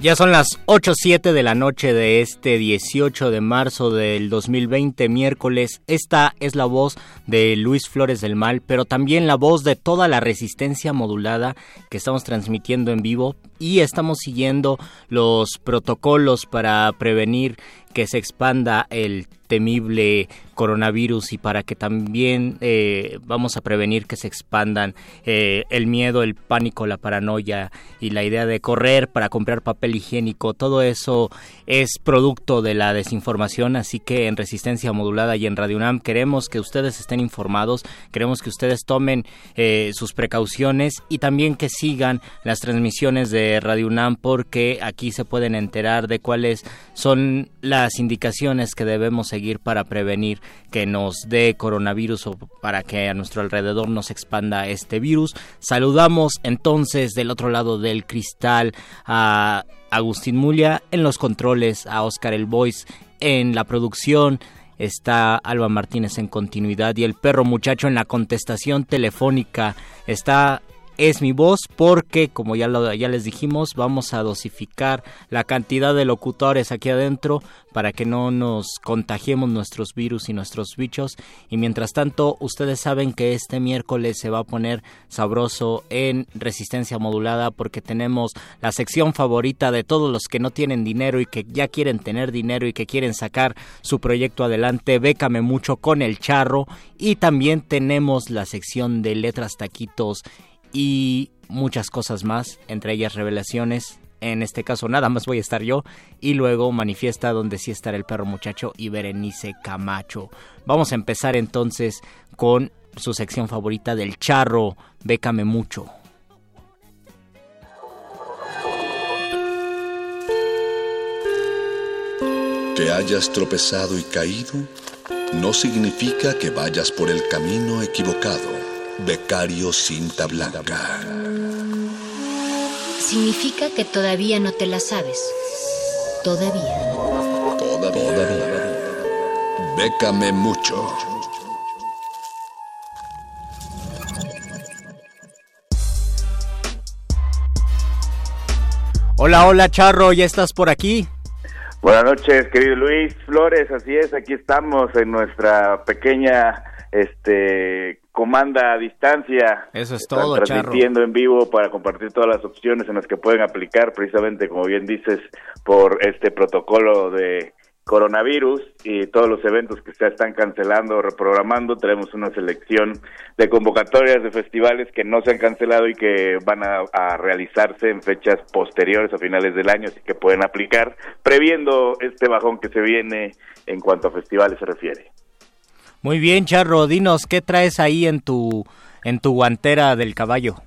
Ya son las 8.07 de la noche de este 18 de marzo del 2020, miércoles. Esta es la voz de Luis Flores del Mal, pero también la voz de toda la resistencia modulada que estamos transmitiendo en vivo y estamos siguiendo los protocolos para prevenir que se expanda el temible coronavirus y para que también eh, vamos a prevenir que se expandan eh, el miedo, el pánico, la paranoia y la idea de correr para comprar papel higiénico. Todo eso es producto de la desinformación, así que en Resistencia Modulada y en Radio UNAM queremos que ustedes estén informados, queremos que ustedes tomen eh, sus precauciones y también que sigan las transmisiones de Radio UNAM porque aquí se pueden enterar de cuáles son las indicaciones que debemos seguir para prevenir que nos dé coronavirus o para que a nuestro alrededor nos expanda este virus. Saludamos entonces del otro lado del cristal a Agustín Mulia en los controles, a Oscar El Voice en la producción, está Alba Martínez en continuidad y el perro muchacho en la contestación telefónica. Está es mi voz porque, como ya, ya les dijimos, vamos a dosificar la cantidad de locutores aquí adentro para que no nos contagiemos nuestros virus y nuestros bichos. Y mientras tanto, ustedes saben que este miércoles se va a poner sabroso en resistencia modulada porque tenemos la sección favorita de todos los que no tienen dinero y que ya quieren tener dinero y que quieren sacar su proyecto adelante. Bécame mucho con el charro. Y también tenemos la sección de letras taquitos y muchas cosas más, entre ellas revelaciones. En este caso nada más voy a estar yo y luego manifiesta donde sí estará el perro muchacho y Berenice Camacho. Vamos a empezar entonces con su sección favorita del charro, Bécame mucho. Que hayas tropezado y caído no significa que vayas por el camino equivocado. Becario Cinta Blanca. Significa que todavía no te la sabes. Todavía. Todavía. Todavía. Bécame mucho. Hola, hola Charro, ¿ya estás por aquí? Buenas noches, querido Luis Flores, así es, aquí estamos en nuestra pequeña este comanda a distancia. Eso es todo, transmitiendo en vivo para compartir todas las opciones en las que pueden aplicar, precisamente como bien dices, por este protocolo de coronavirus y todos los eventos que se están cancelando o reprogramando. Tenemos una selección de convocatorias de festivales que no se han cancelado y que van a, a realizarse en fechas posteriores a finales del año, así que pueden aplicar previendo este bajón que se viene en cuanto a festivales se refiere. Muy bien, Charro, dinos, ¿qué traes ahí en tu, en tu guantera del caballo?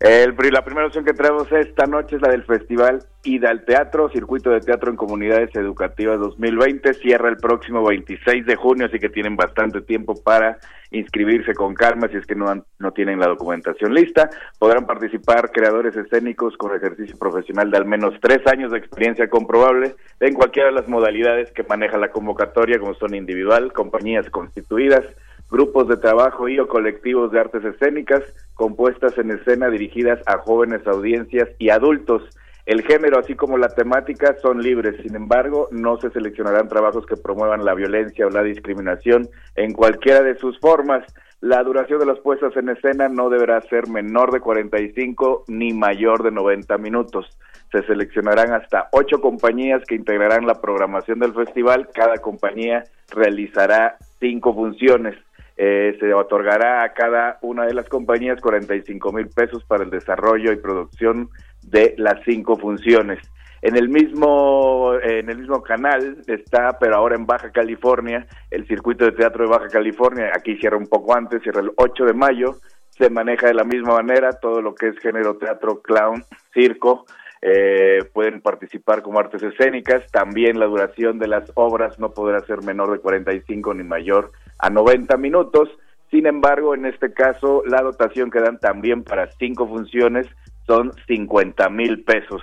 El, la primera opción que traemos esta noche es la del Festival Ida al Teatro, Circuito de Teatro en Comunidades Educativas 2020. Cierra el próximo 26 de junio, así que tienen bastante tiempo para inscribirse con calma si es que no, no tienen la documentación lista. Podrán participar creadores escénicos con ejercicio profesional de al menos tres años de experiencia comprobable en cualquiera de las modalidades que maneja la convocatoria, como son individual, compañías constituidas, grupos de trabajo y o colectivos de artes escénicas compuestas en escena dirigidas a jóvenes audiencias y adultos. El género, así como la temática, son libres. Sin embargo, no se seleccionarán trabajos que promuevan la violencia o la discriminación en cualquiera de sus formas. La duración de las puestas en escena no deberá ser menor de 45 ni mayor de 90 minutos. Se seleccionarán hasta ocho compañías que integrarán la programación del festival. Cada compañía realizará cinco funciones. Eh, se otorgará a cada una de las compañías 45 mil pesos para el desarrollo y producción de las cinco funciones. En el mismo en el mismo canal está, pero ahora en Baja California, el circuito de teatro de Baja California. Aquí cierra un poco antes, cierra el 8 de mayo. Se maneja de la misma manera todo lo que es género teatro, clown, circo. Eh, pueden participar como artes escénicas. También la duración de las obras no podrá ser menor de 45 ni mayor a 90 minutos. Sin embargo, en este caso, la dotación que dan también para cinco funciones son 50 mil pesos.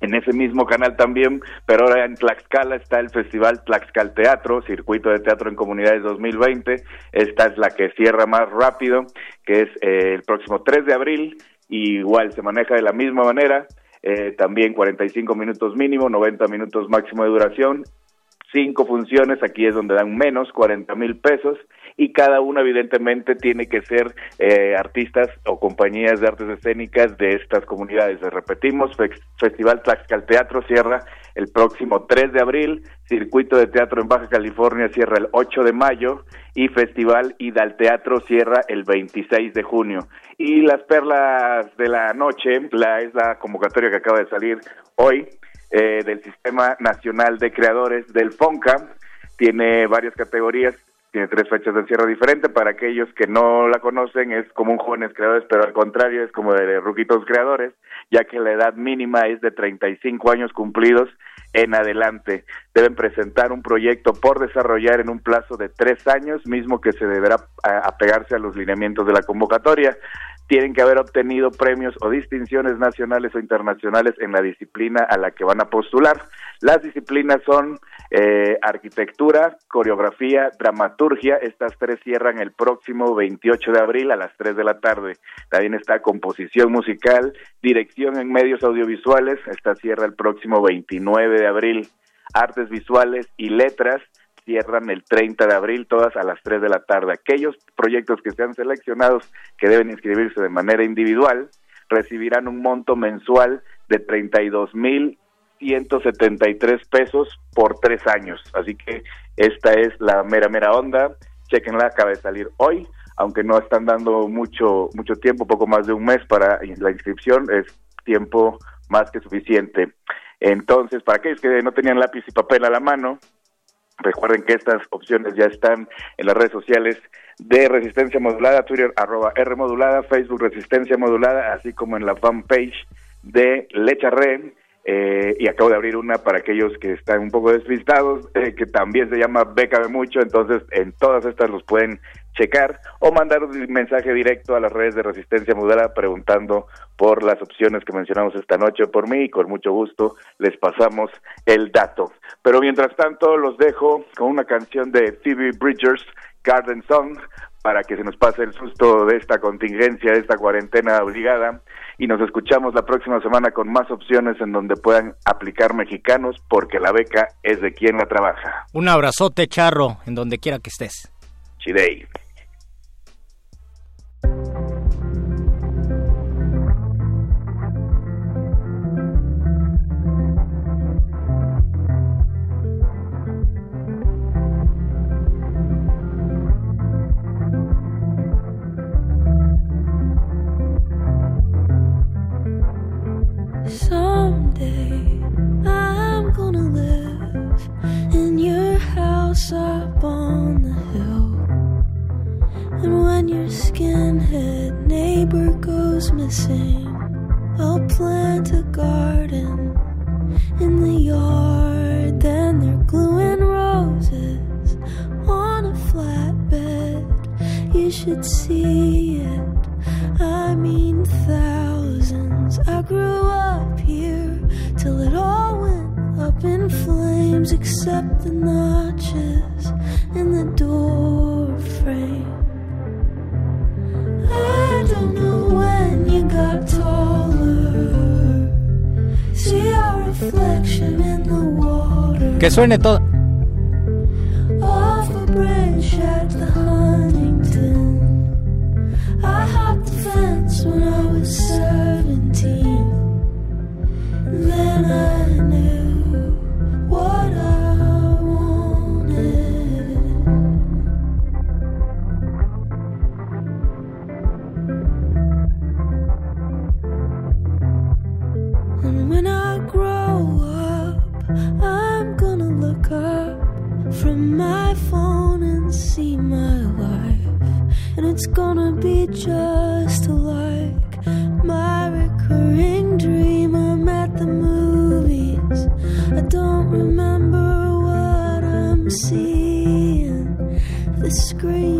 En ese mismo canal también, pero ahora en Tlaxcala está el Festival Tlaxcal Teatro, Circuito de Teatro en Comunidades 2020. Esta es la que cierra más rápido, que es eh, el próximo 3 de abril. igual se maneja de la misma manera, eh, también 45 minutos mínimo, 90 minutos máximo de duración cinco funciones, aquí es donde dan menos, 40 mil pesos, y cada una evidentemente tiene que ser eh, artistas o compañías de artes escénicas de estas comunidades. repetimos, Festival Tlaxcal Teatro cierra el próximo 3 de abril, Circuito de Teatro en Baja California cierra el 8 de mayo y Festival Idal Teatro cierra el 26 de junio. Y las perlas de la noche, la, es la convocatoria que acaba de salir hoy, eh, del Sistema Nacional de Creadores del FONCA. Tiene varias categorías, tiene tres fechas de encierro diferentes. Para aquellos que no la conocen, es como un jóvenes creadores, pero al contrario, es como de ruquitos creadores, ya que la edad mínima es de 35 años cumplidos en adelante. Deben presentar un proyecto por desarrollar en un plazo de tres años, mismo que se deberá apegarse a los lineamientos de la convocatoria tienen que haber obtenido premios o distinciones nacionales o internacionales en la disciplina a la que van a postular. Las disciplinas son eh, arquitectura, coreografía, dramaturgia. Estas tres cierran el próximo 28 de abril a las 3 de la tarde. También está composición musical, dirección en medios audiovisuales. Esta cierra el próximo 29 de abril. Artes visuales y letras cierran el 30 de abril, todas a las 3 de la tarde. Aquellos proyectos que sean seleccionados, que deben inscribirse de manera individual, recibirán un monto mensual de 32 mil 173 pesos por tres años. Así que esta es la mera, mera onda. Chequenla, acaba de salir hoy, aunque no están dando mucho, mucho tiempo, poco más de un mes para la inscripción, es tiempo más que suficiente. Entonces, para aquellos que no tenían lápiz y papel a la mano, Recuerden que estas opciones ya están en las redes sociales de Resistencia Modulada, Twitter arroba R Modulada, Facebook Resistencia Modulada, así como en la fanpage de Lecharre. Eh, y acabo de abrir una para aquellos que están un poco despistados, eh, que también se llama Beca de Mucho, entonces en todas estas los pueden checar o mandar un mensaje directo a las redes de Resistencia Modulada preguntando por las opciones que mencionamos esta noche por mí y con mucho gusto les pasamos el dato. Pero mientras tanto los dejo con una canción de Phoebe Bridgers, Garden Song, para que se nos pase el susto de esta contingencia, de esta cuarentena obligada. Y nos escuchamos la próxima semana con más opciones en donde puedan aplicar mexicanos, porque la beca es de quien la trabaja. Un abrazote, Charro, en donde quiera que estés. Chidei. Up on the hill. And when your skinhead neighbor goes missing, I'll plant a garden in the yard. Then they're gluing roses on a flatbed. You should see it. I mean, thousands. I grew up here till it all went up in flames except the notches in the door frame. I don't know when you got taller. See our reflection in the water. Que suene todo. Off a branch at the Huntington. I hopped the fence when I was 17. Then I it's gonna be just like my recurring dream. I'm at the movies. I don't remember what I'm seeing. The screen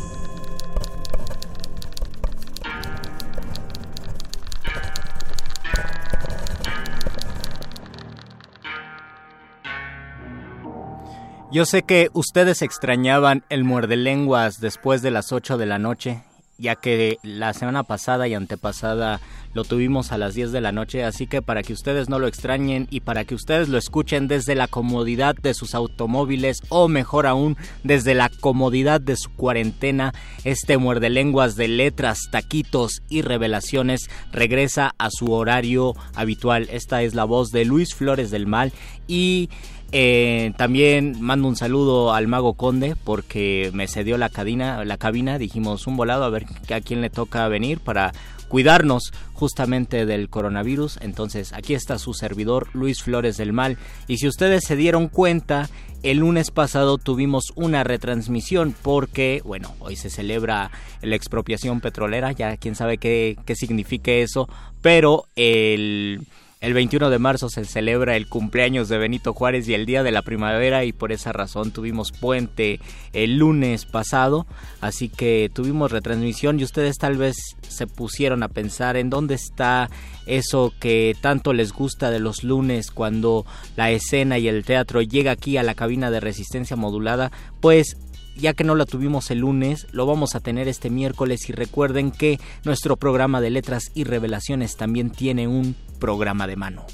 Yo sé que ustedes extrañaban el muerde lenguas después de las 8 de la noche, ya que la semana pasada y antepasada lo tuvimos a las 10 de la noche, así que para que ustedes no lo extrañen y para que ustedes lo escuchen desde la comodidad de sus automóviles o mejor aún desde la comodidad de su cuarentena, este muerde lenguas de letras, taquitos y revelaciones regresa a su horario habitual. Esta es la voz de Luis Flores del Mal y eh, también mando un saludo al mago Conde porque me cedió la cabina, la cabina, dijimos un volado a ver a quién le toca venir para cuidarnos justamente del coronavirus. Entonces aquí está su servidor Luis Flores del Mal. Y si ustedes se dieron cuenta, el lunes pasado tuvimos una retransmisión porque, bueno, hoy se celebra la expropiación petrolera, ya quién sabe qué, qué signifique eso, pero el... El 21 de marzo se celebra el cumpleaños de Benito Juárez y el Día de la Primavera y por esa razón tuvimos puente el lunes pasado, así que tuvimos retransmisión y ustedes tal vez se pusieron a pensar en dónde está eso que tanto les gusta de los lunes cuando la escena y el teatro llega aquí a la cabina de resistencia modulada, pues ya que no la tuvimos el lunes, lo vamos a tener este miércoles. Y recuerden que nuestro programa de letras y revelaciones también tiene un programa de mano.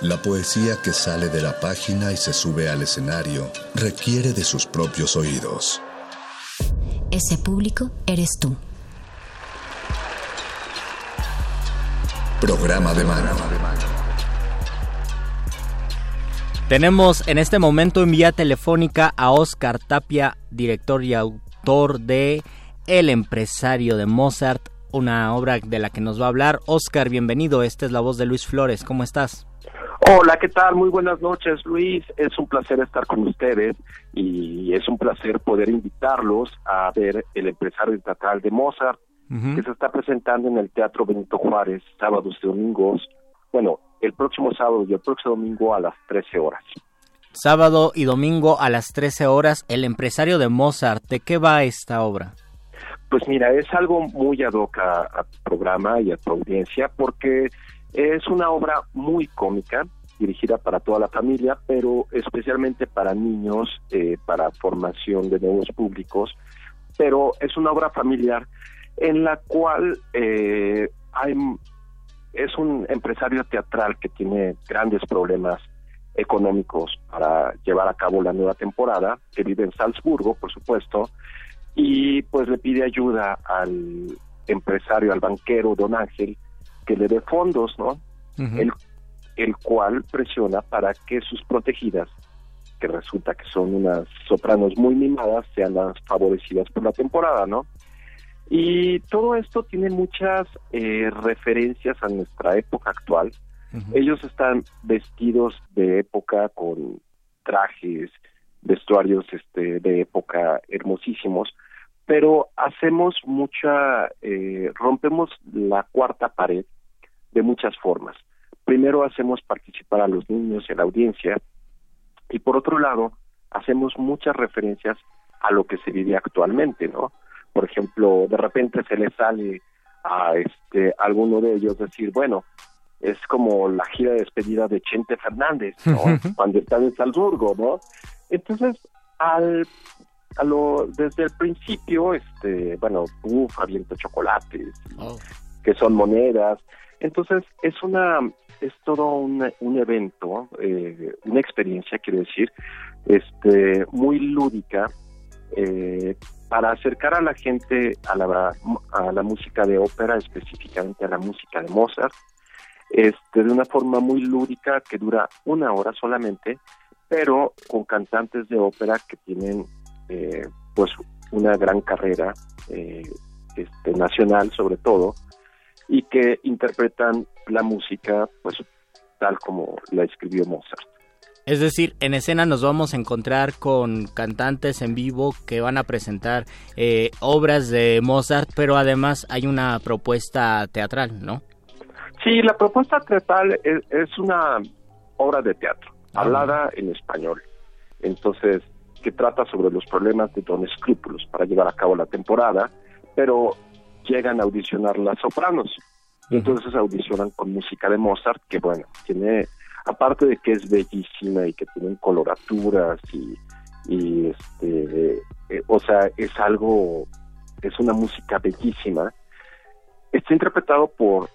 La poesía que sale de la página y se sube al escenario requiere de sus propios oídos. Ese público eres tú. Programa de mano. Tenemos en este momento en vía telefónica a Oscar Tapia, director y autor de El empresario de Mozart, una obra de la que nos va a hablar. Oscar, bienvenido. Esta es la voz de Luis Flores. ¿Cómo estás? Hola, ¿qué tal? Muy buenas noches, Luis. Es un placer estar con ustedes y es un placer poder invitarlos a ver El empresario estatal de Mozart, que se está presentando en el Teatro Benito Juárez sábados y domingos. Bueno, el próximo sábado y el próximo domingo a las 13 horas. Sábado y domingo a las 13 horas, El empresario de Mozart. ¿De qué va esta obra? Pues mira, es algo muy ad hoc a, a programa y a tu audiencia porque es una obra muy cómica, dirigida para toda la familia, pero especialmente para niños, eh, para formación de nuevos públicos, pero es una obra familiar en la cual eh, hay, es un empresario teatral que tiene grandes problemas económicos para llevar a cabo la nueva temporada, que vive en Salzburgo, por supuesto, y pues le pide ayuda al empresario, al banquero Don Ángel, que le dé fondos, ¿no? el, el cual presiona para que sus protegidas, que resulta que son unas sopranos muy mimadas, sean las favorecidas por la temporada, ¿no? Y todo esto tiene muchas eh, referencias a nuestra época actual. Ellos están vestidos de época con trajes, vestuarios este, de época hermosísimos, pero hacemos mucha, eh, rompemos la cuarta pared de muchas formas. Primero hacemos participar a los niños y a la audiencia y por otro lado hacemos muchas referencias a lo que se vive actualmente, ¿no? Por ejemplo, de repente se le sale a este alguno de ellos decir, bueno, es como la gira de despedida de Chente Fernández, ¿no? Cuando está en Salzburgo, ¿no? Entonces, al a lo, desde el principio, este, bueno, uff, aviento chocolates, Oh. que son monedas. Entonces, es una, es todo un, un evento, eh, una experiencia, quiero decir, este, muy lúdica, eh, para acercar a la gente a la, a la música de ópera, específicamente a la música de Mozart, este, de una forma muy lúdica que dura una hora solamente, pero con cantantes de ópera que tienen eh, pues una gran carrera eh, este, nacional sobre todo y que interpretan la música pues tal como la escribió Mozart. Es decir, en escena nos vamos a encontrar con cantantes en vivo que van a presentar eh, obras de Mozart, pero además hay una propuesta teatral, ¿no? Sí, la propuesta teatral es, es una obra de teatro, hablada en español. Entonces, que trata sobre los problemas de Don Escrúpulos para llevar a cabo la temporada, pero llegan a audicionar las sopranos. Y entonces audicionan con música de Mozart, que bueno, tiene, aparte de que es bellísima y que tienen coloraturas y, y este, eh, o sea, es algo, es una música bellísima. Está interpretado por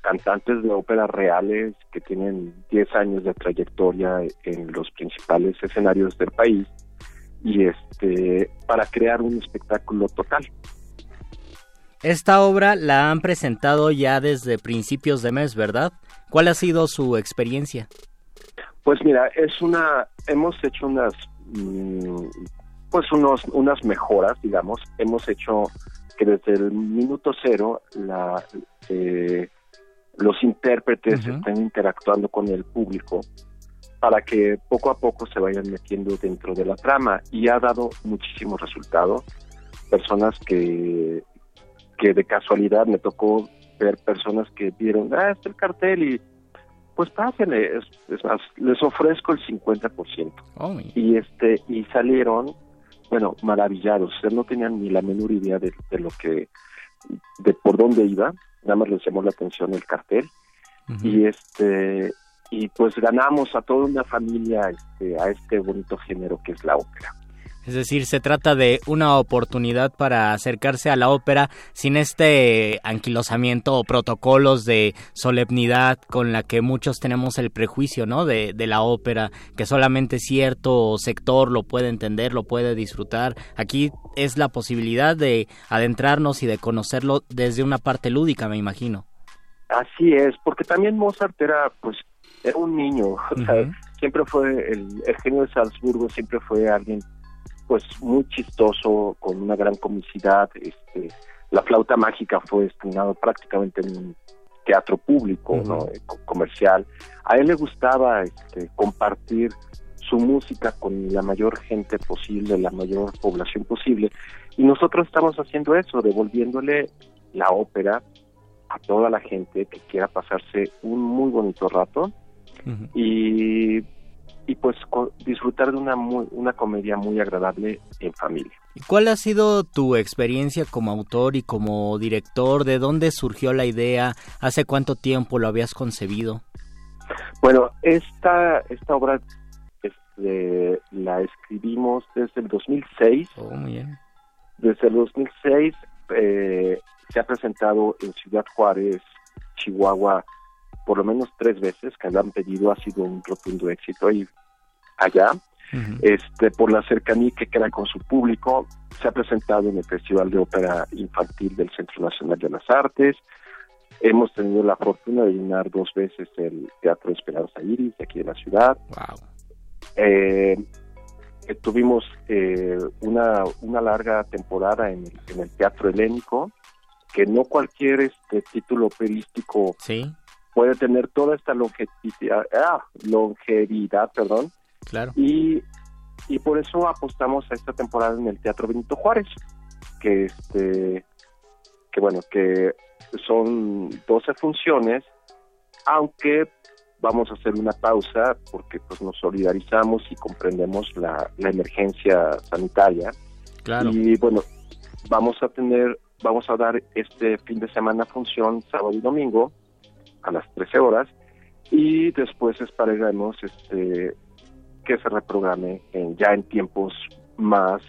cantantes de ópera reales que tienen 10 años de trayectoria en los principales escenarios del país y este para crear un espectáculo total. Esta obra la han presentado ya desde principios de mes, ¿verdad? ¿Cuál ha sido su experiencia? Pues mira, es una hemos hecho unas mm, pues unos unas mejoras, digamos, hemos hecho que desde el minuto cero la eh, los intérpretes estén interactuando con el público para que poco a poco se vayan metiendo dentro de la trama. Y ha dado muchísimo resultado. Personas que, que de casualidad me tocó ver personas que vieron, ah, está el cartel y pues pásenle, es, es más, les ofrezco el 50%. Oh, Y este y salieron, bueno, maravillados, o sea, no tenían ni la menor idea de, de lo que, de por dónde iba, nada más les llamó la atención el cartel. Y este y pues ganamos a toda una familia este, a este bonito género que es la ópera. Es decir, se trata de una oportunidad para acercarse a la ópera sin este anquilosamiento o protocolos de solemnidad con la que muchos tenemos el prejuicio, ¿no? De, de la ópera, que solamente cierto sector lo puede entender, lo puede disfrutar. Aquí es la posibilidad de adentrarnos y de conocerlo desde una parte lúdica, me imagino. Así es, porque también Mozart era, pues, era un niño, o sea, siempre fue, el, el genio de Salzburgo siempre fue alguien, pues, muy chistoso, con una gran comicidad, este, la flauta mágica fue estrenado prácticamente en un teatro público, ¿no? Eh, co- comercial. A él le gustaba este, compartir su música con la mayor gente posible, la mayor población posible. Y nosotros estamos haciendo eso, devolviéndole la ópera a toda la gente que quiera pasarse un muy bonito rato y, y pues disfrutar de una, muy- una comedia muy agradable en familia. ¿Y cuál ha sido tu experiencia como autor y como director? ¿De dónde surgió la idea? ¿Hace cuánto tiempo lo habías concebido? Bueno, esta, esta obra este, la escribimos desde el 2006. Oh, muy bien. Desde el 2006 eh, se ha presentado en Ciudad Juárez, Chihuahua, por lo menos tres veces que lo han pedido, ha sido un rotundo éxito y allá. Este, por la cercanía que queda con su público, se ha presentado en el Festival de Ópera Infantil del Centro Nacional de las Artes. Hemos tenido la fortuna de llenar dos veces el Teatro Esperanza Iris de aquí de la ciudad. Eh, eh, tuvimos eh, una, una larga temporada en, el- en el Teatro Helénico, que no cualquier este título operístico Sí, puede tener toda esta longevidad, ah, longevidad perdón, claro. y, y por eso apostamos a esta temporada en el Teatro Benito Juárez, que este que bueno, que son 12 funciones, aunque vamos a hacer una pausa porque pues nos solidarizamos y comprendemos la, la emergencia sanitaria. Claro. Y bueno, vamos a tener, vamos a dar este fin de semana función sábado y domingo a las 13 horas y después esperaremos este que se reprograme en, ya en tiempos más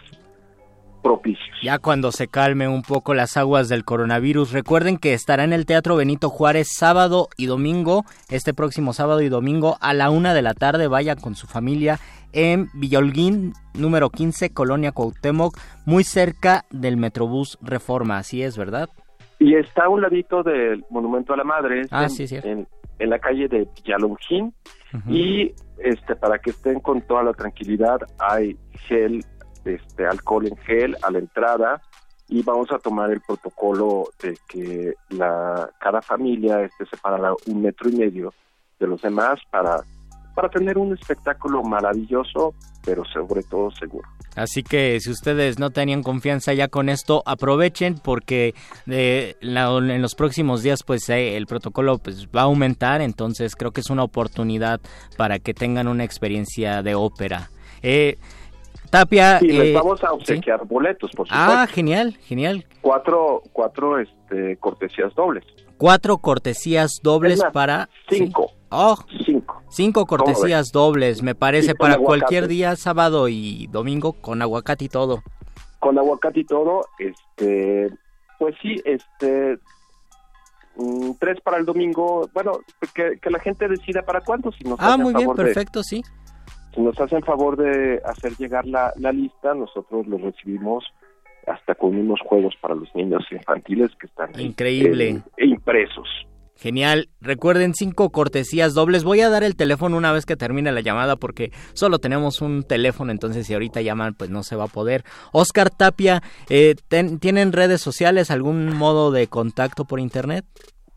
propicios. Ya cuando se calme un poco las aguas del coronavirus, recuerden que estará en el Teatro Benito Juárez sábado y domingo, este próximo sábado y domingo a la una de la tarde, vaya con su familia en Villolguín, número 15, Colonia Cuauhtémoc, muy cerca del Metrobús Reforma, así es, ¿verdad? Y está a un ladito del Monumento a la Madre, Ah, en, sí, cierto. en, en la calle de Villalongín, y este para que estén con toda la tranquilidad hay gel, este alcohol en gel a la entrada y vamos a tomar el protocolo de que la cada familia esté separada un metro y medio de los demás para para tener un espectáculo maravilloso, pero sobre todo seguro. Así que si ustedes no tenían confianza ya con esto, aprovechen porque eh, la- en los próximos días pues eh, el protocolo pues va a aumentar, entonces creo que es una oportunidad para que tengan una experiencia de ópera. Eh, Tapia, Y les eh, vamos a ¿sí? obsequiar boletos, por supuesto. Ah, genial, genial. cuatro cuatro este cortesías dobles. Cuatro cortesías dobles más, para... cinco. sí. Oh, cinco. Cinco cortesías dobles, me parece, para aguacate. cualquier día, sábado y domingo, con aguacate y todo. con aguacate y todo, este, pues sí, este, mm, tres para el domingo, bueno, que, que la gente decida para cuándo, si nos Ah, hacen muy bien, favor de- perfecto, sí. si nos hacen favor de hacer llegar la, la lista, nosotros lo recibimos hasta con unos juegos para los niños infantiles que están Increíble. eh, impresos. Genial. Recuerden cinco cortesías dobles. Voy a dar el teléfono una vez que termine la llamada porque solo tenemos un teléfono, entonces si ahorita llaman pues no se va a poder. Oscar Tapia, eh, ten- ¿tienen redes sociales, algún modo de contacto por internet?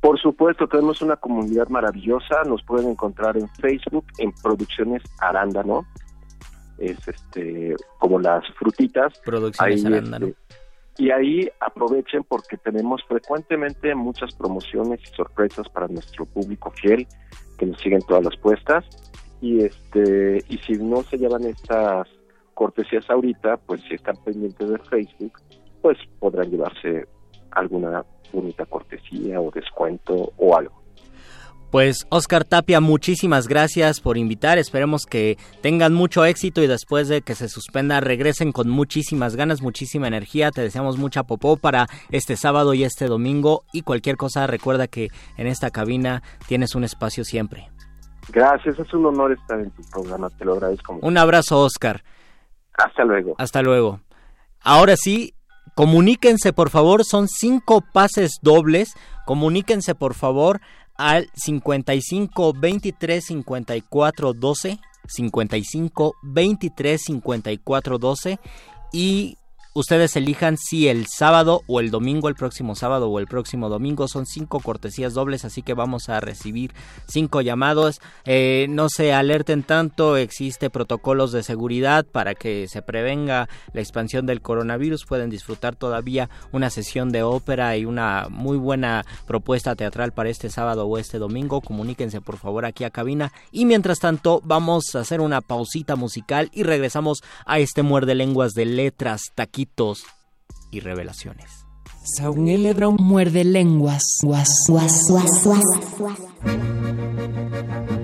Por supuesto, tenemos una comunidad maravillosa. Nos pueden encontrar en Facebook en Producciones Arándano. Es este como las frutitas. Producciones Ahí, Arándano. este, y ahí aprovechen porque tenemos frecuentemente muchas promociones y sorpresas para nuestro público fiel que nos siguen todas las puestas. Y este y si no se llevan estas cortesías ahorita, pues si están pendientes de Facebook, pues podrán llevarse alguna bonita cortesía o descuento o algo. Pues Oscar Tapia, muchísimas gracias por invitar. Esperemos que tengan mucho éxito y después de que se suspenda regresen con muchísimas ganas, muchísima energía. Te deseamos mucha popó para este sábado y este domingo. Y cualquier cosa, recuerda que en esta cabina tienes un espacio siempre. Gracias, es un honor estar en tu programa, te lo agradezco mucho. Un abrazo, Oscar. Hasta luego. Hasta luego. Ahora sí, comuníquense por favor, son cinco pases dobles Comuníquense por favor al 55 23 54 12 55 23 54 12 y ustedes elijan si el sábado o el domingo, el próximo sábado o el próximo domingo. Son cinco cortesías dobles, así que vamos a recibir cinco llamados. Eh, no se alerten tanto, existe protocolos de seguridad para que se prevenga la expansión del coronavirus. Pueden disfrutar todavía una sesión de ópera y una muy buena propuesta teatral para este sábado o este domingo. Comuníquense por favor aquí a cabina. Y mientras tanto, vamos a hacer una pausita musical y regresamos a este muerde lenguas de letras, taquitos y revelaciones. Muerde lenguas. Guas, guas, guas, guas. Ai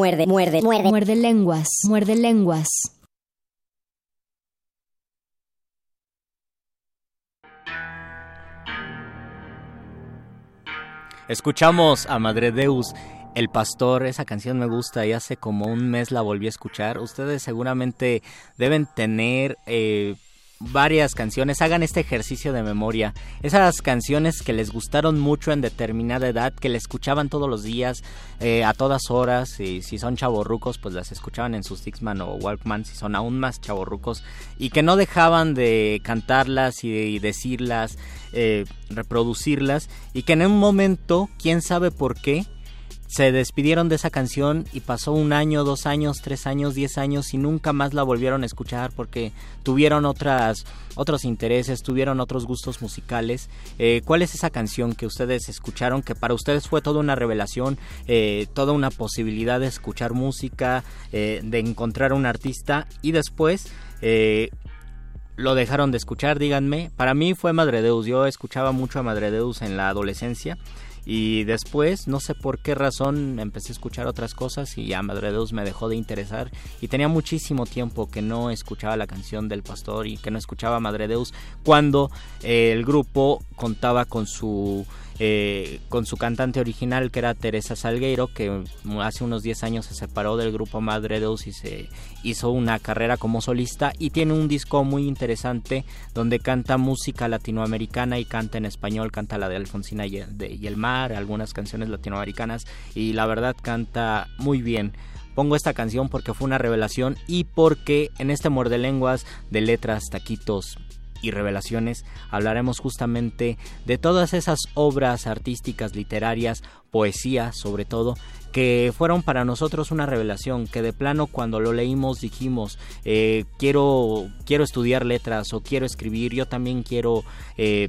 Muerde, muerde, muerde. Muerde lenguas. Muerde lenguas. Escuchamos a Madre Deus, El Pastor, esa canción me gusta y hace como un mes la volví a escuchar. Ustedes seguramente deben tener eh, varias canciones, hagan este ejercicio de memoria. Esas canciones que les gustaron mucho en determinada edad, que le escuchaban todos los días, eh, a todas horas, y si son chavorrucos, pues las escuchaban en sus Dixman o Walkman, si son aún más chavorrucos, y que no dejaban de cantarlas y, decirlas, eh, reproducirlas, y que en un momento, quién sabe por qué, se despidieron de esa canción y pasó un año, dos años, tres años, diez años y nunca más la volvieron a escuchar porque tuvieron otras, otros intereses, tuvieron otros gustos musicales. Eh, ¿Cuál es esa canción que ustedes escucharon que para ustedes fue toda una revelación, eh, toda una posibilidad de escuchar música, eh, de encontrar un artista y después lo dejaron de escuchar? Díganme. Para mí fue Madre Deus. Yo escuchaba mucho a Madre Deus en la adolescencia y después, no sé por qué razón, empecé a escuchar otras cosas y ya Madre Deus me dejó de interesar. Y tenía muchísimo tiempo que no escuchaba la canción del pastor y que no escuchaba Madre Deus cuando eh, el grupo contaba con su eh, con su cantante original que era Teresa Salgueiro, que hace unos 10 años se separó del grupo Madre Deus y se hizo una carrera como solista. Y tiene un disco muy interesante donde canta música latinoamericana y canta en español, canta la de Alfonsina y el mar, algunas canciones latinoamericanas. Y la verdad canta muy bien. Pongo esta canción porque fue una revelación y porque en este muerde lenguas de letras, taquitos, y revelaciones hablaremos justamente de todas esas obras artísticas, literarias, poesía sobre todo, que fueron para nosotros una revelación, que de plano cuando lo leímos dijimos, eh, quiero, quiero estudiar letras o quiero escribir, yo también quiero... Eh,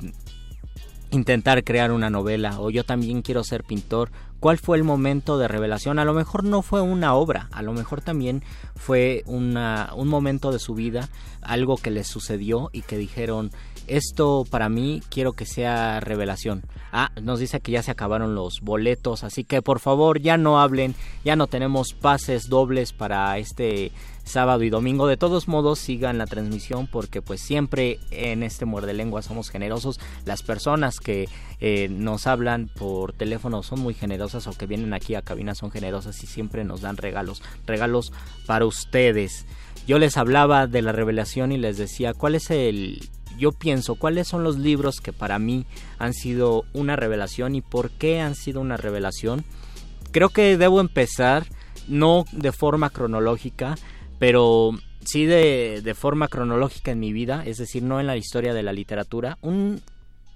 intentar crear una novela o yo también quiero ser pintor cuál fue el momento de revelación. A lo mejor no fue una obra, a lo mejor también fue una, un momento de su vida, algo que les sucedió y que dijeron, esto para mí quiero que sea revelación. Ah, nos dice que ya se acabaron los boletos, así que por favor ya no hablen, ya no tenemos pases dobles para este sábado y domingo. De todos modos, sigan la transmisión porque pues siempre en este muerde lengua somos generosos. Las personas que eh, nos hablan por teléfono son muy generosas o que vienen aquí a cabina son generosas y siempre nos dan regalos, regalos para ustedes. Yo les hablaba de la revelación y les decía cuál es el yo pienso cuáles son los libros que para mí han sido una revelación y por qué han sido una revelación. Creo que debo empezar no de forma cronológica, pero sí de, de, forma cronológica en mi vida, es decir, no en la historia de la literatura. Un,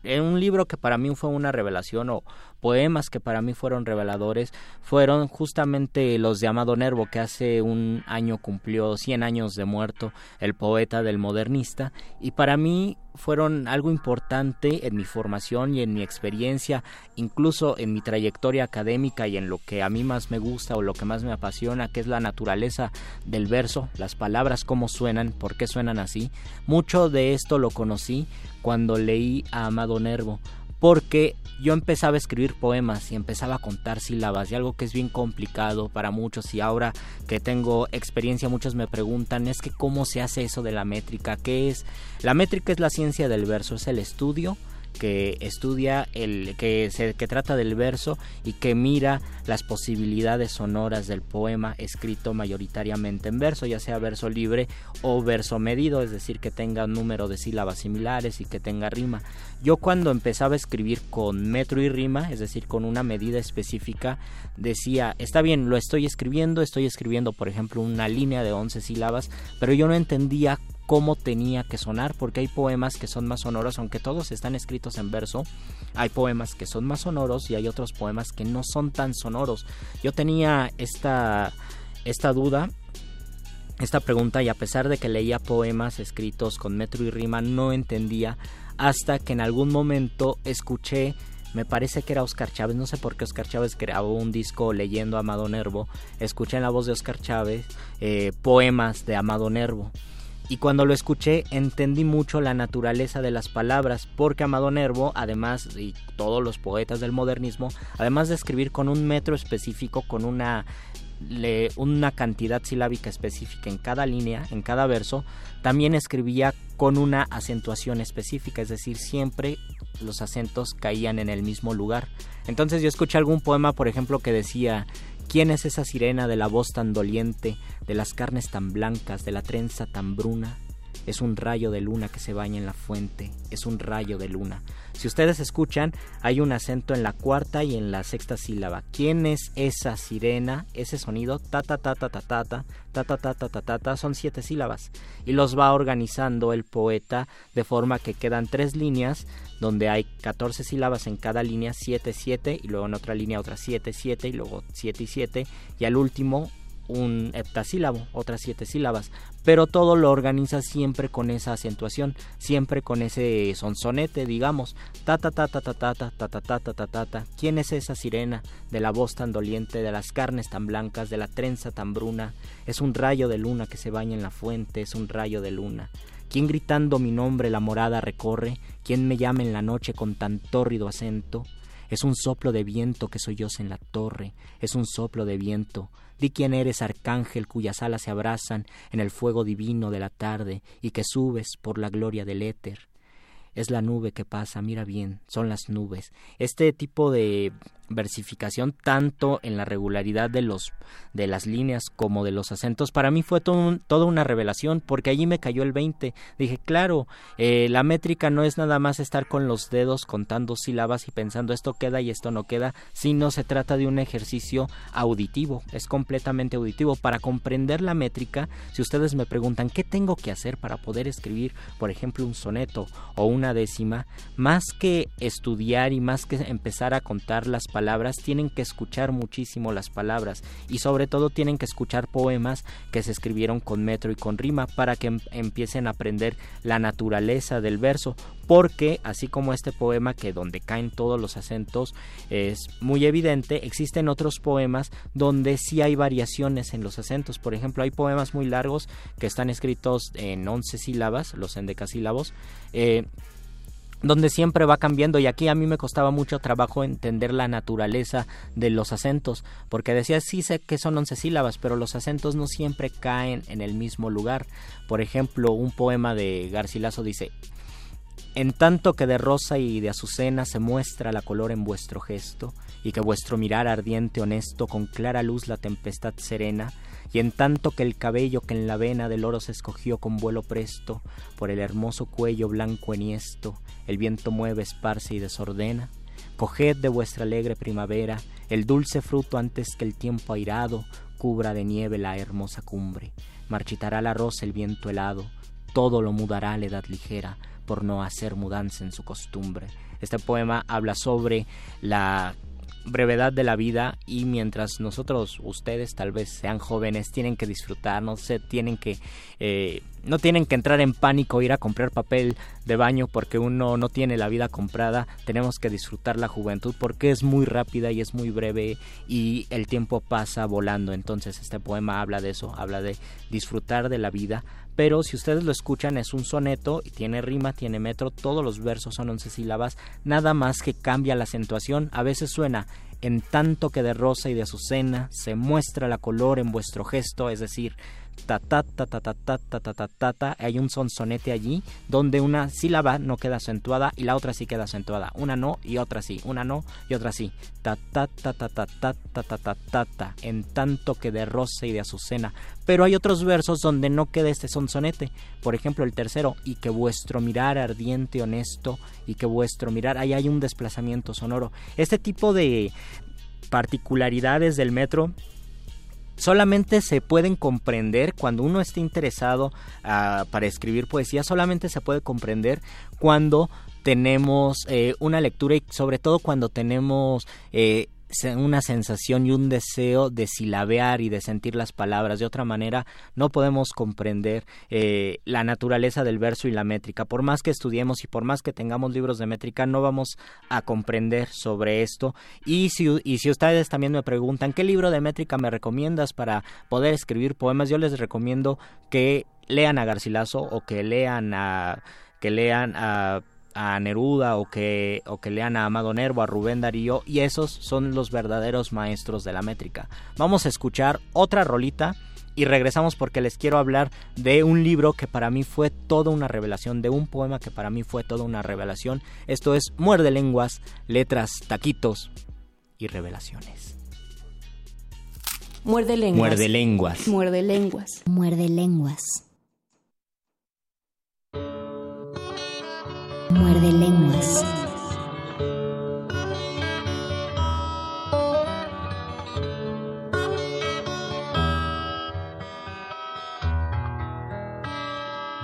un libro que para mí fue una revelación o poemas que para mí fueron reveladores fueron justamente los de Amado Nervo, que hace un año cumplió 100 años de muerto, el poeta del modernista, y para mí fueron algo importante en mi formación y en mi experiencia, incluso en mi trayectoria académica y en lo que a mí más me gusta o lo que más me apasiona, que es la naturaleza del verso, las palabras, cómo suenan, por qué suenan así. Mucho de esto lo conocí cuando leí a Amado Nervo, porque yo empezaba a escribir poemas y empezaba a contar sílabas y algo que es bien complicado para muchos y ahora que tengo experiencia muchos me preguntan es que cómo se hace eso de la métrica, qué es. La métrica es la ciencia del verso, es el estudio que estudia el que se que trata del verso y que mira las posibilidades sonoras del poema escrito mayoritariamente en verso, ya sea verso libre o verso medido, es decir, que tenga un número de sílabas similares y que tenga rima. Yo cuando empezaba a escribir con metro y rima, es decir, con una medida específica, decía, está bien, lo estoy escribiendo, estoy escribiendo, por ejemplo, una línea de 11 sílabas, pero yo no entendía cómo tenía que sonar, porque hay poemas que son más sonoros, aunque todos están escritos en verso, hay poemas que son más sonoros y hay otros poemas que no son tan sonoros. Yo tenía esta, esta duda, esta pregunta, y a pesar de que leía poemas escritos con metro y rima, no entendía hasta que en algún momento escuché me parece que era Oscar Chávez, no sé por qué Oscar Chávez grabó un disco leyendo a Amado Nervo, escuché en la voz de Oscar Chávez eh, poemas de Amado Nervo y cuando lo escuché entendí mucho la naturaleza de las palabras, porque Amado Nervo, además, y todos los poetas del modernismo, además de escribir con un metro específico, con una, una cantidad silábica específica en cada línea, en cada verso, también escribía con una acentuación específica, es decir, siempre los acentos caían en el mismo lugar. Entonces yo escuché algún poema, por ejemplo, que decía ¿Quién es esa sirena de la voz tan doliente, de las carnes tan blancas, de la trenza tan bruna? es un rayo de luna que se baña en la fuente, es un rayo de luna. Si ustedes escuchan, hay un acento en la cuarta y en la sexta sílaba. ¿Quién es esa sirena? Ese sonido, ta ta ta ta ta ta ta ta ta ta ta ta ta son siete sílabas y los va organizando el poeta de forma que quedan tres líneas donde hay 14 sílabas en cada línea, 7, 7 y luego en otra línea otra 7, 7 y luego 7 y 7 y al último un heptasílabo, otras siete sílabas, pero todo lo organiza siempre con esa acentuación, siempre con ese sonsonete, digamos, ta ta ta ta ta ta ta ta ta ta ta ta ta ta. ¿Quién es esa sirena de la voz tan doliente, de las carnes tan blancas, de la trenza tan bruna? Es un rayo de luna que se baña en la fuente, es un rayo de luna. ¿Quién gritando mi nombre la morada recorre? ¿Quién me llama en la noche con tan tórrido acento? Es un soplo de viento que sollose en la torre, es un soplo de viento. Di quién eres, arcángel, cuyas alas se abrazan en el fuego divino de la tarde y que subes por la gloria del éter. Es la nube que pasa, mira bien, son las nubes. Este tipo de versificación tanto en la regularidad de los de las líneas como de los acentos para mí fue todo toda una revelación porque allí me cayó el 20 dije claro eh, la métrica no es nada más estar con los dedos contando sílabas y pensando esto queda y esto no queda sino se trata de un ejercicio auditivo es completamente auditivo para comprender la métrica si ustedes me preguntan qué tengo que hacer para poder escribir por ejemplo un soneto o una décima más que estudiar y más que empezar a contar las palabras, tienen que escuchar muchísimo las palabras y sobre todo tienen que escuchar poemas que se escribieron con metro y con rima para que em, empiecen a aprender la naturaleza del verso, porque así como este poema que donde caen todos los acentos es muy evidente, existen otros poemas donde sí hay variaciones en los acentos. Por ejemplo, hay poemas muy largos que están escritos en 11 sílabas, los endecasílabos, eh, donde siempre va cambiando y aquí a mí me costaba mucho trabajo entender la naturaleza de los acentos, porque decía sí sé que son once sílabas, pero los acentos no siempre caen en el mismo lugar. Por ejemplo, un poema de Garcilaso dice en tanto que de rosa y de azucena se muestra la color en vuestro gesto, y que vuestro mirar ardiente honesto con clara luz la tempestad serena, y en tanto que el cabello que en la vena del oro se escogió con vuelo presto, por el hermoso cuello blanco enhiesto, el viento mueve, esparce y desordena, coged de vuestra alegre primavera el dulce fruto antes que el tiempo airado cubra de nieve la hermosa cumbre, marchitará la rosa el viento helado, todo lo mudará la edad ligera, por no hacer mudanza en su costumbre. Este poema habla sobre la brevedad de la vida y mientras nosotros, ustedes tal vez sean jóvenes, tienen que disfrutar, no se tienen que, eh, no tienen que entrar en pánico, ir a comprar papel de baño porque uno no tiene la vida comprada, tenemos que disfrutar la juventud porque es muy rápida y es muy breve y el tiempo pasa volando, entonces este poema habla de eso, habla de disfrutar de la vida pero si ustedes lo escuchan es un soneto y tiene rima, tiene metro, todos los versos son once sílabas, nada más que cambia la acentuación, a veces suena en tanto que de rosa y de azucena se muestra la color en vuestro gesto, es decir, ta ta ta ta ta ta ta ta ta ta ta hay un sonsonete allí donde una sílaba no queda acentuada y la otra sí queda acentuada una no y otra sí una no y otra sí ta ta ta ta ta ta ta ta ta ta en tanto que de rosa y de azucena pero hay otros versos donde no queda este sonsonete por ejemplo el tercero y que vuestro mirar ardiente honesto y que vuestro mirar ahí hay un desplazamiento sonoro este tipo de particularidades del metro solamente se pueden comprender cuando uno esté interesado uh, para escribir poesía, solamente se puede comprender cuando tenemos eh, una lectura y sobre todo cuando tenemos eh, una sensación y un deseo de silabear y de sentir las palabras. De otra manera, no podemos comprender eh, la naturaleza del verso y la métrica. Por más que estudiemos y por más que tengamos libros de métrica, no vamos a comprender sobre esto. Y si, y si ustedes también me preguntan, ¿qué libro de métrica me recomiendas para poder escribir poemas? Yo les recomiendo que lean a Garcilaso o que lean a que lean a a Neruda o que, o que lean a Amado Nervo, a Rubén Darío, y esos son los verdaderos maestros de la métrica. Vamos a escuchar otra rolita y regresamos porque les quiero hablar de un libro que para mí fue toda una revelación, de un poema que para mí fue toda una revelación. Esto es Muerde Lenguas, Letras, Taquitos y Revelaciones. Muerde lenguas. Muerde lenguas. Muerde lenguas. Muerde lenguas. Muerde lenguas.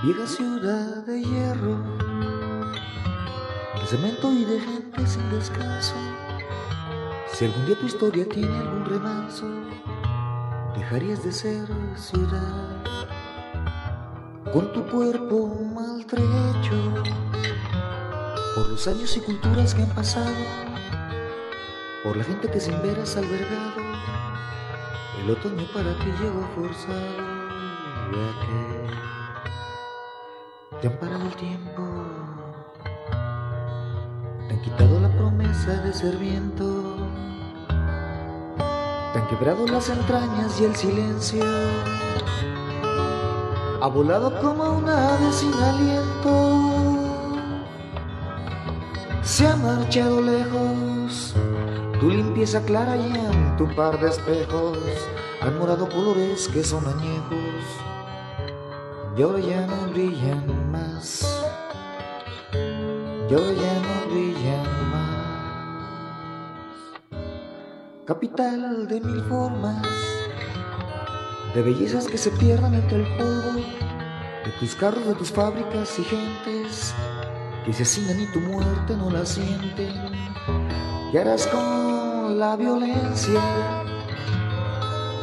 Vieja ciudad de hierro, de cemento y de gente sin descanso. Si algún día tu historia tiene algún remanso, dejarías de ser ciudad. Con tu cuerpo maltrecho, por los años y culturas que han pasado, por la gente que sin ver has albergado, el otoño para ti llegó forzado, ya que te han parado el tiempo, te han quitado la promesa de ser viento, te han quebrado las entrañas y el silencio, ha volado como una ave sin aliento, se ha marchado lejos, tu limpieza clara y en tu par de espejos han morado colores que son añejos y ahora ya no brillan más. Y ahora ya no brillan más. Capital de mil formas, de bellezas que se pierdan entre el polvo, de tus carros, de tus fábricas y gentes que se hacinan y tu muerte no la sienten. Y harás con la violencia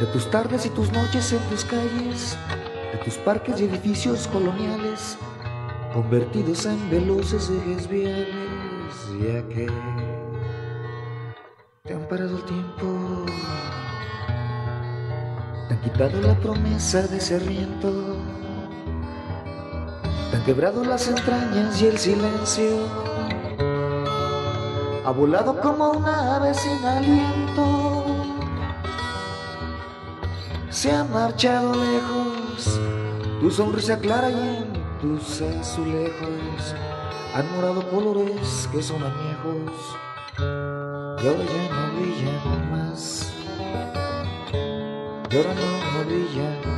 de tus tardes y tus noches en tus calles de tus parques y edificios coloniales convertidos en veloces ejes viales, ya que te han parado el tiempo, te han quitado la promesa de ser han quebrado las entrañas y el silencio, ha volado como una ave sin aliento. Se ha marchado lejos, tu sonrisa clara y en tus azulejos. Han morado colores que son añejos. Y ahora ya no brillan más, y ahora no, no brillan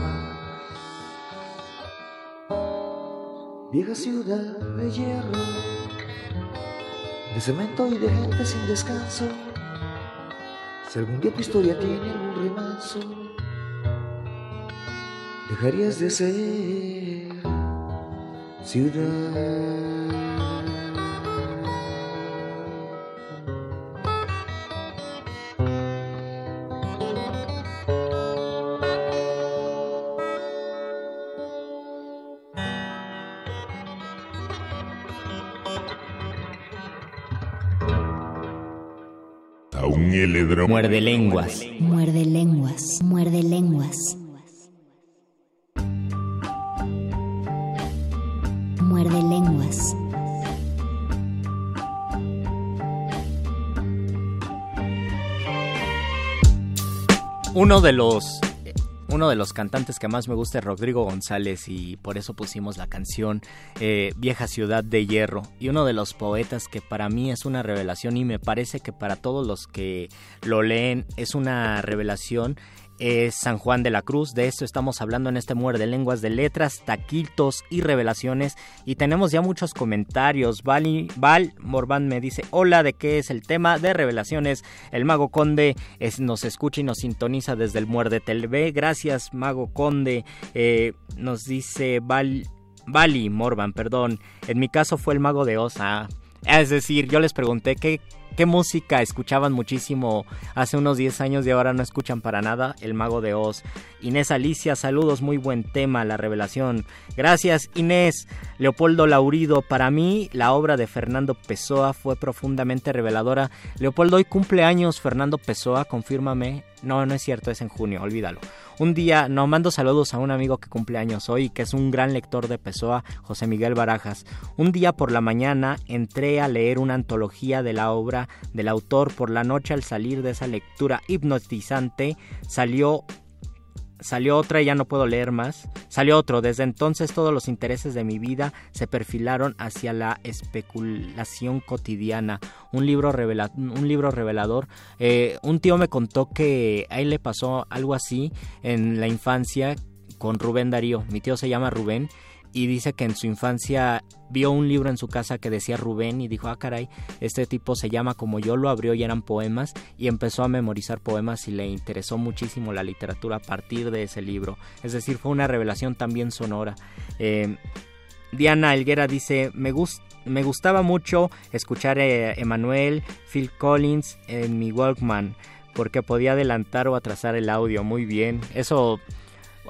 Vieja ciudad de hierro, de cemento y de gente sin descanso, si algún día tu historia tiene algún remanso, dejarías de ser ciudad. Muerde lenguas. Muerde lenguas. Muerde lenguas. Muerde lenguas. Uno de los uno de los cantantes que más me gusta es Rodrigo González y por eso pusimos la canción eh, Vieja Ciudad de Hierro. Y uno de los poetas que para mí es una revelación y me parece que para todos los que lo leen es una revelación es San Juan de la Cruz. De esto estamos hablando en este muerde lenguas de letras, taquitos y revelaciones. Y tenemos ya muchos comentarios. Val, Val Morvan me dice: Hola, ¿de qué es el tema de revelaciones? El Mago Conde nos escucha y nos sintoniza desde el Muerde TV. Gracias, Mago Conde. Eh, nos dice Val. Bali Morvan, perdón. En mi caso fue el Mago de Osa. Es decir, yo les pregunté qué, qué música escuchaban muchísimo hace unos 10 años y ahora no escuchan para nada El Mago de Oz. Inés Alicia, saludos, muy buen tema, la revelación. Gracias Inés. Leopoldo Laurido, para mí la obra de Fernando Pessoa fue profundamente reveladora. Leopoldo, hoy cumpleaños Fernando Pessoa, confírmame. No, no es cierto, es en junio, olvídalo. Un día, no, mando saludos a un amigo que cumple años hoy, que es un gran lector de Pessoa, José Miguel Barajas. Un día por la mañana entré a leer una antología de la obra del autor. Por la noche, al salir de esa lectura hipnotizante, salió salió otra y ya no puedo leer más. Salió otro. Desde entonces todos los intereses de mi vida se perfilaron hacia la especulación cotidiana. Un libro, revela un libro revelador. Eh, un tío me contó que a él le pasó algo así en la infancia con Rubén Darío. Mi tío se llama Rubén y dice que en su infancia vio un libro en su casa que decía Rubén y dijo, ah caray, este tipo se llama como yo, lo abrió y eran poemas y empezó a memorizar poemas y le interesó muchísimo la literatura a partir de ese libro. Es decir, fue una revelación también sonora. Eh, Diana Elguera dice, me, me gustaba mucho escuchar a Emanuel, Phil Collins en mi Walkman porque podía adelantar o atrasar el audio muy bien. Eso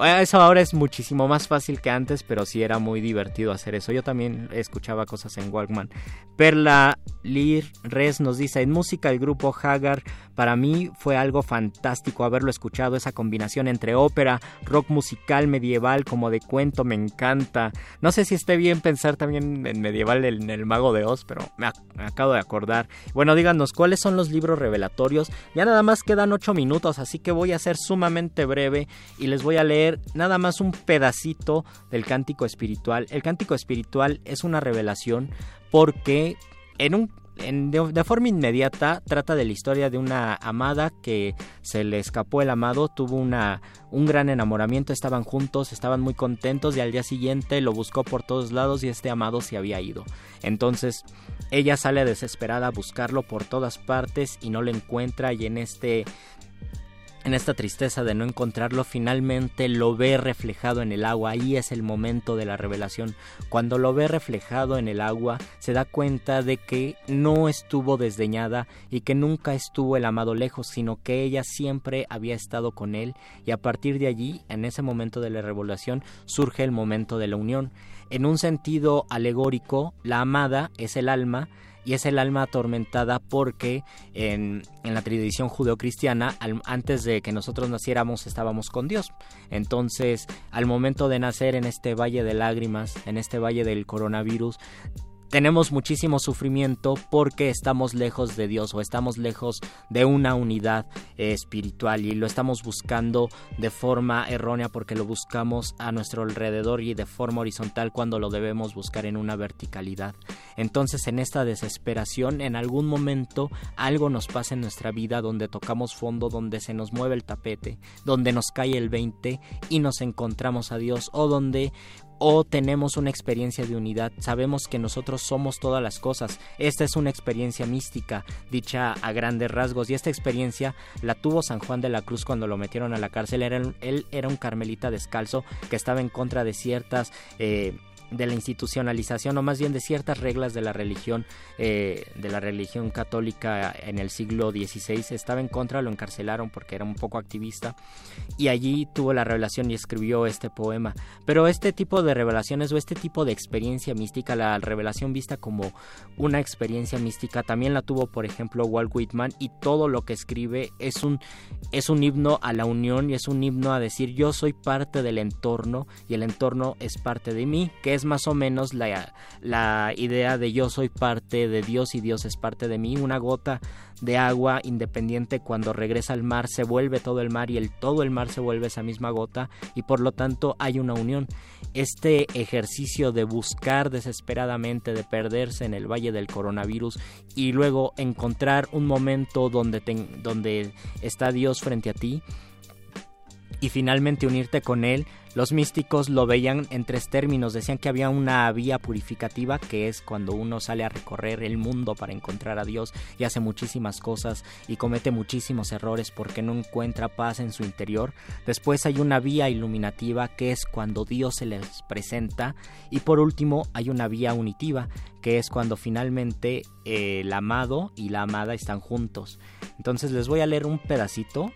eso ahora es muchísimo más fácil que antes, pero sí era muy divertido hacer eso. Yo también escuchaba cosas en Walkman. Perla Lir Res nos dice, en música el grupo Hagar para mí fue algo fantástico haberlo escuchado, esa combinación entre ópera, rock musical, medieval, como de cuento, me encanta. No sé si esté bien pensar también en medieval en el Mago de Oz, pero me, me acabo de acordar. Bueno, díganos, ¿cuáles son los libros revelatorios? Ya nada más quedan ocho minutos, así que voy a ser sumamente breve y les voy a leer nada más un pedacito del cántico espiritual. El cántico espiritual es una revelación porque en un de, forma inmediata trata de la historia de una amada que se le escapó el amado, tuvo una, un gran enamoramiento, estaban juntos, estaban muy contentos y al día siguiente lo buscó por todos lados y este amado se había ido. Entonces ella sale desesperada a buscarlo por todas partes y no lo encuentra y en este en esta tristeza de no encontrarlo, finalmente lo ve reflejado en el agua. Ahí es el momento de la revelación. Cuando lo ve reflejado en el agua, se da cuenta de que no estuvo desdeñada y que nunca estuvo el amado lejos, sino que ella siempre había estado con él. Y a partir de allí, en ese momento de la revelación, surge el momento de la unión. En un sentido alegórico, la amada es el alma y es el alma atormentada porque en, en la tradición judeocristiana, antes de que nosotros naciéramos, estábamos con Dios. Entonces, al momento de nacer en este valle de lágrimas, en este valle del coronavirus, tenemos muchísimo sufrimiento porque estamos lejos de Dios o estamos lejos de una unidad eh, espiritual y lo estamos buscando de forma errónea porque lo buscamos a nuestro alrededor y de forma horizontal cuando lo debemos buscar en una verticalidad. Entonces en esta desesperación en algún momento algo nos pasa en nuestra vida donde tocamos fondo, donde se nos mueve el tapete, donde nos cae el 20 y nos encontramos a Dios o donde o tenemos una experiencia de unidad, sabemos que nosotros somos todas las cosas. Esta es una experiencia mística, dicha a grandes rasgos, y esta experiencia la tuvo San Juan de la Cruz cuando lo metieron a la cárcel. él era un carmelita descalzo que estaba en contra de ciertas... Eh, de la institucionalización o más bien de ciertas reglas de la religión eh, de la religión católica en el siglo XVI estaba en contra lo encarcelaron porque era un poco activista y allí tuvo la revelación y escribió este poema. Pero este tipo de revelaciones o este tipo de experiencia mística la revelación vista como una experiencia mística también la tuvo por ejemplo Walt Whitman y todo lo que escribe es un es un himno a la unión y es un himno a decir yo soy parte del entorno y el entorno es parte de mí que es más o menos la, la idea de yo soy parte de Dios y Dios es parte de mí. Una gota de agua independiente cuando regresa al mar se vuelve todo el mar y el todo el mar se vuelve esa misma gota y por lo tanto hay una unión. Este ejercicio de buscar desesperadamente, de perderse en el valle del coronavirus y luego encontrar un momento donde, donde está Dios frente a ti y finalmente unirte con Él, los místicos lo veían en tres términos. Decían que había una vía purificativa, que es cuando uno sale a recorrer el mundo para encontrar a Dios y hace muchísimas cosas y comete muchísimos errores porque no encuentra paz en su interior. Después hay una vía iluminativa, que es cuando Dios se les presenta. Y por último hay una vía unitiva, que es cuando finalmente eh, el amado y la amada están juntos. Entonces les voy a leer un pedacito.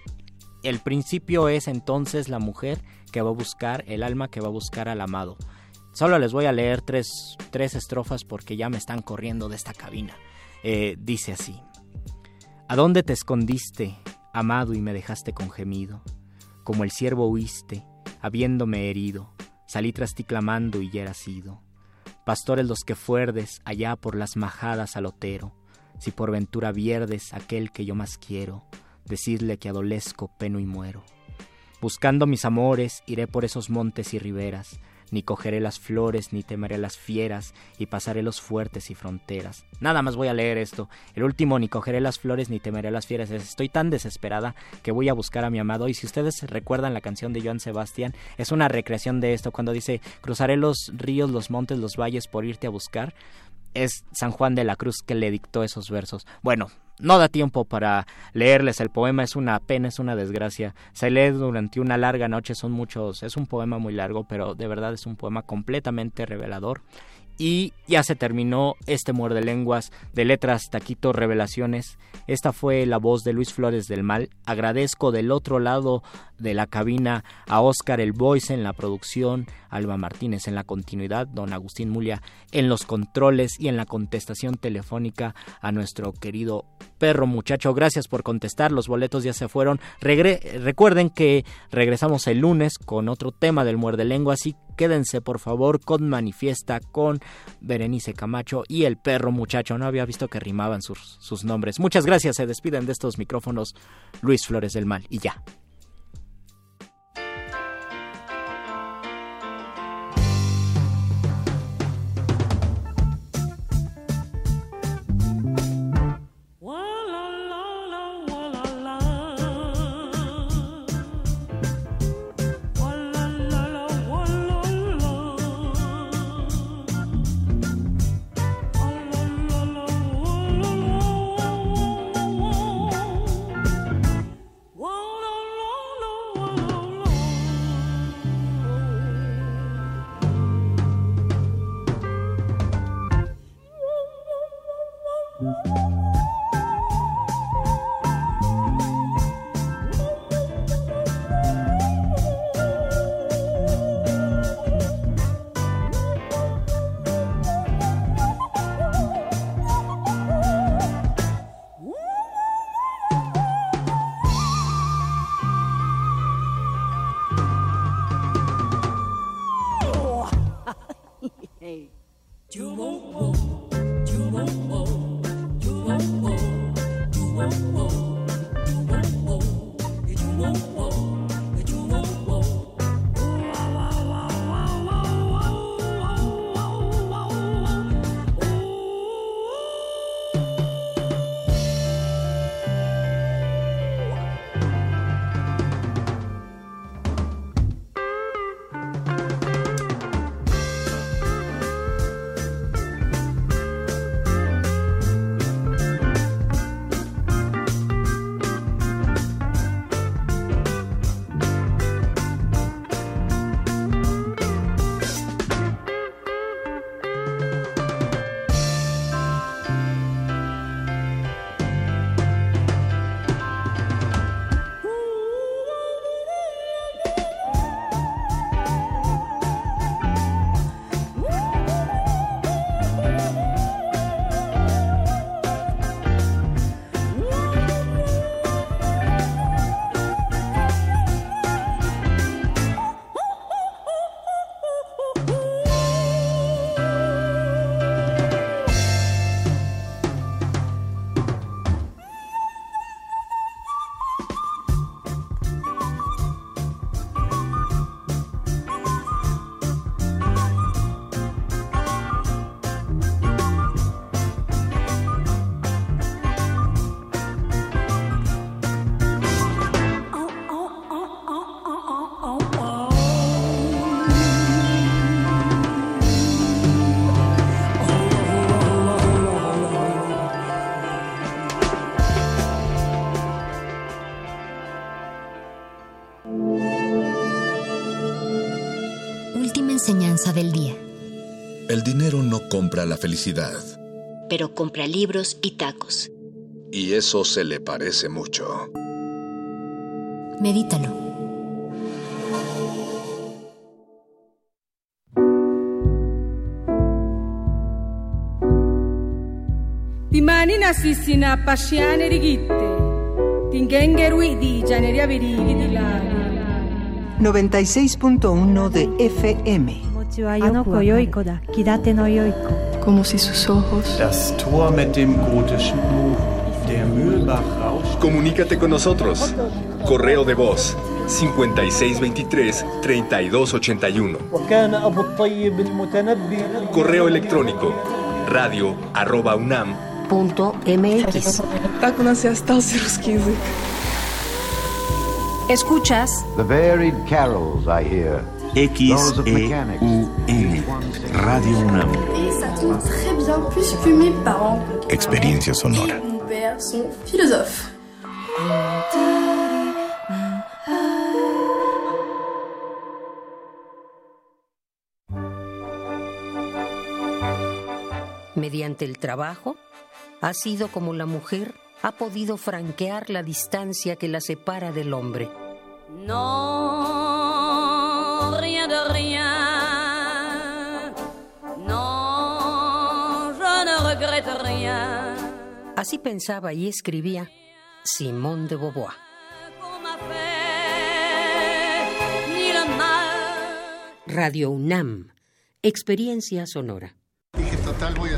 El principio es entonces la mujer que va a buscar, el alma que va a buscar al amado. Solo les voy a leer tres, tres estrofas porque ya me están corriendo de esta cabina. Eh, dice así. ¿A dónde te escondiste, amado, y me dejaste con gemido? Como el siervo huiste, habiéndome herido, salí tras ti clamando y ya era sido. Pastores los que fuerdes allá por las majadas al otero, si por ventura vierdes aquel que yo más quiero, decirle que adolezco, peno y muero. Buscando mis amores, iré por esos montes y riberas, ni cogeré las flores, ni temeré las fieras, y pasaré los fuertes y fronteras. Nada más voy a leer esto. El último, ni cogeré las flores, ni temeré las fieras. Estoy tan desesperada que voy a buscar a mi amado. Y si ustedes recuerdan la canción de Joan Sebastián, es una recreación de esto, cuando dice, cruzaré los ríos, los montes, los valles por irte a buscar es San Juan de la Cruz que le dictó esos versos. Bueno, no da tiempo para leerles el poema, es una pena, es una desgracia. Se lee durante una larga noche, son muchos, es un poema muy largo, pero de verdad es un poema completamente revelador. Y ya se terminó este muerde lenguas de letras Taquito Revelaciones. Esta fue la voz de Luis Flores del Mal. Agradezco del otro lado de la cabina a Oscar el Voice en la producción, Alba Martínez en la continuidad, don Agustín Mulia en los controles y en la contestación telefónica a nuestro querido perro muchacho. Gracias por contestar, los boletos ya se fueron. recuerden que regresamos el lunes con otro tema del muerde lenguas y quédense por favor con Manifiesta, con Berenice Camacho y el perro muchacho. No había visto que rimaban sus, sus nombres. Muchas gracias, se despiden de estos micrófonos Luis Flores del Mal y ya. La felicidad. Pero compra libros y tacos. Y eso se le parece mucho. Medítalo. Timani nasisina pasciane rigitte. Tingengerui di janeria virili di 96.1 de FM como si sus ojos. Das Tor mit dem gotischen Der Mühlbach rauscht. Comunícate con nosotros. Correo de voz 5623-3281. Correo electrónico radio arroba unam. Punto MX. Escuchas. The varied carols I hear. X -E -U -N, Radio UNAM. Très bien puisque mes parents, Experiencia sonora. et mon père, sont philosophes. Mediante el trabajo, ha sido como la mujer ha podido franquear la distancia que la separa del hombre. Non, Así pensaba y escribía Simón de Beauvoir. Radio UNAM, experiencia sonora. Dije, total, voy a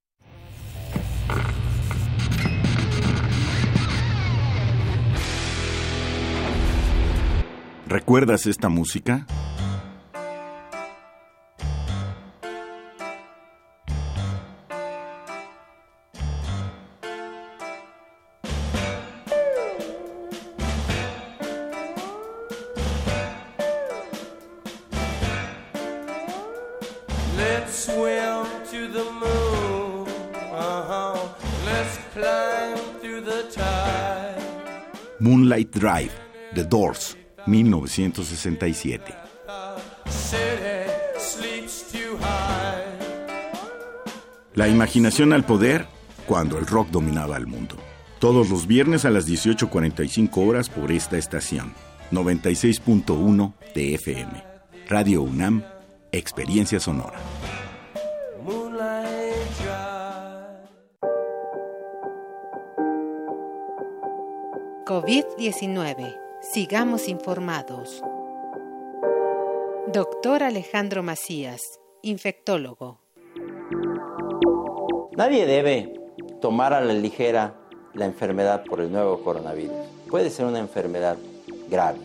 ¿Recuerdas esta música? Moonlight Drive, The Doors, 1967. City sleeps too high. La imaginación al poder cuando el rock dominaba el mundo. Todos los viernes a las 18.45 horas por esta estación. 96.1 de FM. Radio UNAM, Experiencia Sonora. Moonlight drive. COVID-19. Sigamos informados. Doctor Alejandro Macías, infectólogo. Nadie debe tomar a la ligera la enfermedad por el nuevo coronavirus. Puede ser una enfermedad grave.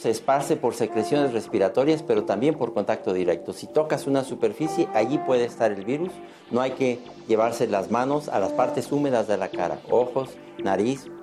Se esparce por secreciones respiratorias, pero también por contacto directo. Si tocas una superficie, allí puede estar el virus. No hay que llevarse las manos a las partes húmedas de la cara, ojos, nariz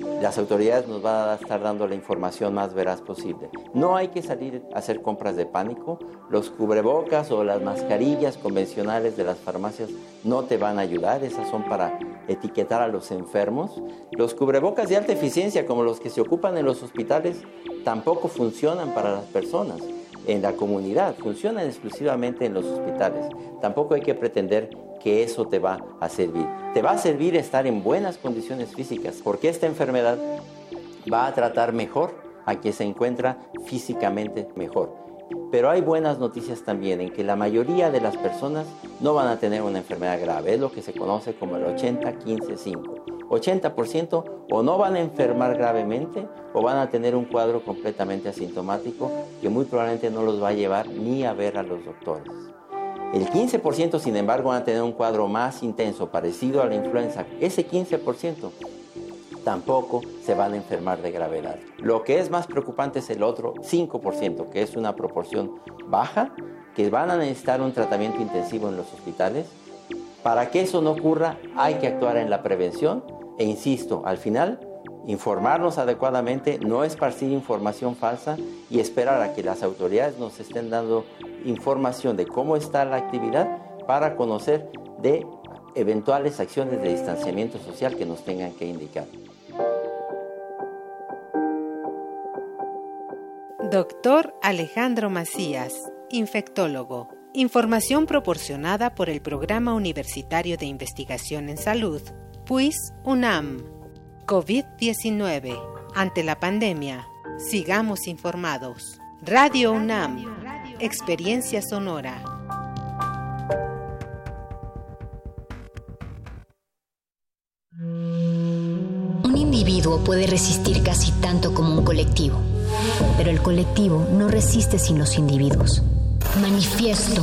Las autoridades nos van a estar dando la información más veraz posible. No hay que salir a hacer compras de pánico. Los cubrebocas o las mascarillas convencionales de las farmacias no te van a ayudar. Esas son para etiquetar a los enfermos. Los cubrebocas de alta eficiencia, como los que se ocupan en los hospitales, tampoco funcionan para las personas en la comunidad, funcionan exclusivamente en los hospitales. Tampoco hay que pretender que eso te va a servir. Te va a servir estar en buenas condiciones físicas, porque esta enfermedad va a tratar mejor a quien se encuentra físicamente mejor. Pero hay buenas noticias también en que la mayoría de las personas no van a tener una enfermedad grave, es lo que se conoce como el 80-15-5. 80% o no van a enfermar gravemente o van a tener un cuadro completamente asintomático que muy probablemente no los va a llevar ni a ver a los doctores. El 15% sin embargo van a tener un cuadro más intenso, parecido a la influenza. Ese 15% tampoco se van a enfermar de gravedad. Lo que es más preocupante es el otro 5%, que es una proporción baja, que van a necesitar un tratamiento intensivo en los hospitales. Para que eso no ocurra hay que actuar en la prevención e insisto, al final informarnos adecuadamente, no esparcir información falsa y esperar a que las autoridades nos estén dando información de cómo está la actividad para conocer de eventuales acciones de distanciamiento social que nos tengan que indicar. Doctor Alejandro Macías, infectólogo. Información proporcionada por el Programa Universitario de Investigación en Salud, PUIS UNAM. COVID-19. Ante la pandemia, sigamos informados. Radio UNAM. Experiencia sonora. Un individuo puede resistir casi tanto como un colectivo, pero el colectivo no resiste sin los individuos. Manifiesto.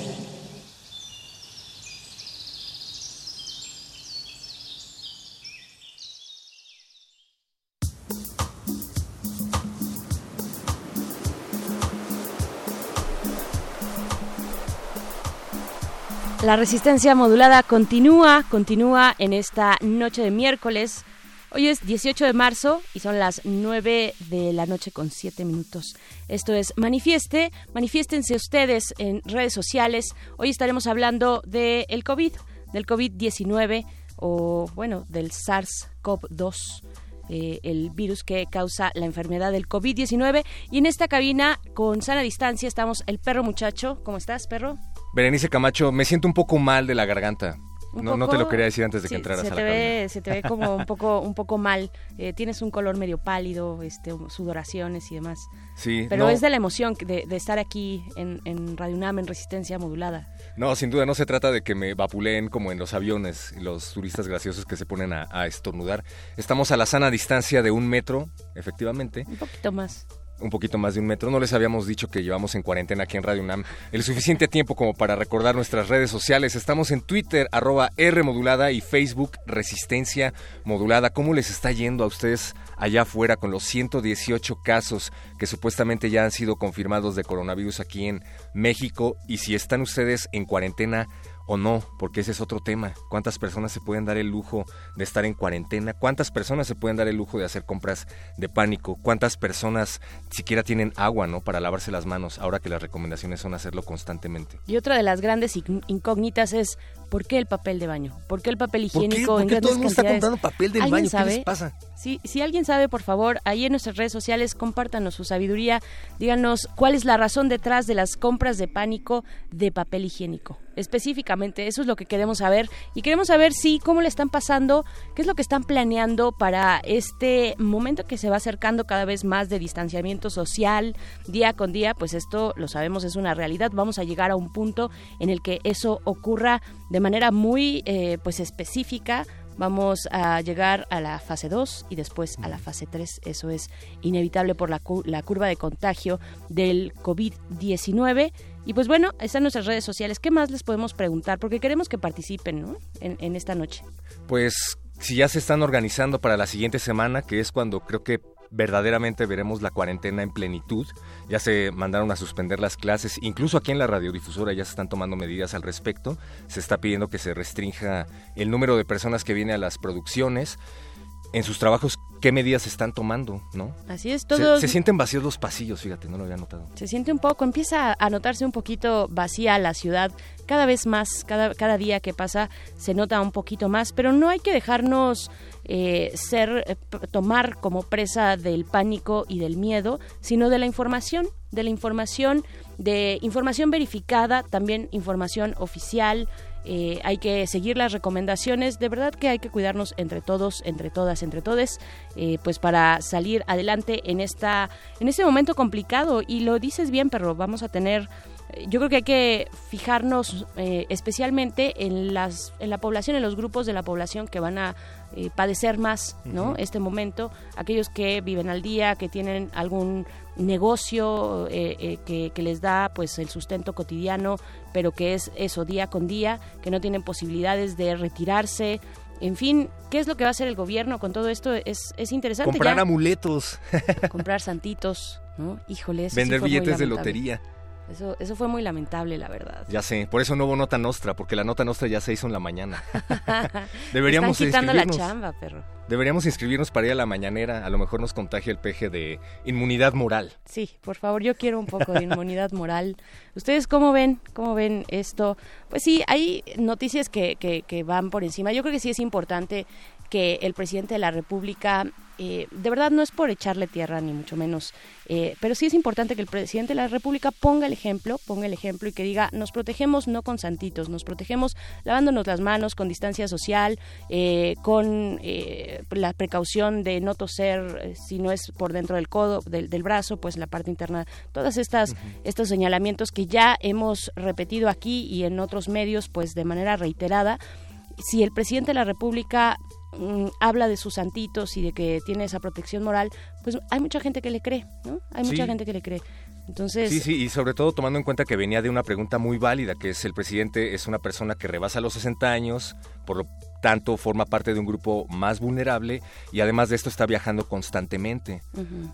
La resistencia modulada continúa, continúa en esta noche de miércoles. Hoy es 18 de marzo y son las 9 de la noche con 7 minutos. Esto es Manifieste. Manifiéstense ustedes en redes sociales. Hoy estaremos hablando del COVID, del COVID-19 o, bueno, del SARS-CoV-2. Eh, el virus que causa la enfermedad del COVID-19. Y en esta cabina, con sana distancia, estamos el perro muchacho. ¿Cómo estás, perro? Berenice Camacho, me siento un poco mal de la garganta. No, no te lo quería decir antes de que entraras se a te la ve, Se te ve como un poco, un poco mal. Eh, tienes un color medio pálido, este, sudoraciones y demás. Sí. Pero no, es de la emoción de, de estar aquí en, en Radio UNAM en resistencia modulada. No, sin duda no se trata de que me vapuleen como en los aviones y los turistas graciosos que se ponen a, a estornudar. Estamos a la sana distancia de un metro, efectivamente. Un poquito más un poquito más de un metro. No les habíamos dicho que llevamos en cuarentena aquí en Radio UNAM el suficiente tiempo como para recordar nuestras redes sociales. Estamos en Twitter, arroba R modulada y Facebook Resistencia Modulada. ¿Cómo les está yendo a ustedes allá afuera con los 118 casos que supuestamente ya han sido confirmados de coronavirus aquí en México? Y si están ustedes en cuarentena, o no, porque ese es otro tema. ¿Cuántas personas se pueden dar el lujo de estar en cuarentena? ¿Cuántas personas se pueden dar el lujo de hacer compras de pánico? ¿Cuántas personas siquiera tienen agua, no, para lavarse las manos ahora que las recomendaciones son hacerlo constantemente? Y otra de las grandes incógnitas es ¿por qué el papel de baño? ¿Por qué el papel higiénico ¿Por qué? ¿Por qué en todo el mundo está comprando papel del ¿Alguien baño? Sabe? ¿Qué les pasa? Si, si alguien sabe, por favor, ahí en nuestras redes sociales, compártanos su sabiduría. Díganos cuál es la razón detrás de las compras de pánico de papel higiénico. Específicamente, eso es lo que queremos saber. Y queremos saber, sí, cómo le están pasando, qué es lo que están planeando para este momento que se va acercando cada vez más de distanciamiento social, día con día. Pues esto, lo sabemos, es una realidad. Vamos a llegar a un punto en el que eso ocurra de manera muy eh, pues específica Vamos a llegar a la fase 2 y después a la fase 3. Eso es inevitable por la, cu la curva de contagio del COVID-19. Y pues bueno, están nuestras redes sociales. ¿Qué más les podemos preguntar? Porque queremos que participen ¿no? en, en esta noche. Pues si ya se están organizando para la siguiente semana, que es cuando creo que verdaderamente veremos la cuarentena en plenitud. Ya se mandaron a suspender las clases, incluso aquí en la radiodifusora ya se están tomando medidas al respecto. Se está pidiendo que se restrinja el número de personas que viene a las producciones. En sus trabajos, ¿qué medidas se están tomando? ¿no? Así es, todo. Se, se, sienten vacíos los pasillos, fíjate, no lo había notado. Se siente un poco, empieza a notarse un poquito vacía la ciudad. Cada vez más, cada, cada día que pasa se nota un poquito más, pero no hay que dejarnos eh, ser, eh, tomar como presa del pánico y del miedo, sino de la información, de la información, de información verificada, también información oficial. Eh, hay que seguir las recomendaciones, de verdad que hay que cuidarnos entre todos, entre todas, entre todes, eh, pues para salir adelante en esta, en este momento complicado. Y lo dices bien, pero vamos a tener yo creo que hay que fijarnos eh, especialmente en las en la población, en los grupos de la población que van a eh, padecer más, ¿no? Este momento, aquellos que viven al día, que tienen algún negocio eh, que, que, les da pues el sustento cotidiano, pero que es eso día con día, que no tienen posibilidades de retirarse, en fin, ¿qué es lo que va a hacer el gobierno con todo esto? Es, es interesante. Comprar amuletos. comprar santitos, ¿no? Híjole, Vender billetes de lotería. Eso, eso fue muy lamentable, la verdad. Ya sé, por eso no hubo nota nostra, porque la nota nostra ya se hizo en la mañana. Deberíamos Están quitando la chamba, perro. Deberíamos inscribirnos para ir a la mañanera, a lo mejor nos contagia el peje de inmunidad moral. Sí, por favor, yo quiero un poco de inmunidad moral. ¿Ustedes cómo ven? ¿Cómo ven esto? Pues sí, hay noticias que, que, que van por encima. Yo creo que sí es importante que el presidente de la República, eh, de verdad no es por echarle tierra ni mucho menos, eh, pero sí es importante que el presidente de la República ponga el ejemplo, ponga el ejemplo y que diga, nos protegemos no con santitos, nos protegemos lavándonos las manos, con distancia social, eh, con la precaución de no toser si no es por dentro del codo, del, del brazo, pues la parte interna, todas estas, estos señalamientos que ya hemos repetido aquí y en otros medios, pues de manera reiterada si el presidente de la República Mm, habla de sus santitos y de que tiene esa protección moral, pues hay mucha gente que le cree, ¿no? Hay mucha gente que le cree. Entonces, sí, sí, y sobre todo tomando en cuenta que venía de una pregunta muy válida, que es el presidente es una persona que rebasa los 60 años, por lo tanto forma parte de un grupo más vulnerable y además de esto está viajando constantemente.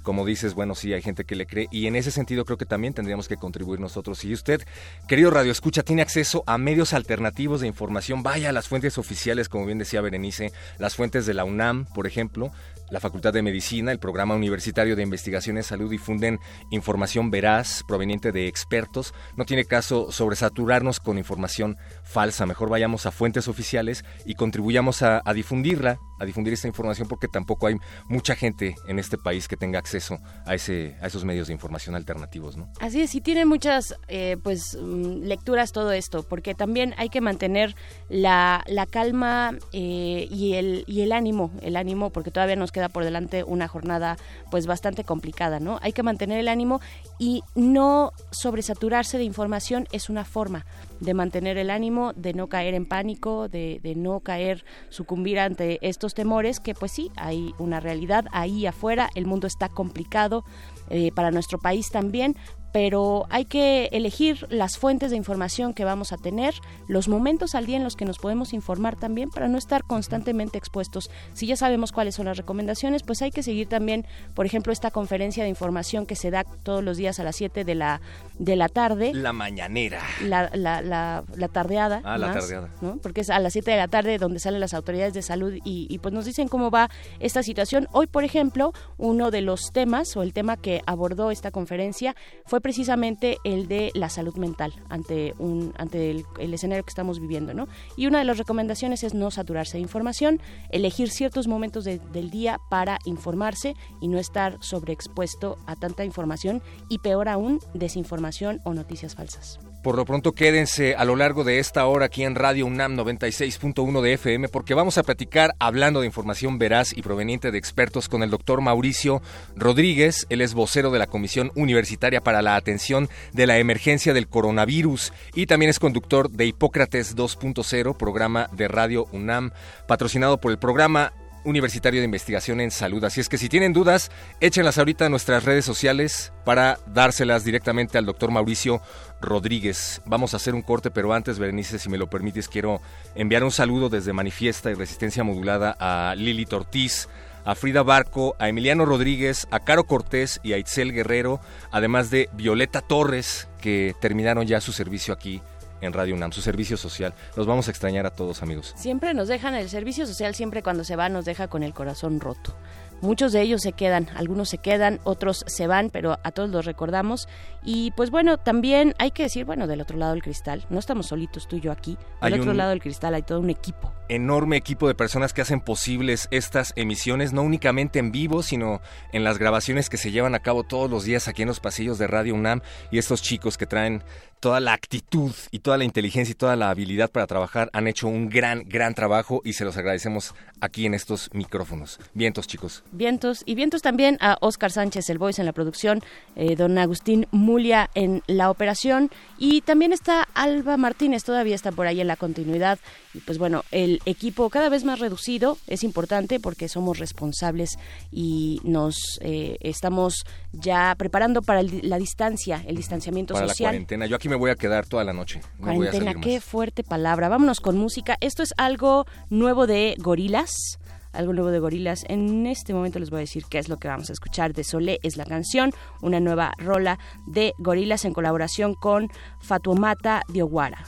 Como dices, bueno, sí, hay gente que le cree y en ese sentido creo que también tendríamos que contribuir nosotros. Si usted, querido Radio Escucha, tiene acceso a medios alternativos de información, vaya a las fuentes oficiales, como bien decía Berenice, las fuentes de la UNAM, por ejemplo, la Facultad de Medicina, el Programa Universitario de Investigación en Salud difunden información veraz proveniente de expertos. No tiene caso sobresaturarnos con información falsa. Mejor vayamos a fuentes oficiales y contribuyamos a, difundirla, a difundir esta información, porque tampoco hay mucha gente en este país que tenga acceso a, ese, a esos medios de información alternativos. ¿no? Así es, y tiene muchas eh, pues mm, lecturas todo esto, porque también hay que mantener la, la calma eh, y, el, y el ánimo, el ánimo, porque todavía nos queda por delante una jornada pues bastante complicada, ¿no? Hay que mantener el ánimo y no sobresaturarse de información es una forma de mantener el ánimo, de no caer en pánico, de, de no caer, sucumbir ante estos temores, que pues sí, hay una realidad ahí afuera, el mundo está complicado, eh, para nuestro país también, pero hay que elegir las fuentes de información que vamos a tener, los momentos al día en los que nos podemos informar también para no estar constantemente expuestos. Si ya sabemos cuáles son las recomendaciones, pues hay que seguir también, por ejemplo, esta conferencia de información que se da todos los días a las 7 de la, de la tarde. La mañanera. La, la, la, la tardeada. Ah, la tardeada. ¿no? Porque es a las 7 de la tarde donde salen las autoridades de salud y, y pues nos dicen cómo va esta situación. Hoy, por ejemplo, uno de los temas o el tema que abordó esta conferencia fue precisamente el de la salud mental ante un ante el, escenario que estamos viviendo, ¿no? Y una de las recomendaciones es no saturarse de información, elegir ciertos momentos del día para informarse y no estar sobreexpuesto a tanta información y peor aún desinformación o noticias falsas. Por lo pronto quédense a lo largo de esta hora aquí en Radio UNAM 96.1 de FM porque vamos a platicar hablando de información veraz y proveniente de expertos con el doctor Mauricio Rodríguez. Él es vocero de la Comisión Universitaria para la Atención de la Emergencia del Coronavirus y también es conductor de Hipócrates 2.0, programa de Radio UNAM patrocinado por el programa Universitario de Investigación en Salud. Así es que si tienen dudas, échenlas ahorita a nuestras redes sociales para dárselas directamente al doctor Mauricio Rodríguez. Vamos a hacer un corte, pero antes, Berenice, si me lo permites, quiero enviar un saludo desde Manifiesta y Resistencia Modulada a Lili Ortiz, a Frida Barco, a Emiliano Rodríguez, a Caro Cortés y a Itzel Guerrero, además de Violeta Torres, que terminaron ya su servicio aquí en Radio UNAM, su servicio social. Los vamos a extrañar a todos, amigos. Siempre nos dejan, el servicio social siempre cuando se va nos deja con el corazón roto. Muchos de ellos se quedan, algunos se quedan, otros se van, pero a todos los recordamos. Y pues bueno, también hay que decir, bueno, del otro lado del cristal, no estamos solitos tú y yo aquí, del otro lado del cristal hay todo un equipo. Enorme equipo de personas que hacen posibles estas emisiones, no únicamente en vivo, sino en las grabaciones que se llevan a cabo todos los días aquí en los pasillos de Radio UNAM y estos chicos que traen toda la actitud y toda la inteligencia y toda la habilidad para trabajar han hecho un gran, gran trabajo y se los agradecemos aquí en estos micrófonos. Vientos, chicos. Vientos y vientos también a Oscar Sánchez, el voice en la producción, eh, don Agustín Mulia en la operación y también está Alba Martínez, todavía está por ahí en la continuidad. Y pues bueno, el equipo cada vez más reducido es importante porque somos responsables y nos eh, estamos ya preparando para la distancia, el distanciamiento para social. la cuarentena. Yo aquí me voy a quedar toda la noche. No voy a Cuarentena, salir qué fuerte palabra. Vámonos con música. Esto es algo nuevo de Gorilas. Algo nuevo de Gorilas. En este momento les voy a decir qué es lo que vamos a escuchar. De Solé es la canción, una nueva rola de Gorilas en colaboración con Fatuomata Diowara.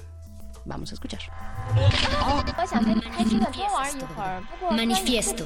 Vamos a escuchar. Manifiesto.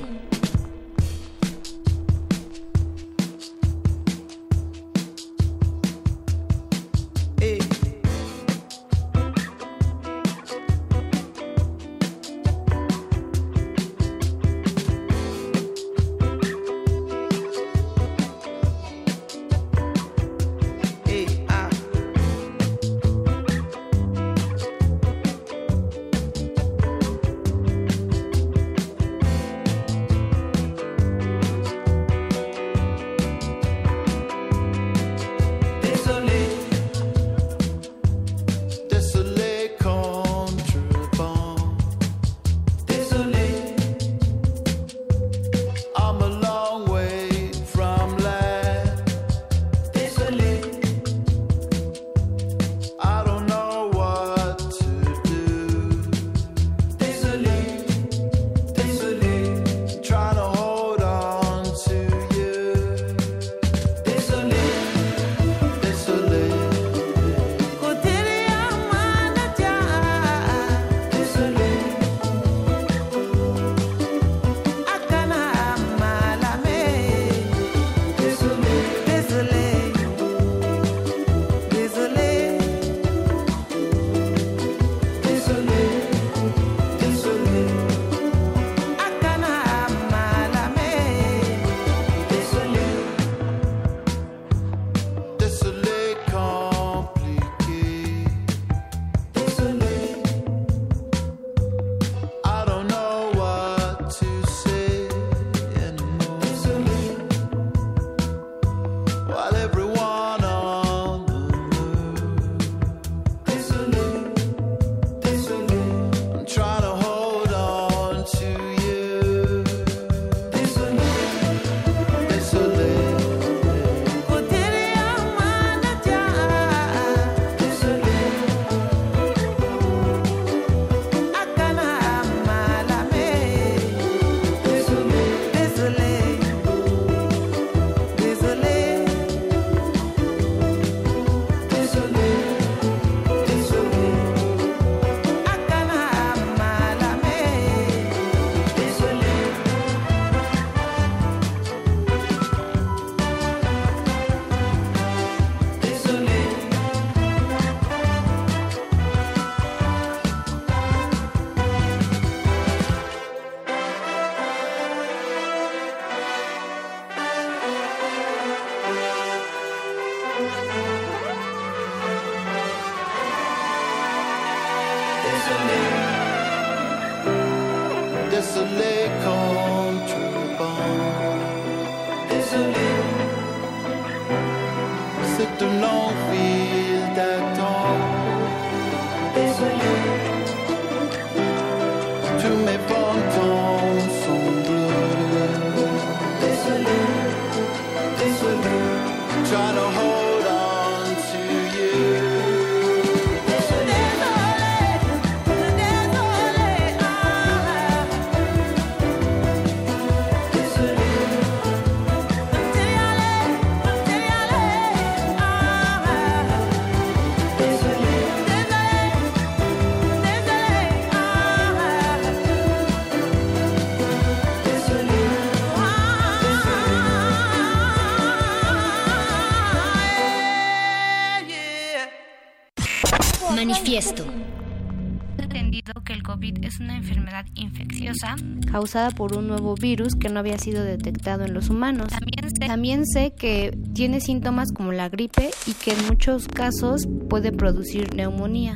Causada por un nuevo virus que no había sido detectado en los humanos. También sé, También sé que tiene síntomas como la gripe y que en muchos casos puede producir neumonía.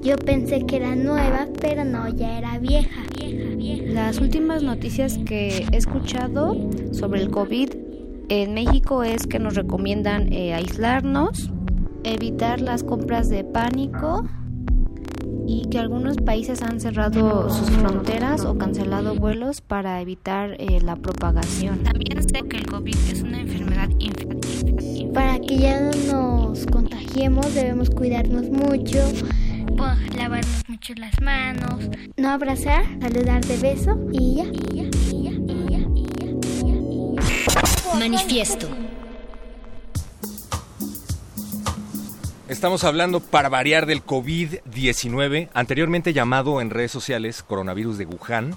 Yo pensé que era nueva, pero no, ya era vieja. vieja, vieja. Las últimas noticias que he escuchado sobre el COVID en México es que nos recomiendan eh, aislarnos, evitar las compras de pánico que algunos países han cerrado sus fronteras o cancelado vuelos para evitar eh, la propagación. También sé que el COVID es una enfermedad infecciosa. Para que ya no nos contagiemos debemos cuidarnos mucho, Pues, lavarnos mucho las manos. no abrazar, saludar de beso y ya. Y ya, y ya, y ya, y ya, y ya, y ya. Manifiesto. Estamos hablando para variar del COVID-19, anteriormente llamado en redes sociales coronavirus de Wuhan.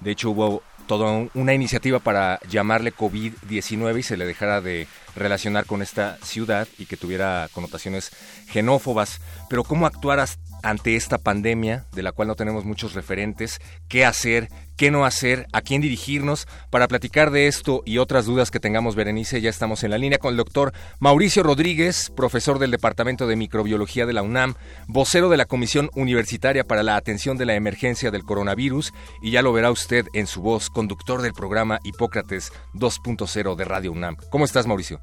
De hecho, hubo toda un- una iniciativa para llamarle COVID-19 y se le dejara de relacionar con esta ciudad y que tuviera connotaciones xenófobas. Pero ¿cómo actuar ante esta pandemia de la cual no tenemos muchos referentes? ¿Qué hacer? ¿Qué no hacer? ¿A quién dirigirnos? Para platicar de esto y otras dudas que tengamos, Berenice, ya estamos en la línea con el doctor Mauricio Rodríguez, profesor del Departamento de Microbiología de la UNAM, vocero de la Comisión Universitaria para la Atención de la Emergencia del Coronavirus, y ya lo verá usted en su voz, conductor del programa Hipócrates 2.0 de Radio UNAM. ¿Cómo estás, Mauricio?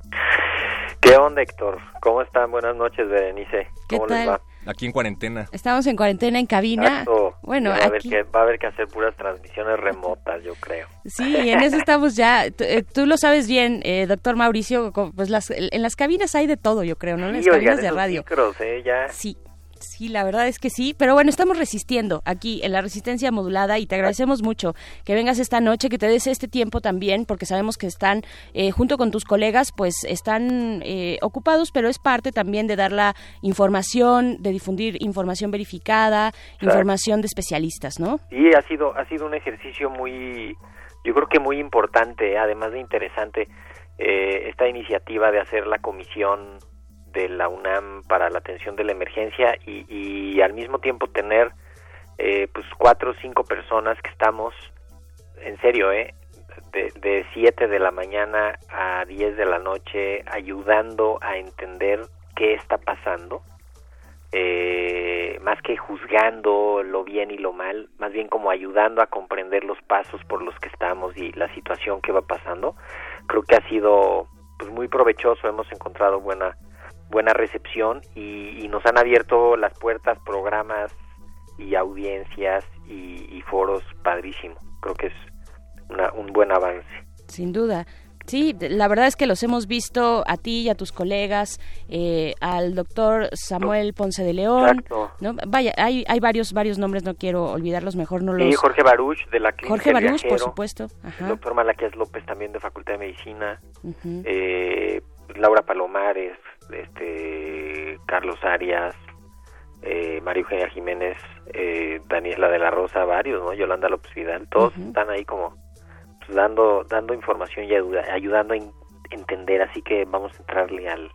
¿Qué onda, Héctor? ¿Cómo están? Buenas noches, Berenice. ¿Qué ¿Cómo tal? les va? Aquí en cuarentena. Estamos en cuarentena en cabina. Exacto. Bueno, va, a haber aquí que, va a haber que hacer puras transmisiones remotas, yo creo. Sí, en eso estamos ya. Tú, eh, tú lo sabes bien, eh, doctor Mauricio, pues las, en las cabinas hay de todo, yo creo, ¿no? En las Sí, oigan, cabinas de esos radio. micros, ¿eh? Ya. Sí, sí, la verdad es que sí, pero bueno, estamos resistiendo aquí en la resistencia modulada y te agradecemos mucho que vengas esta noche, que te des este tiempo también, porque sabemos que están eh, junto con tus colegas, pues están eh, ocupados, pero es parte también de dar la información, de difundir información verificada, información de especialistas, ¿no? Sí, ha sido, ha sido un ejercicio muy, yo creo que muy importante, ¿eh? además de interesante, eh, esta iniciativa de hacer la comisión de la UNAM para la atención de la emergencia y, al mismo tiempo tener eh, pues cuatro o cinco personas que estamos, en serio, ¿eh? de, de 7 de la mañana a 10 de la noche ayudando a entender qué está pasando eh, más que juzgando lo bien y lo mal, más bien como ayudando a comprender los pasos por los que estamos y la situación que va pasando, creo que ha sido pues muy provechoso, hemos encontrado buena buena recepción y, y nos han abierto las puertas programas y audiencias y, y foros padrísimo, creo que es una, un buen avance. Sin duda. Sí, la verdad es que los hemos visto a ti y a tus colegas, eh, al doctor Samuel Ponce de León. Exacto. ¿no? Vaya, hay, hay varios varios nombres, no quiero olvidarlos, mejor no los... Y Jorge Baruch de la Clínica Jorge Baruch, por supuesto. el doctor Malaquías López también de Facultad de Medicina, eh, Laura Palomares, este Carlos Arias, eh, María Eugenia Jiménez, eh, Daniela de la Rosa, varios, ¿no? Yolanda López Vidal, todos están ahí como pues, dando dando información y ayuda- ayudando a en- entender, así que vamos a entrarle al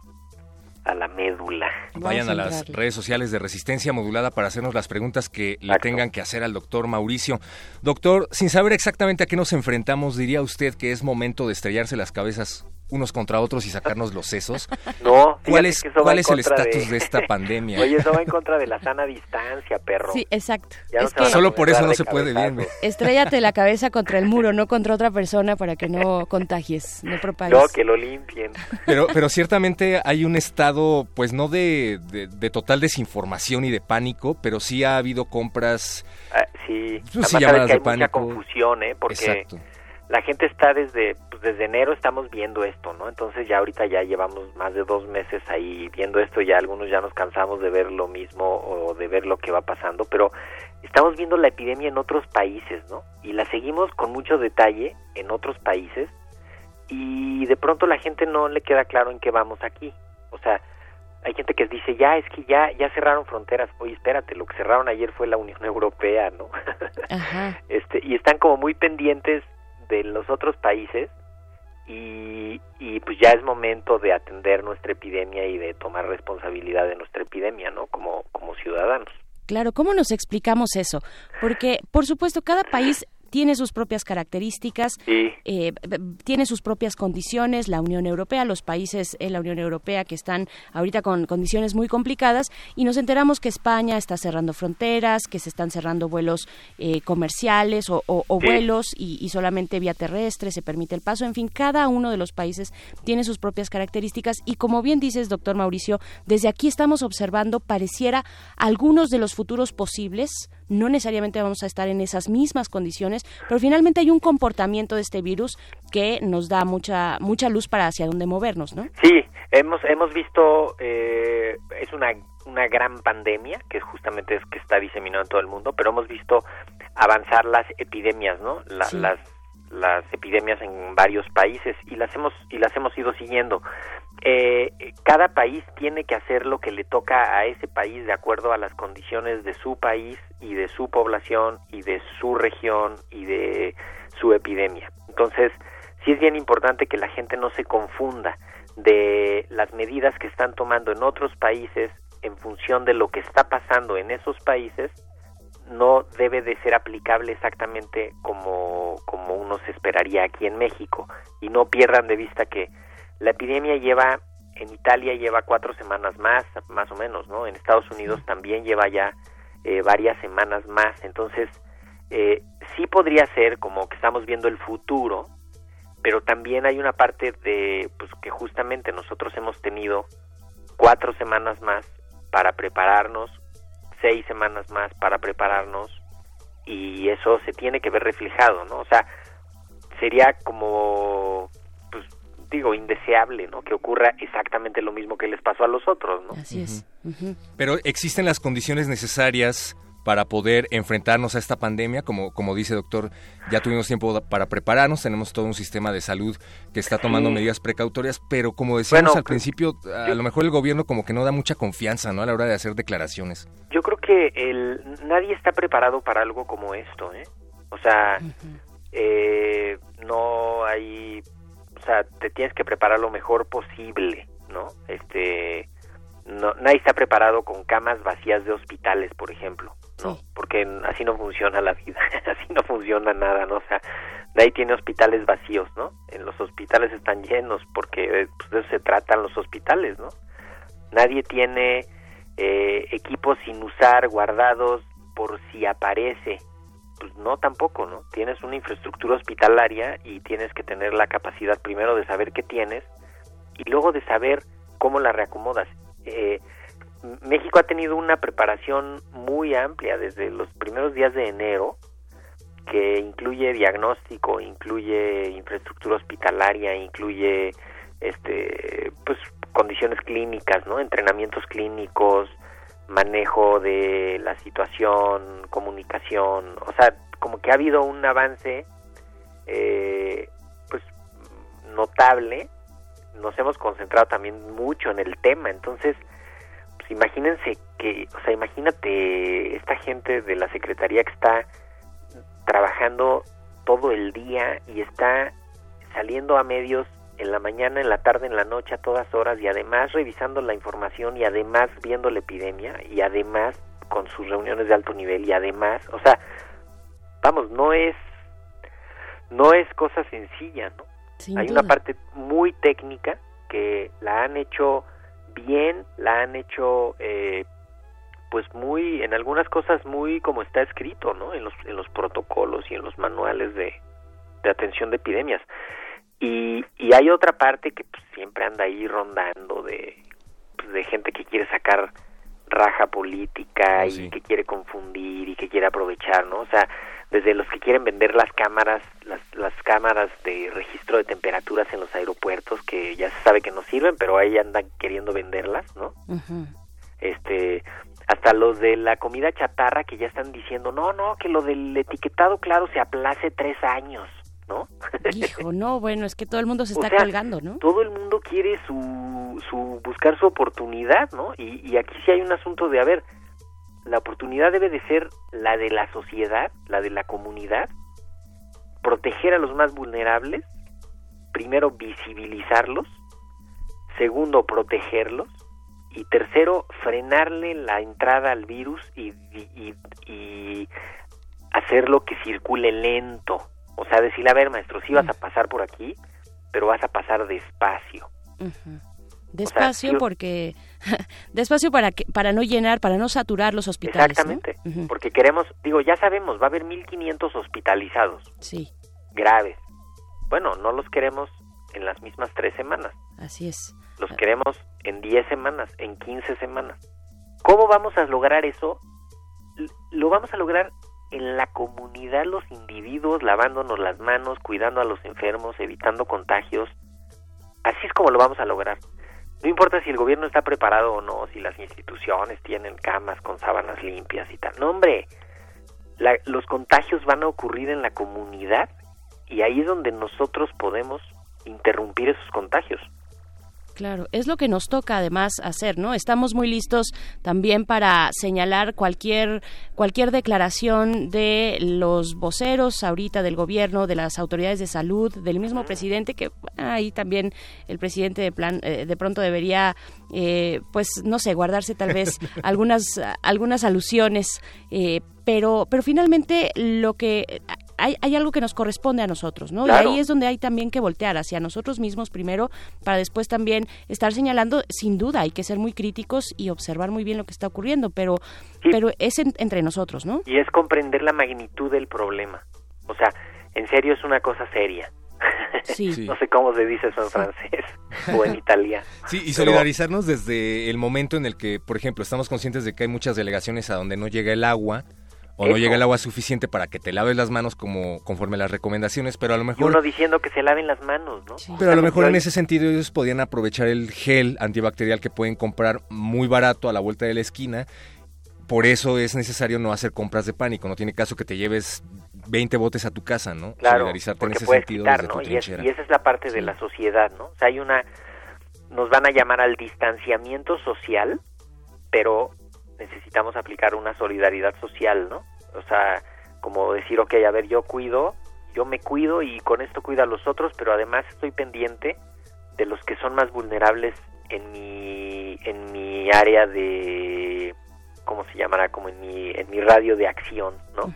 a la médula. Vayan a las redes sociales de Resistencia Modulada para hacernos las preguntas que le tengan que hacer al doctor Mauricio. Doctor, sin saber exactamente a qué nos enfrentamos, ¿diría usted que es momento de estrellarse las cabezas unos contra otros y sacarnos los sesos? No, ¿Cuál es, que cuál el estatus de... esta pandemia? Oye, eso va en contra de la sana distancia, perro. Sí, exacto. Ya Es que- Solo por eso no se puede bien. Estréllate la cabeza contra el muro, no contra otra persona para que no contagies, no propagues. No, que lo limpien. Pero, pero ciertamente hay un estado, pues no de, de- de total desinformación y de pánico, pero sí ha habido compras Ah, sí, Pues sí, llamadas que hay de mucha pánico. confusión, ¿eh? Porque Exacto. La gente está desde pues, desde enero estamos viendo esto, ¿no? Entonces ya ahorita ya llevamos más de dos meses ahí viendo esto, ya algunos ya nos cansamos de ver lo mismo o de ver lo que va pasando, pero estamos viendo la epidemia en otros países, ¿no? Y la seguimos con mucho detalle en otros países y de pronto la gente no le queda claro en qué vamos aquí. O sea, hay gente que dice, ya, es que ya, ya cerraron fronteras. Oye, espérate, lo que cerraron ayer fue la Unión Europea, ¿no? Ajá. este y están como muy pendientes de los otros países y, y pues ya es momento de atender nuestra epidemia y de tomar responsabilidad de nuestra epidemia, ¿no? Como, como ciudadanos. Claro, ¿cómo nos explicamos eso? Porque, por supuesto, cada país tiene sus propias características, eh, tiene sus propias condiciones, la Unión Europea, los países en la Unión Europea que están ahorita con condiciones muy complicadas y nos enteramos que España está cerrando fronteras, que se están cerrando vuelos eh, comerciales o, vuelos y, solamente vía terrestre se permite el paso. En fin, cada uno de los países tiene sus propias características y como bien dices, doctor Mauricio, desde aquí estamos observando, pareciera, algunos de los futuros posibles, no necesariamente vamos a estar en esas mismas condiciones, pero finalmente hay un comportamiento de este virus que nos da mucha mucha luz para hacia dónde movernos, ¿no? Sí, hemos hemos visto eh, es una una gran pandemia que justamente es que está diseminada en todo el mundo, pero hemos visto avanzar las epidemias, ¿no? las las epidemias en varios países y las hemos y las hemos ido siguiendo eh, cada país tiene que hacer lo que le toca a ese país de acuerdo a las condiciones de su país y de su población y de su región y de su epidemia. Entonces, sí es bien importante que la gente no se confunda de las medidas que están tomando en otros países en función de lo que está pasando en esos países no debe de ser aplicable exactamente como, como uno se esperaría aquí en México y no pierdan de vista que la epidemia lleva, en Italia lleva cuatro semanas más, más o menos, ¿no? En Estados Unidos también lleva ya eh, varias semanas más. Entonces, eh, sí podría ser como que estamos viendo el futuro, pero también hay una parte de, pues que justamente nosotros hemos tenido cuatro semanas más para prepararnos, seis semanas más para prepararnos, y eso se tiene que ver reflejado, ¿no? O sea, sería como digo, indeseable, ¿no? Que ocurra exactamente lo mismo que les pasó a los otros, ¿no? Así es. Pero existen las condiciones necesarias para poder enfrentarnos a esta pandemia, como, como dice doctor, ya tuvimos tiempo para prepararnos, tenemos todo un sistema de salud que está tomando medidas precautorias, pero como decíamos al principio, a lo mejor el gobierno como que no da mucha confianza, ¿no? A la hora de hacer declaraciones. Yo creo que el, nadie está preparado para algo como esto, ¿eh? O sea, eh, no hay o sea, te tienes que preparar lo mejor posible, ¿no? Este, no, nadie está preparado con camas vacías de hospitales, por ejemplo, ¿no? Porque así no funciona la vida, así no funciona nada, ¿no? O sea, nadie tiene hospitales vacíos, ¿no? En los hospitales están llenos porque eh, pues, de eso se tratan los hospitales, ¿no? Nadie tiene eh, equipos sin usar guardados por si aparece pues no tampoco, ¿no? Tienes una infraestructura hospitalaria y tienes que tener la capacidad primero de saber qué tienes y luego de saber cómo la reacomodas. Eh, México ha tenido una preparación muy amplia desde los primeros días de enero, que incluye diagnóstico, incluye infraestructura hospitalaria, incluye este pues condiciones clínicas, ¿no? Entrenamientos clínicos, manejo de la situación, comunicación, o sea, como que ha habido un avance eh, pues notable, nos hemos concentrado también mucho en el tema, entonces imagínense que, o sea, imagínate esta gente de la Secretaría que está trabajando todo el día y está saliendo a medios en la mañana, en la tarde, en la noche, a todas horas, y además revisando la información, y además viendo la epidemia, y además con sus reuniones de alto nivel, y además, o sea, vamos, no es, no es cosa sencilla, ¿no? Hay una parte muy técnica que la han hecho bien, la han hecho, eh, pues muy, en algunas cosas muy como está escrito, ¿no? En los, en los protocolos y en los manuales de, de atención de epidemias y, y hay otra parte que pues, siempre anda ahí rondando de, pues, de gente que quiere sacar raja política ah, y que quiere confundir y que quiere aprovechar, ¿no? O sea, desde los que quieren vender las cámaras, las, las cámaras de registro de temperaturas en los aeropuertos, que ya se sabe que no sirven, pero ahí andan queriendo venderlas, ¿no? Este, hasta los de la comida chatarra que ya están diciendo, no, no, que lo del etiquetado claro se aplace tres años. ¿no? Hijo, no, bueno, es que todo el mundo se está colgando, ¿no? Todo el mundo quiere su, su buscar su oportunidad, ¿no? Y, y aquí sí hay un asunto de, a ver, la oportunidad debe de ser la de la sociedad, la de la comunidad, proteger a los más vulnerables, primero visibilizarlos, segundo protegerlos y tercero, frenarle la entrada al virus y, y, y hacerlo que circule lento. O sea, decirle, a ver, maestro, sí vas a pasar por aquí, pero vas a pasar despacio. Despacio porque despacio para que para no llenar, para no saturar los hospitales. Exactamente, porque queremos, digo, ya sabemos, va a haber 1500 hospitalizados. Sí. Graves. Bueno, no los queremos en las mismas tres semanas. Así es. Los queremos en 10 semanas, en 15 semanas. ¿Cómo vamos a lograr eso? Lo vamos a lograr en la comunidad, los individuos, lavándonos las manos, cuidando a los enfermos, evitando contagios. Así es como lo vamos a lograr. No importa si el gobierno está preparado o no, si las instituciones tienen camas con sábanas limpias y tal. No, hombre, los contagios van a ocurrir en la comunidad y ahí es donde nosotros podemos interrumpir esos contagios. Claro, es lo que nos toca además hacer, ¿no? Estamos muy listos también para señalar cualquier cualquier declaración de los voceros ahorita del gobierno, de las autoridades de salud, del mismo presidente que ahí también el presidente de plan eh, de pronto debería eh, pues no sé guardarse tal vez algunas algunas alusiones eh, pero pero finalmente lo que hay, hay algo que nos corresponde a nosotros, ¿no? Y ahí es donde hay también que voltear hacia nosotros mismos primero, para después también estar señalando, sin duda, hay que ser muy críticos y observar muy bien lo que está ocurriendo, pero, pero es entre nosotros, ¿no? Y es comprender la magnitud del problema. O sea, en serio es una cosa seria. Sí. no sé cómo se dice eso en francés o en italiano. Sí, y solidarizarnos desde el momento en el que, por ejemplo, estamos conscientes de que hay muchas delegaciones a donde no llega el agua o no llega el agua suficiente para que te laves las manos como conforme las recomendaciones, pero a lo mejor... Y uno diciendo que se laven las manos, ¿no? Pero a lo mejor en ese sentido ellos podían aprovechar el gel antibacterial que pueden comprar muy barato a la vuelta de la esquina. Por eso es necesario no hacer compras de pánico. No tiene caso que te lleves 20 botes a tu casa, ¿no? Claro, Solidarizarte en ese puedes sentido quitar, desde tu ¿no? Y, es- y esa es la parte de la sociedad, ¿no? O sea, hay una... Nos van a llamar al distanciamiento social, pero necesitamos aplicar una solidaridad social, ¿no? O sea, como decir, ok, a ver, yo cuido, yo me cuido y con esto cuido a los otros, pero además estoy pendiente de los que son más vulnerables en mi, en mi área de, ¿cómo se llamará? Como en mi, en mi radio de acción, ¿no?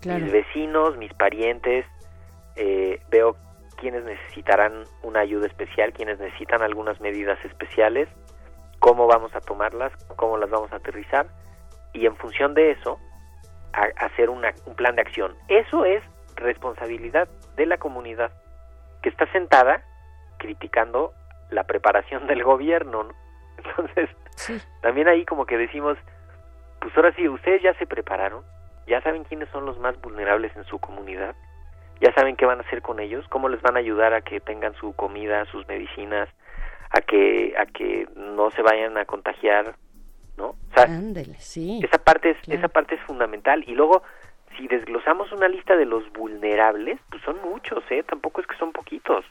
Claro. Mis vecinos, mis parientes, eh, veo quienes necesitarán una ayuda especial, quienes necesitan algunas medidas especiales, cómo vamos a tomarlas, cómo las vamos a aterrizar y en función de eso a- hacer una- un plan de acción. Eso es responsabilidad de la comunidad que está sentada criticando la preparación del gobierno. ¿no? Entonces, también ahí como que decimos, pues ahora sí, ustedes ya se prepararon, ya saben quiénes son los más vulnerables en su comunidad, ya saben qué van a hacer con ellos, cómo les van a ayudar a que tengan su comida, sus medicinas, a que a que no se vayan a contagiar, ¿no? O sea, Ándele, sí. esa parte es esa parte es fundamental y luego si desglosamos una lista de los vulnerables, pues son muchos, ¿eh? Tampoco es que son poquitos.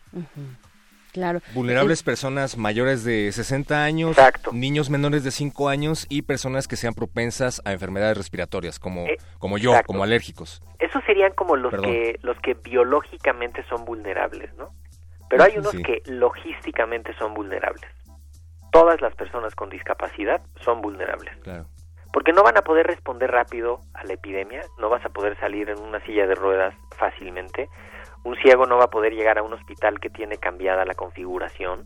Claro. Vulnerables personas mayores de 60 años, niños menores de 5 años y personas que sean propensas a enfermedades respiratorias, como, como yo, Eh, exacto. como alérgicos. Esos serían como los Perdón. que los que biológicamente son vulnerables, ¿no? Pero hay unos Sí. que logísticamente son vulnerables. Todas las personas con discapacidad son vulnerables. Claro. Porque no van a poder responder rápido a la epidemia, no vas a poder salir en una silla de ruedas fácilmente. Un ciego no va a poder llegar a un hospital que tiene cambiada la configuración.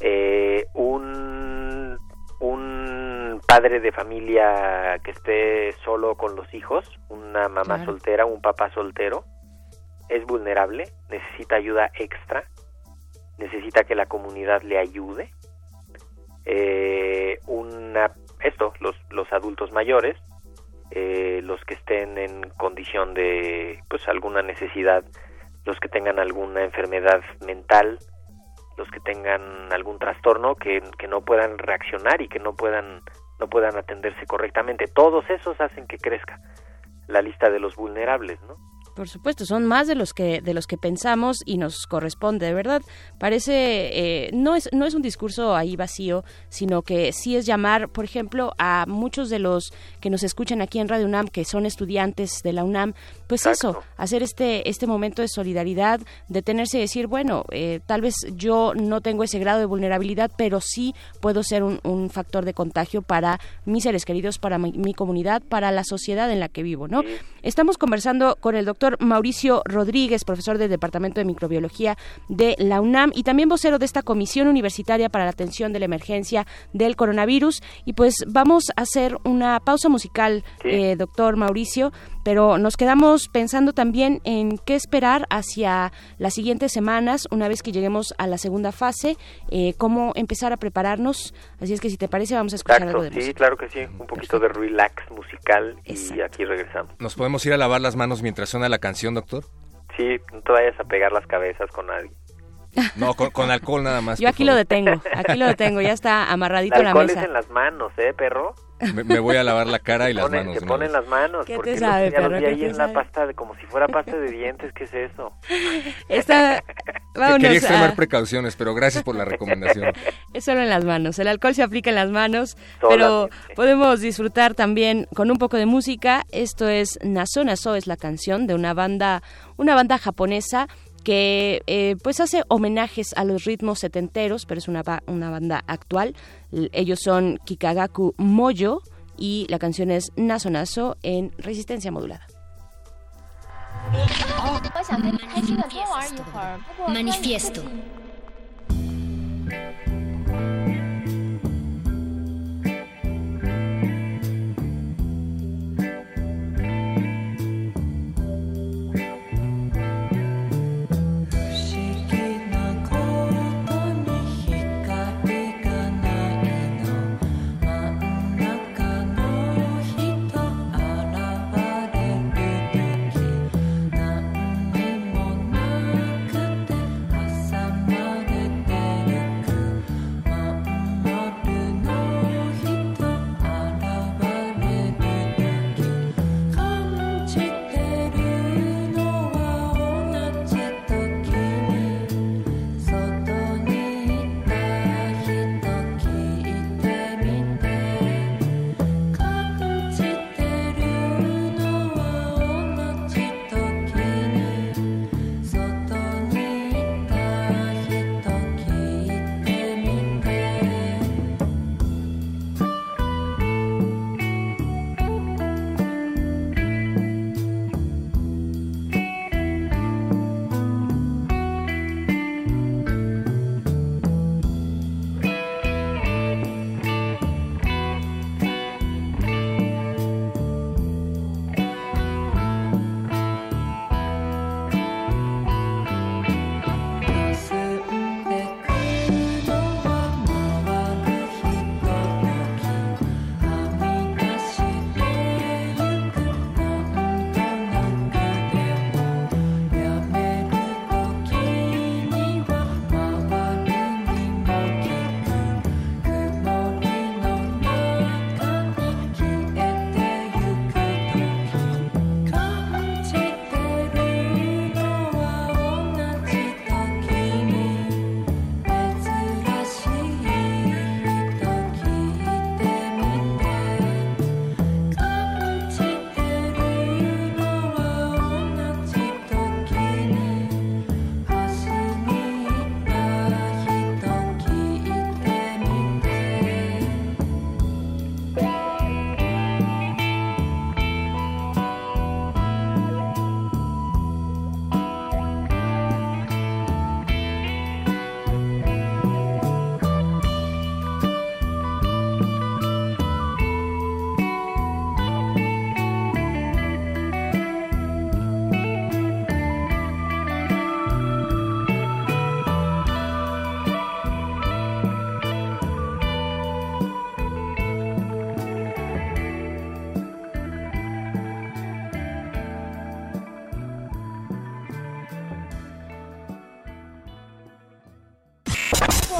Eh, un, un padre de familia que esté solo con los hijos, una mamá Claro. soltera, un papá soltero, es vulnerable, necesita ayuda extra, necesita que la comunidad le ayude. Eh, una, esto, los, los adultos mayores, eh, los que estén en condición de pues alguna necesidad, los que tengan alguna enfermedad mental, los que tengan algún trastorno que, que no puedan reaccionar y que no puedan no puedan atenderse correctamente. Todos esos hacen que crezca la lista de los vulnerables, ¿no? Por supuesto, son más de los que de los que pensamos y nos corresponde, de verdad. Parece eh, no es no es un discurso ahí vacío, sino que sí es llamar, por ejemplo, a muchos de los que nos escuchan aquí en Radio UNAM, que son estudiantes de la UNAM, pues eso, hacer este este momento de solidaridad, detenerse y decir, bueno, eh, tal vez yo no tengo ese grado de vulnerabilidad, pero sí puedo ser un, un factor de contagio para mis seres queridos, para mi, mi comunidad, para la sociedad en la que vivo, ¿no? Estamos conversando con el doctor Mauricio Rodríguez, profesor del Departamento de Microbiología de la UNAM y también vocero de esta Comisión Universitaria para la Atención de la Emergencia del Coronavirus. Y pues vamos a hacer una pausa musical, eh, doctor Mauricio, pero nos quedamos pensando también en qué esperar hacia las siguientes semanas, una vez que lleguemos a la segunda fase, eh, cómo empezar a prepararnos. Así es que si te parece, vamos a escuchar algo de sí, música. claro que sí, un poquito de relax musical y aquí regresamos. ¿Nos podemos ir a lavar las manos mientras suena la canción, doctor? Sí, no te vayas a pegar las cabezas con nadie. No, con, con alcohol nada más. Yo aquí lo detengo, aquí lo detengo, ya está amarradito la alcohol mesa. es en las manos, ¿eh, perro? Me, me voy a lavar la cara y las Ponen- manos. se ponen las manos, ¿Qué te porque los- sabe, ya los perro? vi ¿Qué ahí te en la pasta, de, como si fuera pasta de dientes, ¿qué es eso? Está, vámonos Quería extremar a- precauciones, pero gracias por la recomendación. Es solo en las manos. El alcohol se aplica en las manos, pero podemos disfrutar también con un poco de música. Esto es Naso Naso, es la canción de una banda, una banda japonesa que eh, pues hace homenajes a los ritmos setenteros, pero es una, una banda actual. Ellos son Kikagaku Moyo y la canción es Naso Naso en resistencia modulada. Manifiesto. Manifiesto.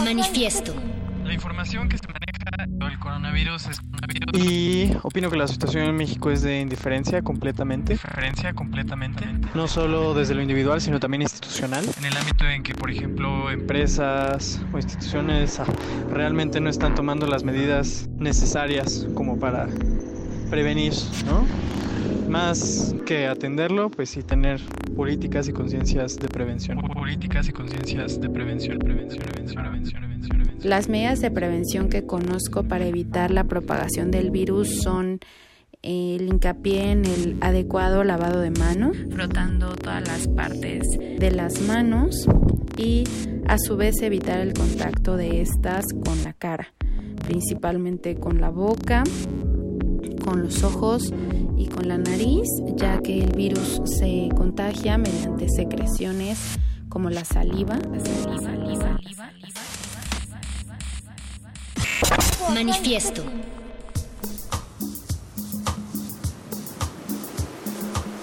La información que se maneja El coronavirus es Y opino que la situación en México es de indiferencia completamente. Indiferencia completamente. No solo desde lo individual, sino también institucional. En el ámbito en que, por ejemplo, empresas o instituciones ah, realmente no están tomando las medidas necesarias como para prevenir, ¿no? Más que atenderlo, pues sí tener políticas y conciencias de prevención. Políticas y conciencias de prevención, prevención, prevención, prevención, prevención, prevención. Las medidas de prevención que conozco para evitar la propagación del virus son el hincapié en el adecuado lavado de manos, frotando todas las partes de las manos y a su vez evitar el contacto de estas con la cara, principalmente con la boca, con los ojos y con la nariz, ya que el virus se contagia mediante secreciones como la saliva. La saliva, saliva, saliva. Manifiesto.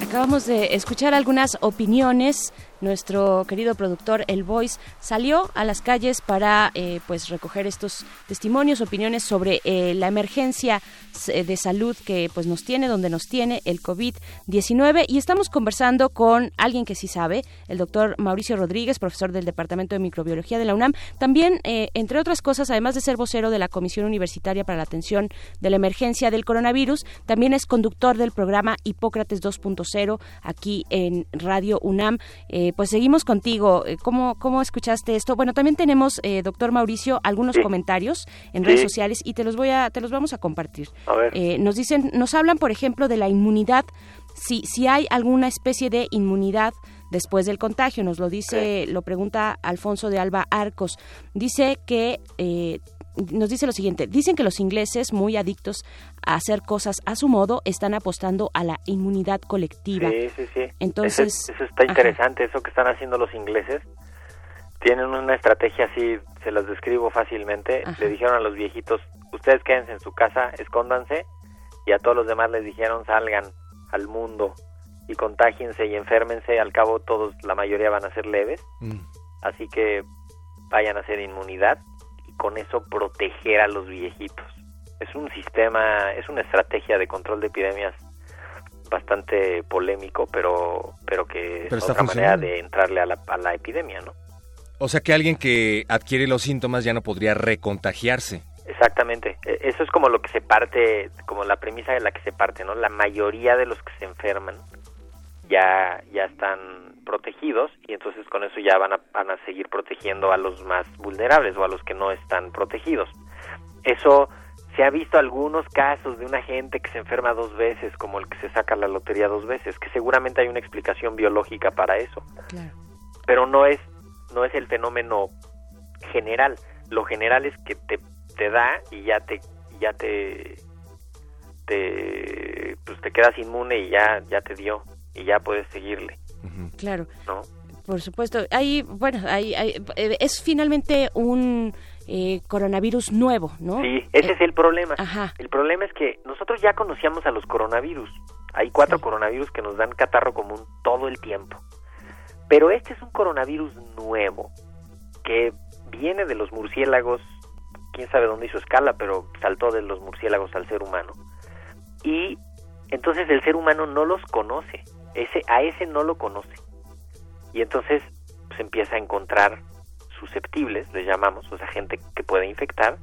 Acabamos de escuchar algunas opiniones nuestro querido productor El Voice salió a las calles para eh, pues recoger estos testimonios, opiniones sobre eh, la emergencia eh, de salud que pues nos tiene, donde nos tiene el COVID-19 y estamos conversando con alguien que sí sabe, el doctor Mauricio Rodríguez, profesor del Departamento de Microbiología de la UNAM, también entre otras cosas, además de ser vocero de la Comisión Universitaria para la Atención de la Emergencia del Coronavirus, también es conductor del programa Hipócrates 2.0 aquí en Radio UNAM pues seguimos contigo. Eh, ¿Cómo, cómo escuchaste esto? Bueno, también tenemos, eh, doctor Mauricio, algunos comentarios en redes sociales y te los voy a, te los vamos a compartir. Eh, nos dicen, nos hablan, por ejemplo, de la inmunidad. Si, si hay alguna especie de inmunidad después del contagio, nos lo dice, lo pregunta Alfonso de Alba Arcos. Dice que nos dice lo siguiente, dicen que los ingleses, muy adictos a hacer cosas a su modo, están apostando a la inmunidad colectiva. Sí, sí, sí. Entonces... Eso, está interesante, eso que están haciendo los ingleses. Tienen una estrategia así, se las describo fácilmente. Le dijeron a los viejitos, ustedes quédense en su casa, escóndanse, y a todos los demás les dijeron, salgan al mundo y contágiense y enférmense, al cabo todos, la mayoría van a ser leves. Mm. Así que vayan a hacer inmunidad con eso proteger a los viejitos. Es un sistema, es una estrategia de control de epidemias bastante polémico, pero pero que es otra manera de entrarle a la, a la epidemia, ¿no? O sea que alguien que adquiere los síntomas ya no podría recontagiarse. Exactamente. E, eso es como lo que se parte, como la premisa de la que se parte, ¿no? La mayoría de los que se enferman ya, ya están protegidos y entonces con eso ya van a, van a seguir protegiendo a los más vulnerables o a los que no están protegidos. Eso se ha visto algunos casos de una gente que se enferma dos veces, como el que se saca la lotería dos veces, que seguramente hay una explicación biológica para eso. Pero no es, no es el fenómeno general. Lo general es que te, te da y ya te, ya te, te, pues te quedas inmune y ya, ya te dio y ya puedes seguirle. Claro. Por supuesto. Hay, bueno, hay, eh, es finalmente un eh, coronavirus nuevo, ¿no? Sí, ese eh, es el problema. El problema es que nosotros ya conocíamos a los coronavirus. Hay cuatro coronavirus que nos dan catarro común todo el tiempo. Pero este es un coronavirus nuevo que viene de los murciélagos, quién sabe dónde hizo escala, pero saltó de los murciélagos al ser humano. Y entonces el ser humano no los conoce ese a ese no lo conoce y entonces se pues, empieza a encontrar susceptibles le llamamos o sea gente que puede infectar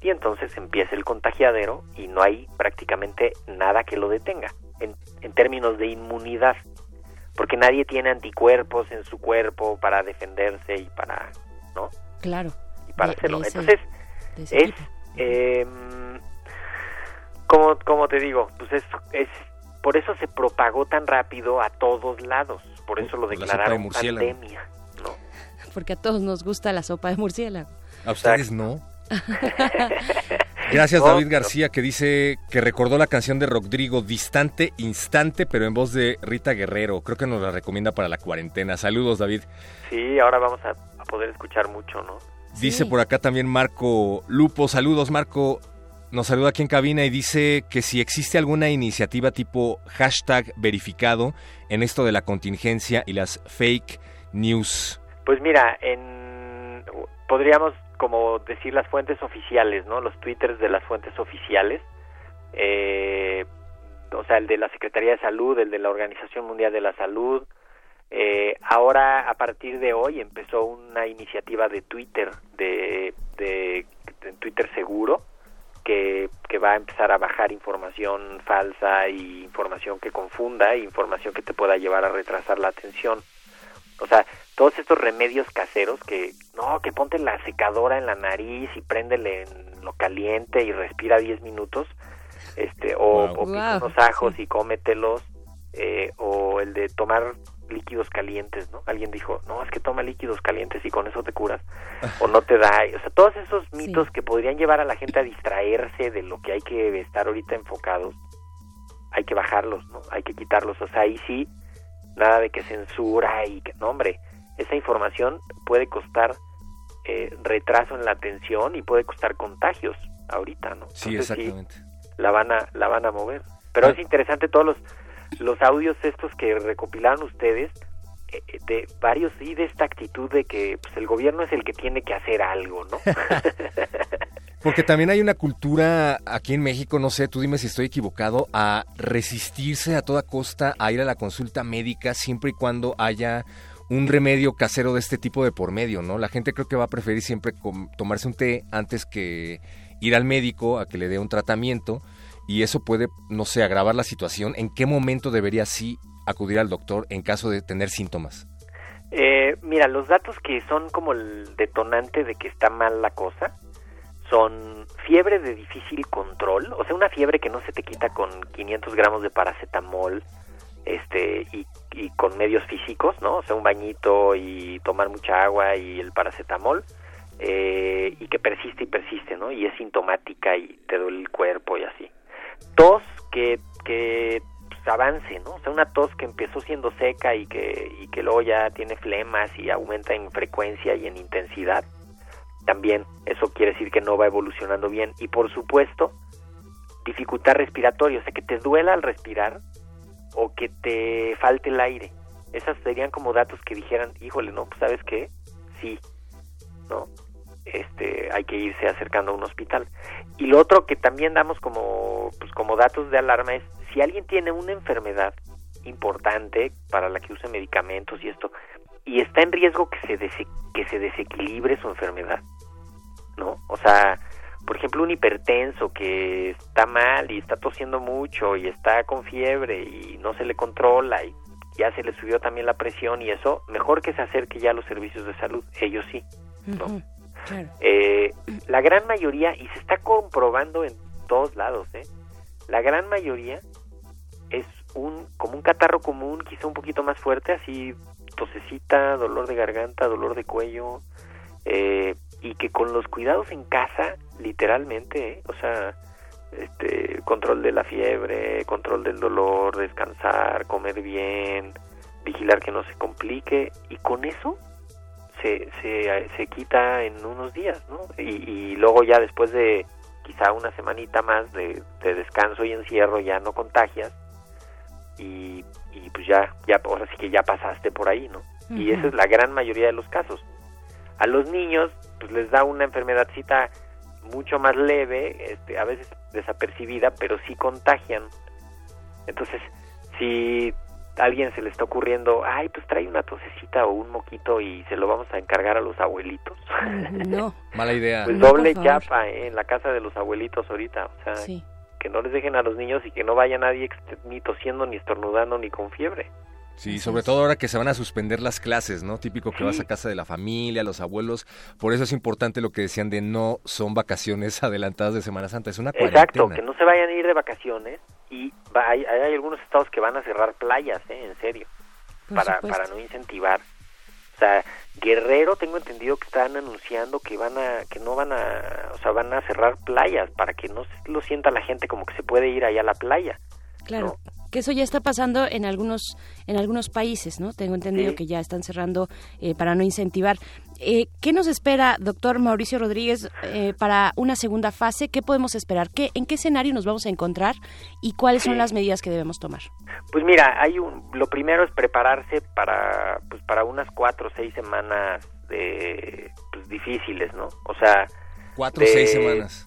y entonces empieza el contagiadero y no hay prácticamente nada que lo detenga en, en términos de inmunidad porque nadie tiene anticuerpos en su cuerpo para defenderse y para no claro y para hacerlo entonces es eh, como como te digo pues es es por eso se propagó tan rápido a todos lados. Por eso lo declararon pandemia. Porque a todos nos gusta la sopa de murciélago. A ustedes no. Gracias David García que dice que recordó la canción de Rodrigo Distante Instante, pero en voz de Rita Guerrero. Creo que nos la recomienda para la cuarentena. Saludos David. Sí, ahora vamos a, poder escuchar mucho, ¿no? Dice por acá también Marco Lupo. Saludos Marco nos saluda aquí en cabina y dice que si existe alguna iniciativa tipo hashtag verificado en esto de la contingencia y las fake news. Pues mira, en, podríamos como decir las fuentes oficiales, ¿no? Los twitters de las fuentes oficiales. Eh, o sea, el de la Secretaría de Salud, el de la Organización Mundial de la Salud. Eh, ahora, a partir de hoy, empezó una iniciativa de Twitter, de, de, Twitter seguro, que, que va a empezar a bajar información falsa y información que confunda, e información que te pueda llevar a retrasar la atención. O sea, todos estos remedios caseros que, no, que ponte la secadora en la nariz y préndele en lo caliente y respira 10 minutos, este, o, o pica Wow, unos ajos y cómetelos, eh, o el de tomar líquidos calientes, ¿no? Alguien dijo, no, es que toma líquidos calientes y con eso te curas, o no te da, o sea, todos esos mitos que podrían llevar a la gente a distraerse de lo que hay que estar ahorita enfocados, hay que bajarlos, ¿no? Hay que quitarlos, o sea, ahí sí, nada de que censura y que, no, hombre, esa información puede costar eh, retraso en la atención y puede costar contagios ahorita, ¿no? Sí, Entonces, exactamente. la van a la van a mover. Pero Ah. es interesante todos los los audios estos que recopilaron ustedes eh, eh, de varios y de esta actitud de que pues, el gobierno es el que tiene que hacer algo, ¿no? Porque también hay una cultura aquí en México, no sé, tú dime si estoy equivocado, a resistirse a toda costa a ir a la consulta médica siempre y cuando haya un remedio casero de este tipo de por medio, ¿no? La gente creo que va a preferir siempre tomarse un té antes que ir al médico a que le dé un tratamiento y eso puede, no sé, agravar la situación. ¿En qué momento debería sí acudir al doctor en caso de tener síntomas? Eh, mira, los datos que son como el detonante de que está mal la cosa son fiebre de difícil control, o sea, una fiebre que no se te quita con 500 gramos de paracetamol este y, con medios físicos, ¿no? O sea, un bañito y tomar mucha agua y el paracetamol, eh, y que persiste y persiste, ¿no? Y es sintomática y te duele el cuerpo y así. Tos que, que pues, avance, ¿no? O sea, una tos que empezó siendo seca y que, y que luego ya tiene flemas y aumenta en frecuencia y en intensidad, también eso quiere decir que no va evolucionando bien. Y por supuesto, dificultad respiratoria, o sea, que te duela al respirar o que te falte el aire. Esas serían como datos que dijeran, híjole, no, pues sabes qué, sí, ¿no? Este, hay que irse acercando a un hospital. Y lo otro que también damos como, pues como datos de alarma es, si alguien tiene una enfermedad importante para la que use medicamentos y esto, y está en riesgo que se, dese- que se desequilibre su enfermedad, ¿no? O sea, por ejemplo, un hipertenso que está mal y está tosiendo mucho y está con fiebre y no se le controla y ya se le subió también la presión y eso, mejor que se acerque ya a los servicios de salud, ellos sí. Claro. Eh, la gran mayoría, y se está comprobando en todos lados, ¿eh? la gran mayoría es un como un catarro común, quizá un poquito más fuerte, así tosecita, dolor de garganta, dolor de cuello, eh, y que con los cuidados en casa, literalmente, ¿eh? o sea, este, control de la fiebre, control del dolor, descansar, comer bien, vigilar que no se complique, y con eso se, se, se quita en unos días, ¿no? Y, luego ya después de quizá una semanita más de, de descanso y encierro ya no contagias y, y pues ya, ya, ahora sí que ya pasaste por ahí, ¿no? Y esa es la gran mayoría de los casos. A los niños pues les da una enfermedadcita mucho más leve, este, a veces desapercibida, pero sí contagian. Entonces, si a alguien se le está ocurriendo, ay, pues trae una tosecita o un moquito y se lo vamos a encargar a los abuelitos. No. Mala idea. Pues No, doble chapa ¿eh? en la casa de los abuelitos ahorita, o sea, Sí. Que no les dejen a los niños y que no vaya nadie ni tosiendo, ni estornudando, ni con fiebre. Sí, sobre todo ahora que se van a suspender las clases, ¿no? Típico que vas a casa de la familia, los abuelos. Por eso es importante lo que decían de no son vacaciones adelantadas de Semana Santa, es una cuarentena. Exacto, que no se vayan a ir de vacaciones y va- hay, hay algunos estados que van a cerrar playas, ¿eh? En serio, para, para no incentivar. Guerrero tengo entendido que están anunciando que van a, que no van a, o sea, van a cerrar playas para que no lo sienta la gente como que se puede ir allá a la playa. Claro. Que eso ya está pasando en algunos en algunos países, ¿no? Tengo entendido Sí. que ya están cerrando eh, para no incentivar. Eh, ¿Qué nos espera, doctor Mauricio Rodríguez, eh, para una segunda fase? ¿Qué podemos esperar? ¿Qué, ¿En qué escenario nos vamos a encontrar y cuáles son Sí. las medidas que debemos tomar? Pues mira, hay un, lo primero es prepararse para, pues para unas cuatro o seis semanas de, pues, difíciles, ¿no? O sea... Cuatro o seis semanas.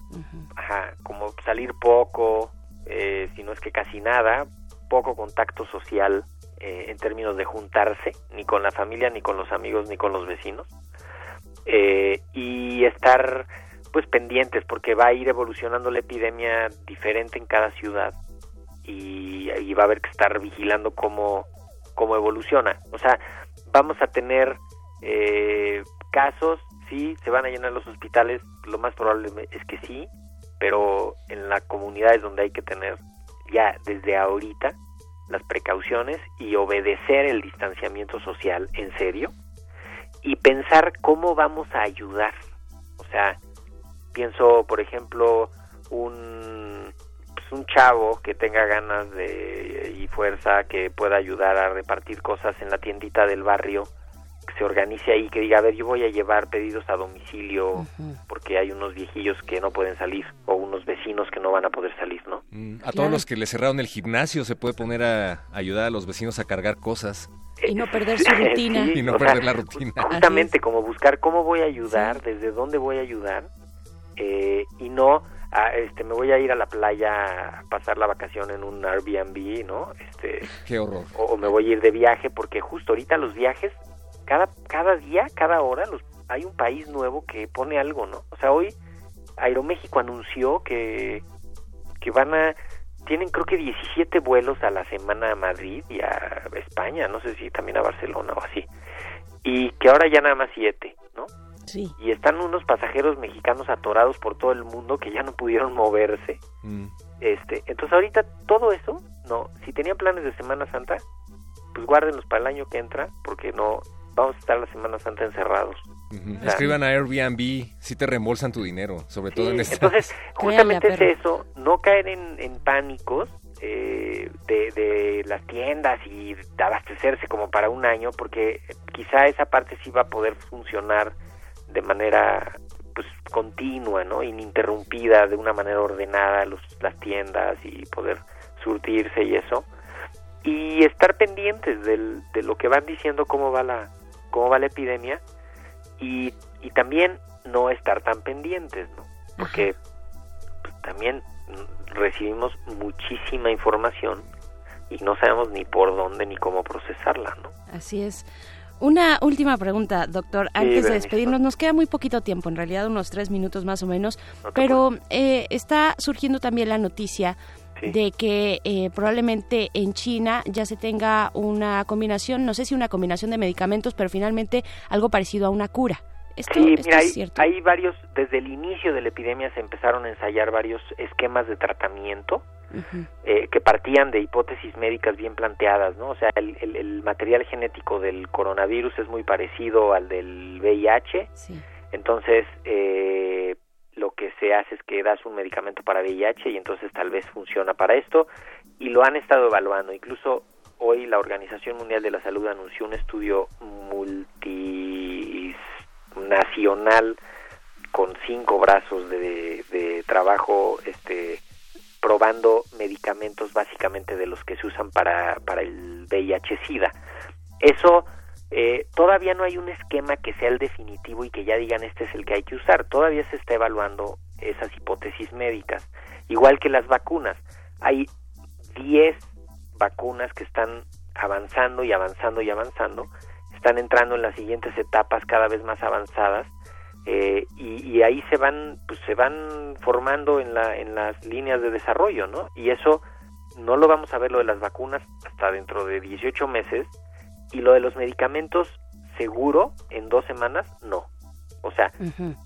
Ajá, como salir poco, eh, si no es que casi nada, poco contacto social eh, en términos de juntarse, ni con la familia, ni con los amigos, ni con los vecinos. Eh, y estar pues pendientes porque va a ir evolucionando la epidemia diferente en cada ciudad y, y va a haber que estar vigilando cómo, cómo evoluciona. O sea, vamos a tener eh, casos, sí, se van a llenar los hospitales, lo más probable es que sí, pero en la comunidad es donde hay que tener ya desde ahorita las precauciones y obedecer el distanciamiento social en serio y pensar cómo vamos a ayudar. O sea, pienso, por ejemplo, un, pues, un chavo que tenga ganas de y fuerza que pueda ayudar a repartir cosas en la tiendita del barrio se organice ahí, que diga, a ver, yo voy a llevar pedidos a domicilio porque hay unos viejillos que no pueden salir o unos vecinos que no van a poder salir, ¿no? Mm, A todos los que le cerraron el gimnasio se puede poner a ayudar a los vecinos a cargar cosas. Y no perder su rutina. Sí, Y no perder sea, la rutina. Justamente como buscar cómo voy a ayudar, desde dónde voy a ayudar eh, y no a, este me voy a ir a la playa a pasar la vacación en un Airbnb, ¿no? Este Qué horror. o, o me voy a ir de viaje porque justo ahorita los viajes cada cada día, cada hora los hay un país nuevo que pone algo, ¿no? O sea, hoy Aeroméxico anunció que que van a tienen creo que 17 vuelos a la semana a Madrid y a España, no sé si también a Barcelona o así. Y que ahora ya nada más 7, ¿no? Sí. Y están unos pasajeros mexicanos atorados por todo el mundo que ya no pudieron moverse. Mm. Este, entonces ahorita todo eso, no, si tenían planes de Semana Santa, pues guárdenlos para el año que entra, porque no vamos a estar la Semana Santa encerrados. Ujú. O sea, Escriban a Airbnb si te reembolsan tu dinero, sobre todo en Sí, esta... entonces, justamente es eso, no caer en, en pánicos eh, de, de las tiendas y de abastecerse como para un año, porque quizá esa parte sí va a poder funcionar de manera pues continua, ¿no? Ininterrumpida, de una manera ordenada los, las tiendas y poder surtirse y eso. Y estar pendientes del, de lo que van diciendo cómo va la cómo va la epidemia y, y también no estar tan pendientes, ¿no? Porque pues, también recibimos muchísima información y no sabemos ni por dónde ni cómo procesarla, ¿no? Así es. Una última pregunta, doctor. Antes de despedirnos, nos queda muy poquito tiempo, en realidad unos tres minutos más o menos, No pero eh, está surgiendo también la noticia Sí. de que eh, probablemente en China ya se tenga una combinación, no sé si una combinación de medicamentos, pero finalmente algo parecido a una cura. Esto, Sí, esto mira, hay, varios, desde el inicio de la epidemia se empezaron a ensayar varios esquemas de tratamiento eh, que partían de hipótesis médicas bien planteadas, ¿no? O sea, el, el- el material genético del coronavirus es muy parecido al del VIH, Sí. entonces eh, lo que se hace es que das un medicamento para VIH y entonces tal vez funciona para esto y lo han estado evaluando. Incluso hoy la Organización Mundial de la Salud anunció un estudio multinacional con cinco brazos de, trabajo este probando medicamentos básicamente de los que se usan para, para el VIH-Sida. Eso eh, todavía no hay un esquema que sea el definitivo y que ya digan este es el que hay que usar. Todavía se está evaluando esas hipótesis médicas. Igual que las vacunas. Hay 10 vacunas que están avanzando y avanzando y avanzando. Están entrando en las siguientes etapas cada vez más avanzadas. eh, y, y ahí se van pues se van formando en la en las líneas de desarrollo no y eso no lo vamos a ver lo de las vacunas hasta dentro de 18 meses y lo de los medicamentos seguro en dos semanas no. O sea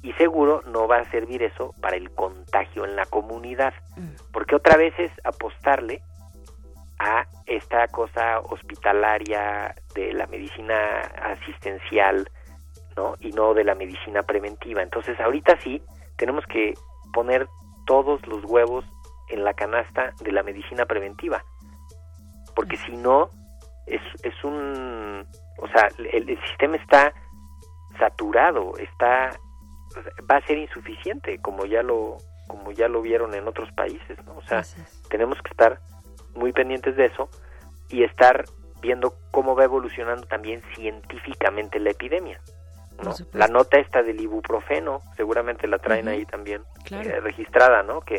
y seguro no va a servir eso para el contagio en la comunidad. Porque otra vez es apostarle a esta cosa hospitalaria de la medicina asistencial ¿no? y no de la medicina preventiva. Entonces ahorita sí tenemos que poner todos los huevos en la canasta de la medicina preventiva. Porque si no es, es un o sea el, el sistema está saturado está va a ser insuficiente como ya lo como ya lo vieron en otros países ¿no? o sea tenemos que estar muy pendientes de eso y estar viendo cómo va evolucionando también científicamente la epidemia ¿no? La nota esta del ibuprofeno, seguramente la traen ahí también eh, registrada, ¿no? Que,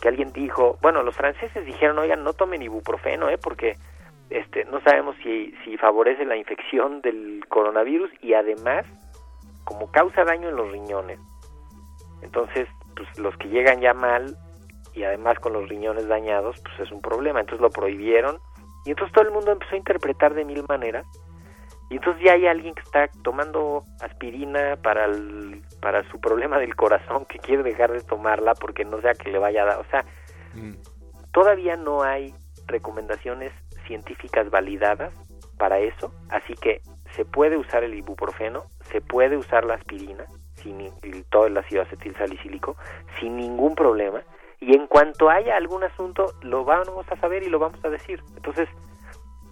que alguien dijo, bueno, los franceses dijeron, oigan, no tomen ibuprofeno, ¿eh? Porque este, no sabemos si, si favorece la infección del coronavirus y además, como causa daño en los riñones. Entonces, pues los que llegan ya mal y además con los riñones dañados, pues es un problema. Entonces lo prohibieron y entonces todo el mundo empezó a interpretar de mil maneras. Y entonces ya hay alguien que está tomando aspirina para el, para su problema del corazón que quiere dejar de tomarla porque no sea que le vaya a dar, o sea, todavía no hay recomendaciones científicas validadas para eso, así que se puede usar el ibuprofeno, se puede usar la aspirina, sin todo el ácido acetil salicílico, sin ningún problema, y en cuanto haya algún asunto, lo vamos a saber y lo vamos a decir. Entonces,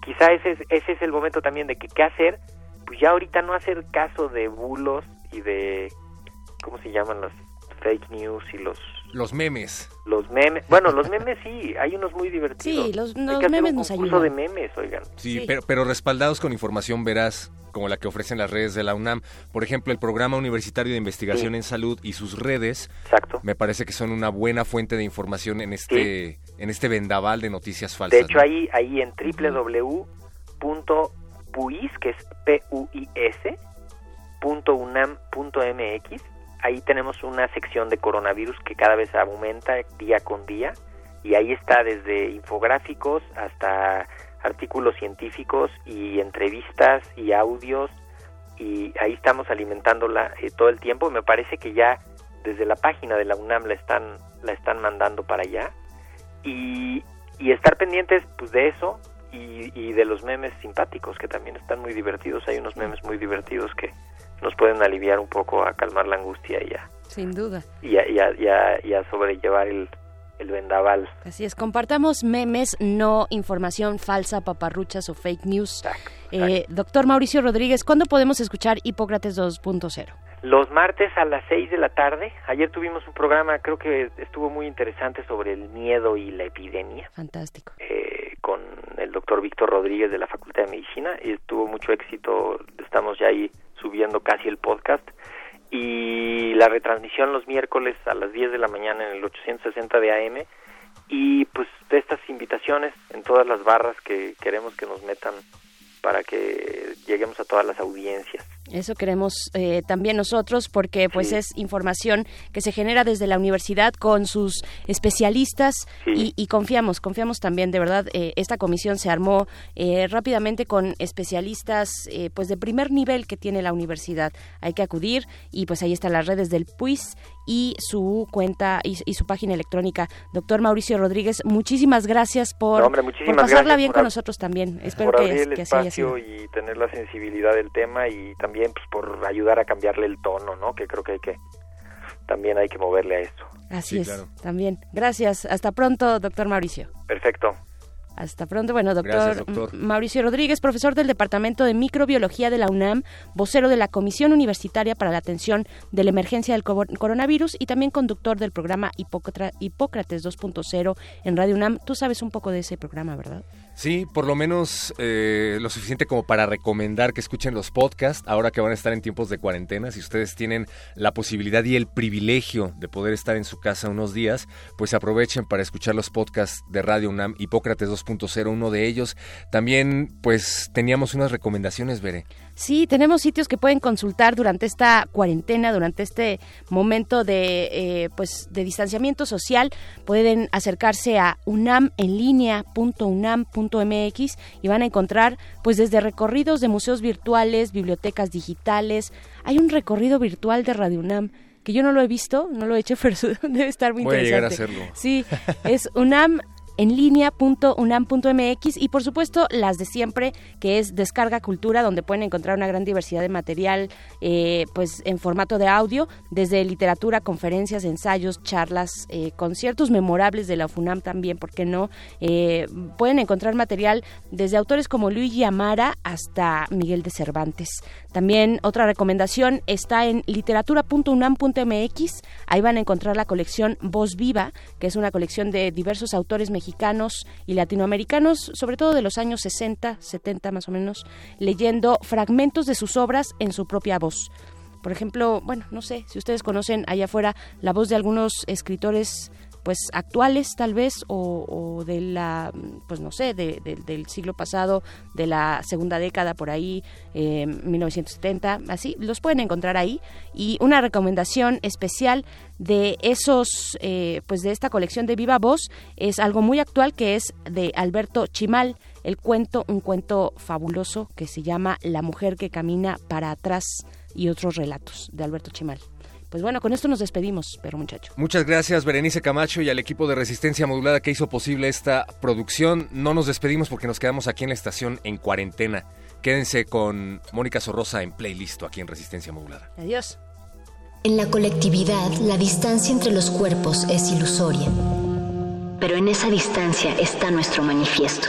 quizá ese es, ese es el momento también de que qué hacer, pues ya ahorita no hacer caso de bulos y de, ¿cómo se llaman los fake news y los los memes. Los memes. Bueno, los memes sí, hay unos muy divertidos. Sí, los, los memes nos ayudan. de memes, oigan. Sí, Pero, pero respaldados con información veraz como la que ofrecen las redes de la UNAM. Por ejemplo, el Programa Universitario de Investigación en Salud y sus redes. Exacto. Me parece que son una buena fuente de información en este en este vendaval de noticias falsas. De hecho, ahí ahí en www.puis, que es p u i s .unam.mx ahí tenemos una sección de coronavirus que cada vez aumenta día con día y ahí está desde infográficos hasta artículos científicos y entrevistas y audios y ahí estamos alimentándola eh, todo el tiempo. Me parece que ya desde la página de la UNAM la están la están mandando para allá. Y, y estar pendientes pues de eso y, y de los memes simpáticos que también están muy divertidos. Hay unos memes muy divertidos que nos pueden aliviar un poco a calmar la angustia y a, Sin duda. y a, y a, y a- y a sobrellevar el, el vendaval. Así es, compartamos memes, no información falsa, paparruchas o fake news. Eh, doctor Mauricio Rodríguez, ¿cuándo podemos escuchar Hipócrates 2.0? Los martes a las 6 de la tarde, ayer tuvimos un programa, creo que estuvo muy interesante sobre el miedo y la epidemia. Fantástico. eh, con el doctor Víctor Rodríguez de la Facultad de Medicina y tuvo mucho éxito, estamos ya ahí subiendo casi el podcast y la retransmisión los miércoles a las 10 de la mañana en el 860 de AM y pues de estas invitaciones en todas las barras que queremos que nos metan para que lleguemos a todas las audiencias. Eso queremos eh, también nosotros porque pues es información que se genera desde la universidad con sus especialistas y, y confiamos, confiamos también de verdad. eh, esta comisión se armó eh, rápidamente con especialistas eh, pues de primer nivel que tiene la universidad. Hay que acudir y pues ahí están las redes del PUIS y su cuenta y, y su página electrónica. Doctor Mauricio Rodríguez, muchísimas gracias por, No, hombre, por pasarla gracias bien por con nosotros también. Espero por que, abrir el que así haya sido. y tener la sensibilidad del tema y también pues por ayudar a cambiarle el tono, ¿no? Que creo que hay que también hay que moverle a esto. Así es, también. Gracias. Hasta pronto, doctor Mauricio. Perfecto. Hasta pronto. Bueno, doctor, Gracias, doctor. Mauricio Rodríguez, profesor del Departamento de Microbiología de la UNAM, vocero de la Comisión Universitaria para la Atención de la Emergencia del co- Coronavirus y también conductor del programa Hipócra- Hipócrates 2.0 en Radio UNAM. Tú sabes un poco de ese programa, ¿verdad? Sí, por lo menos eh, lo suficiente como para recomendar que escuchen los podcasts ahora que van a estar en tiempos de cuarentena. Si ustedes tienen la posibilidad y el privilegio de poder estar en su casa unos días, pues aprovechen para escuchar los podcasts de Radio UNAM Hipócrates 2.0, uno de ellos. También, pues teníamos unas recomendaciones, Veré. Sí, tenemos sitios que pueden consultar durante esta cuarentena, durante este momento de, eh, pues, de distanciamiento social. Pueden acercarse a unamenlinea.unam.mx y van a encontrar, pues, desde recorridos de museos virtuales, bibliotecas digitales. Hay un recorrido virtual de Radio UNAM que yo no lo he visto, no lo he hecho, pero debe estar muy Voy interesante. A llegar a hacerlo. Sí, es UNAM en línea.unam.mx y por supuesto las de siempre que es Descarga Cultura donde pueden encontrar una gran diversidad de material eh, pues en formato de audio desde literatura, conferencias, ensayos, charlas, eh, conciertos memorables de la FUNAM también, ¿por qué no? Eh, pueden encontrar material desde autores como Luigi Amara hasta Miguel de Cervantes. También otra recomendación está en literatura.unam.mx. Ahí van a encontrar la colección Voz Viva, que es una colección de diversos autores mexicanos y latinoamericanos, sobre todo de los años 60, 70 más o menos, leyendo fragmentos de sus obras en su propia voz. por ejemplo, bueno, no sé si ustedes conocen allá afuera la voz de algunos escritores pues actuales tal vez o, de la pues no sé del siglo pasado de la segunda década por ahí eh, 1970 así los pueden encontrar ahí. Y una recomendación especial de esos eh, pues de esta colección de viva voz es algo muy actual que es de Alberto Chimal el cuento un cuento fabuloso que se llama La mujer que camina para atrás y otros relatos de Alberto Chimal pues bueno, con esto nos despedimos, pero muchacho. Muchas gracias, Berenice Camacho y al equipo de Resistencia Modulada que hizo posible esta producción. No nos despedimos porque nos quedamos aquí en la estación en cuarentena. Quédense con Mónica Sorrosa en playlist aquí en Resistencia Modulada. Adiós. En la colectividad, la distancia entre los cuerpos es ilusoria. Pero en esa distancia está nuestro manifiesto.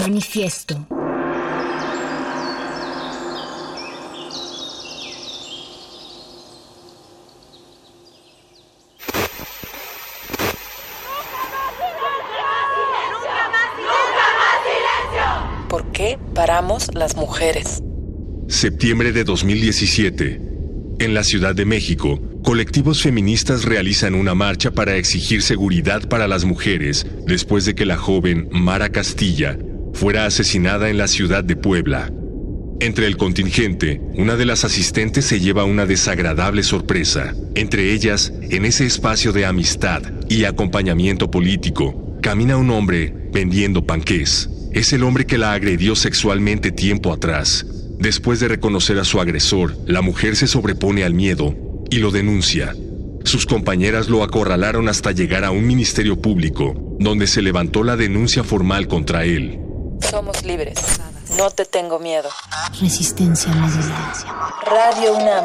Manifiesto. ¿Por qué paramos las mujeres? Septiembre de 2017. En la Ciudad de México, colectivos feministas realizan una marcha para exigir seguridad para las mujeres después de que la joven Mara Castilla fuera asesinada en la ciudad de Puebla. Entre el contingente, una de las asistentes se lleva una desagradable sorpresa. Entre ellas, en ese espacio de amistad y acompañamiento político, camina un hombre vendiendo panqués. Es el hombre que la agredió sexualmente tiempo atrás. Después de reconocer a su agresor, la mujer se sobrepone al miedo y lo denuncia. Sus compañeras lo acorralaron hasta llegar a un ministerio público, donde se levantó la denuncia formal contra él. Somos libres. No te tengo miedo. Resistencia modulada. Radio UNAM.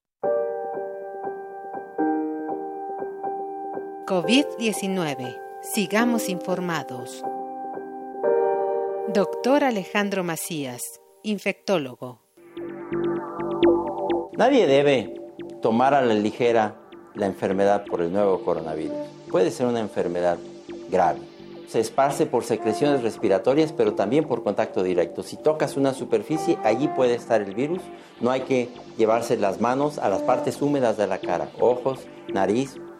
COVID-19. Sigamos informados. Doctor Alejandro Macías, infectólogo. Nadie debe tomar a la ligera la enfermedad por el nuevo coronavirus. Puede ser una enfermedad grave. Se esparce por secreciones respiratorias, pero también por contacto directo. Si tocas una superficie, allí puede estar el virus. No hay que llevarse las manos a las partes húmedas de la cara, ojos, nariz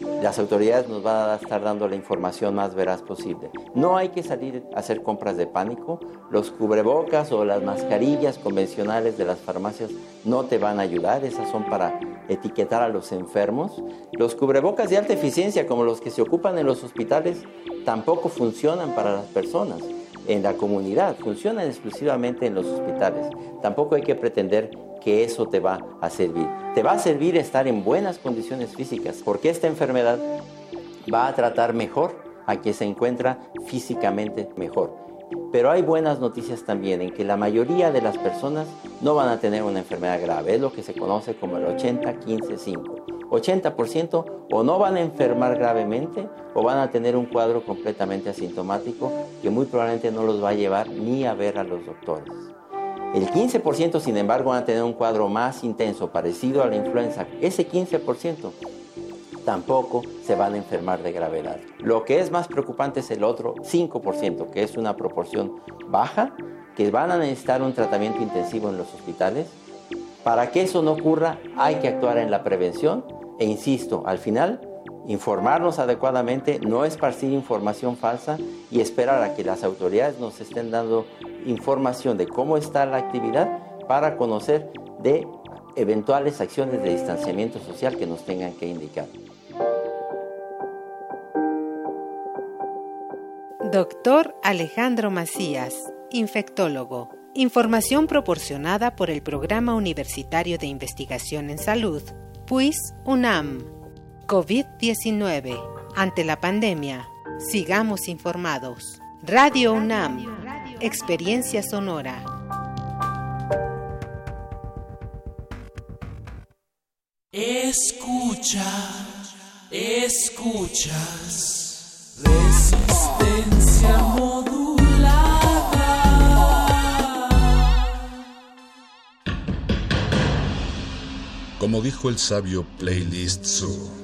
Las autoridades nos van a estar dando la información más veraz posible. No hay que salir a hacer compras de pánico. Los cubrebocas o las mascarillas convencionales de las farmacias no te van a ayudar. Esas son para etiquetar a los enfermos. Los cubrebocas de alta eficiencia, como los que se ocupan en los hospitales, tampoco funcionan para las personas en la comunidad, funcionan exclusivamente en los hospitales. Tampoco hay que pretender que eso te va a servir. Te va a servir estar en buenas condiciones físicas, porque esta enfermedad va a tratar mejor a quien se encuentra físicamente mejor. Pero hay buenas noticias también en que la mayoría de las personas no van a tener una enfermedad grave, es lo que se conoce como el 80-15-5. 80% o no van a enfermar gravemente o van a tener un cuadro completamente asintomático que muy probablemente no los va a llevar ni a ver a los doctores. El 15% sin embargo van a tener un cuadro más intenso parecido a la influenza. Ese 15% tampoco se van a enfermar de gravedad. Lo que es más preocupante es el otro 5%, que es una proporción baja, que van a necesitar un tratamiento intensivo en los hospitales. Para que eso no ocurra hay que actuar en la prevención e insisto, al final informarnos adecuadamente, no esparcir información falsa y esperar a que las autoridades nos estén dando información de cómo está la actividad para conocer de eventuales acciones de distanciamiento social que nos tengan que indicar. Doctor Alejandro Macías, infectólogo. Información proporcionada por el Programa Universitario de Investigación en Salud, PUIS UNAM. COVID-19. Ante la pandemia, sigamos informados. Radio UNAM. Experiencia sonora. Escucha, escuchas. Resistencia modulada. Como dijo el sabio Playlist Zoo,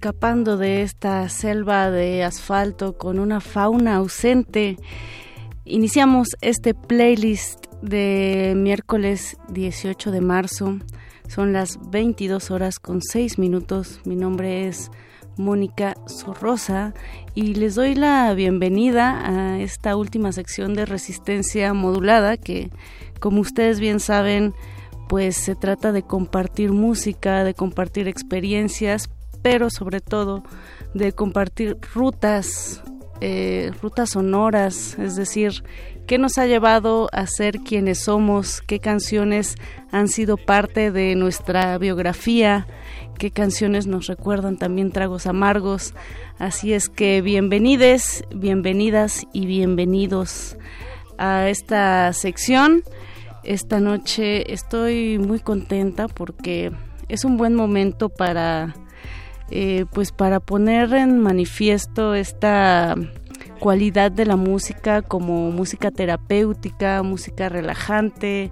Escapando de esta selva de asfalto con una fauna ausente, iniciamos este playlist de miércoles 18 de marzo. Son las 22 horas con 6 minutos. Mi nombre es Mónica Sorrosa y les doy la bienvenida a esta última sección de resistencia modulada que, como ustedes bien saben, pues se trata de compartir música, de compartir experiencias, pero sobre todo de compartir rutas, eh, rutas sonoras, es decir, qué nos ha llevado a ser quienes somos, qué canciones han sido parte de nuestra biografía, qué canciones nos recuerdan también tragos amargos. Así es que bienvenides, bienvenidas y bienvenidos a esta sección. Esta noche estoy muy contenta porque es un buen momento para eh, pues para poner en manifiesto esta cualidad de la música como música terapéutica, música relajante,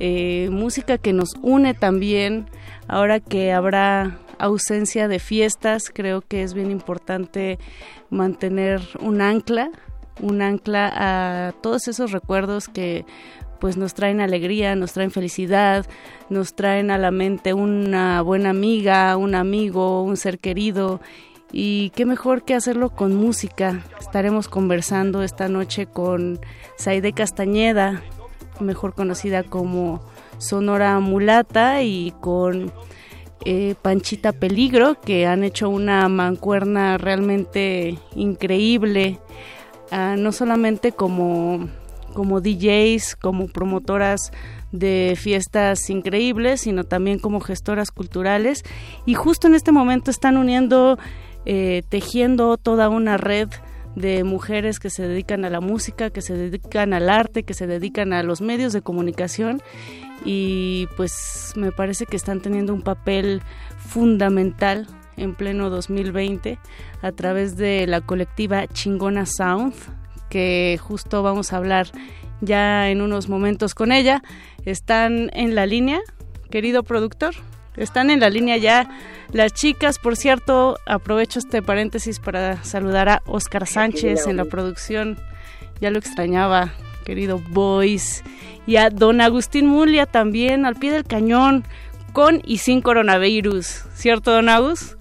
eh, música que nos une también. Ahora que habrá ausencia de fiestas, creo que es bien importante mantener un ancla, un ancla a todos esos recuerdos que pues nos traen alegría, nos traen felicidad, nos traen a la mente una buena amiga, un amigo, un ser querido. Y qué mejor que hacerlo con música. Estaremos conversando esta noche con Saide Castañeda, mejor conocida como Sonora Mulata, y con eh, Panchita Peligro, que han hecho una mancuerna realmente increíble, ah, no solamente como como DJs, como promotoras de fiestas increíbles, sino también como gestoras culturales. Y justo en este momento están uniendo, eh, tejiendo toda una red de mujeres que se dedican a la música, que se dedican al arte, que se dedican a los medios de comunicación y pues me parece que están teniendo un papel fundamental en pleno 2020 a través de la colectiva Chingona Sound, que justo vamos a hablar ya en unos momentos con ella. Están en la línea, querido productor. Están en la línea ya las chicas. Por cierto, aprovecho este paréntesis para saludar a Oscar Sánchez en la producción. Ya lo extrañaba, querido Boys. Y a don Agustín Mulia también, al pie del cañón, con y sin coronavirus. ¿Cierto, don Agus?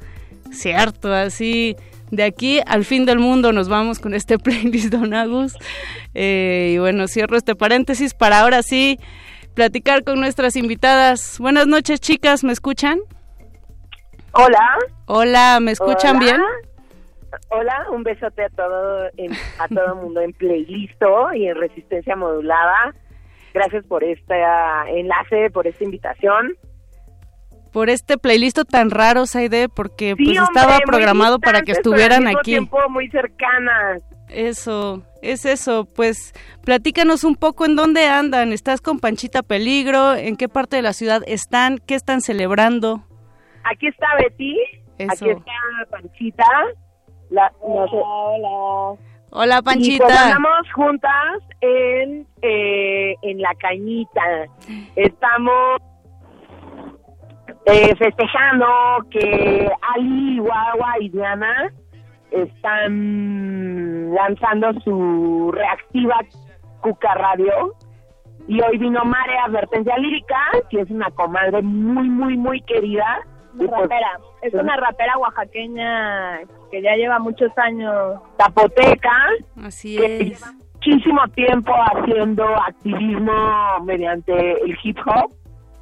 Cierto, así de aquí al fin del mundo nos vamos con este playlist, Don Agus. Eh, y bueno, cierro este paréntesis para ahora sí platicar con nuestras invitadas. Buenas noches, chicas, ¿me escuchan? Hola. Hola, ¿me escuchan Hola. bien? hola, un besote a todo, en- a todo el mundo en Playlisto y en Resistencia Modulada. Gracias por este ah, enlace, por esta invitación. Por este playlist tan raro, Saide, porque Sí, pues hombre, estaba programado para que pero estuvieran al mismo aquí. tiempo muy cercanas. Eso, es eso. Pues platícanos un poco en dónde andan. ¿Estás con Panchita Peligro? ¿En qué parte de la ciudad están? ¿Qué están celebrando? Aquí está Betty, Eso. aquí está Panchita. La, hola. Hola, Y pues Panchita. andamos juntas en, eh, en La Cañita. Estamos eh, festejando que Ali, Guagua y Diana están lanzando su reactiva Cuca Radio. Y hoy vino Mare Advertencia Lírica, que es una comadre muy, muy, muy querida. Pues, rapera. Es una rapera oaxaqueña que ya lleva muchos años. Zapoteca. Así que lleva muchísimo tiempo haciendo activismo mediante el hip hop.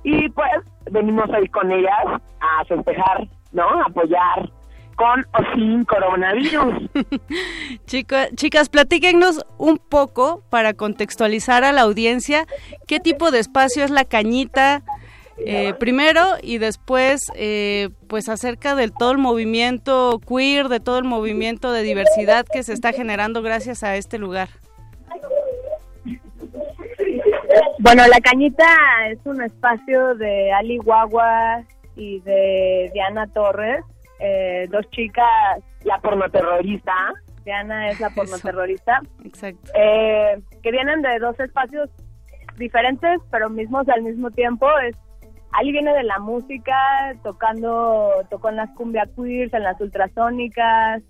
Y pues venimos hoy con ellas a festejar, ¿no? A apoyar con o sin coronavirus. Chica- chicas, platíquenos un poco para contextualizar a la audiencia qué tipo de espacio es la cañita eh, primero y después eh, pues acerca del todo el movimiento queer, de todo el movimiento de diversidad que se está generando gracias a este lugar. Bueno, La Cañita es un espacio de Ali Guagua y de Diana Torres, eh, dos chicas. La pornoterrorista. Diana es la pornoterrorista. Exacto. Eh, que vienen de dos espacios diferentes, pero mismos al mismo tiempo. Es Ali viene de la música, tocando, tocó en las cumbia queers, en las ultrasónicas,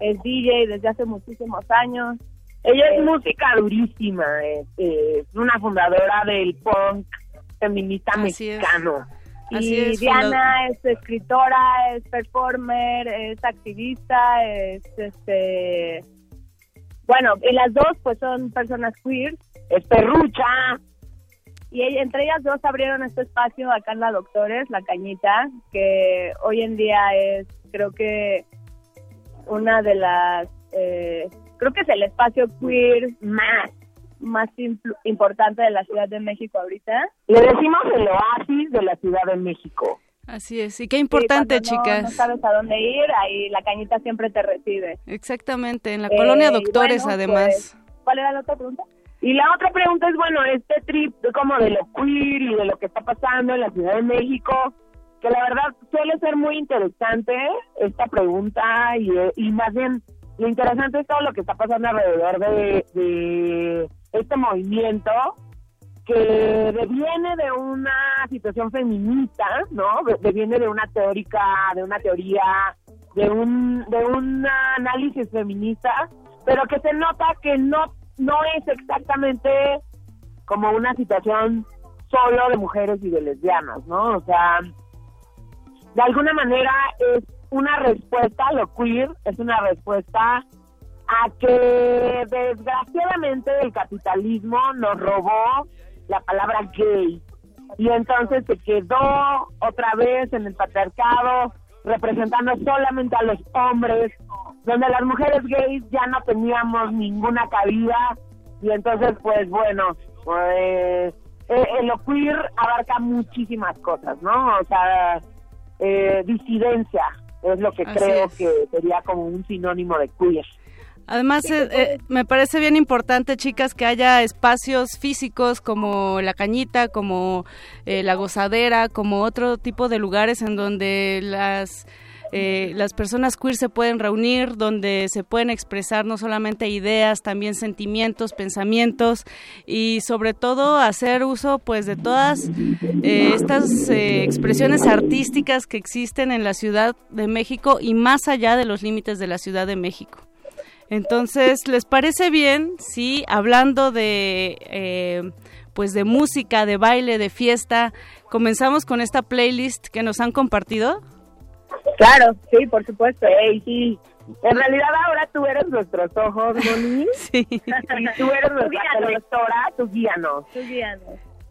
es DJ desde hace muchísimos años. Ella es música durísima, eh, eh, es una fundadora del punk feminista Así es. mexicano. y Diana es escritora, es performer, es activista, es este bueno, y las dos pues son personas queer, es perrucha. Y ella- entre ellas dos abrieron este espacio acá en la Doctores, La Cañita, que hoy en día es creo que una de las eh, creo que es el espacio queer más más importante de la Ciudad de México ahorita. Le decimos el oasis de la Ciudad de México. Así es, y qué importante, Sí, no- chicas. No, sabes a dónde ir, ahí la cañita siempre te recibe. Exactamente, en la Eh, colonia y Doctores bueno, además. pues, ¿Cuál era la otra pregunta? Y la otra pregunta es, bueno, este trip como de lo queer y de lo que está pasando en la Ciudad de México, que la verdad suele ser muy interesante esta pregunta y, eh, y más bien lo interesante es todo lo que está pasando alrededor de, de este movimiento que deviene de una situación feminista, ¿no? De- Deviene de una teórica, de una teoría, de un, de un análisis feminista, pero que se nota que no, no es exactamente como una situación solo de mujeres y de lesbianas, ¿no? O sea, de alguna manera es una respuesta, lo queer es una respuesta a que desgraciadamente el capitalismo nos robó la palabra gay. Y entonces se quedó otra vez en el patriarcado representando solamente a los hombres donde las mujeres gays ya no teníamos ninguna cabida. Y entonces pues bueno pues eh, eh, lo queer abarca muchísimas cosas no o sea eh, disidencia es lo que Así creo es. que sería como un sinónimo de queer Además, eh, eh, me parece bien importante, chicas, que haya espacios físicos como la cañita, como eh, la gozadera, como otro tipo de lugares en donde las eh, las personas queer se pueden reunir, donde se pueden expresar no solamente ideas, también sentimientos, pensamientos y sobre todo hacer uso pues de todas eh, estas eh, expresiones artísticas que existen en la Ciudad de México y más allá de los límites de la Ciudad de México. Entonces, ¿les parece bien si hablando de pues de música, de baile, de fiesta, comenzamos con esta playlist que nos han compartido? Claro, sí, por supuesto. Ey, sí. En realidad ahora tú eres nuestros ojos, Moni. Sí. Y tú eres nuestra guíanos. directora, tú guíanos. Tú guíanos.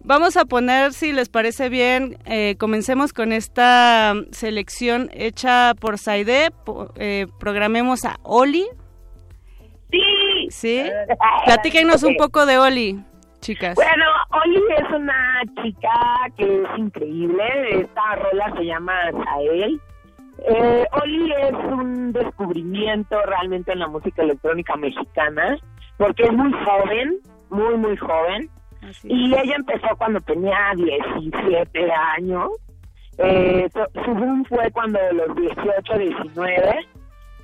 Vamos a poner, si les parece bien, eh, comencemos con esta selección hecha por Saide. Po- eh, programemos a Oli. Sí. Sí. Platíquenos un poco de Oli, chicas. Bueno, Oli es una chica que es increíble. Esta rola se llama Sael. Eh, Oli es un descubrimiento realmente en la música electrónica mexicana, porque es muy joven, muy, muy joven. Y ella empezó cuando tenía 17 años. Eh, su boom fue cuando de los 18, 19,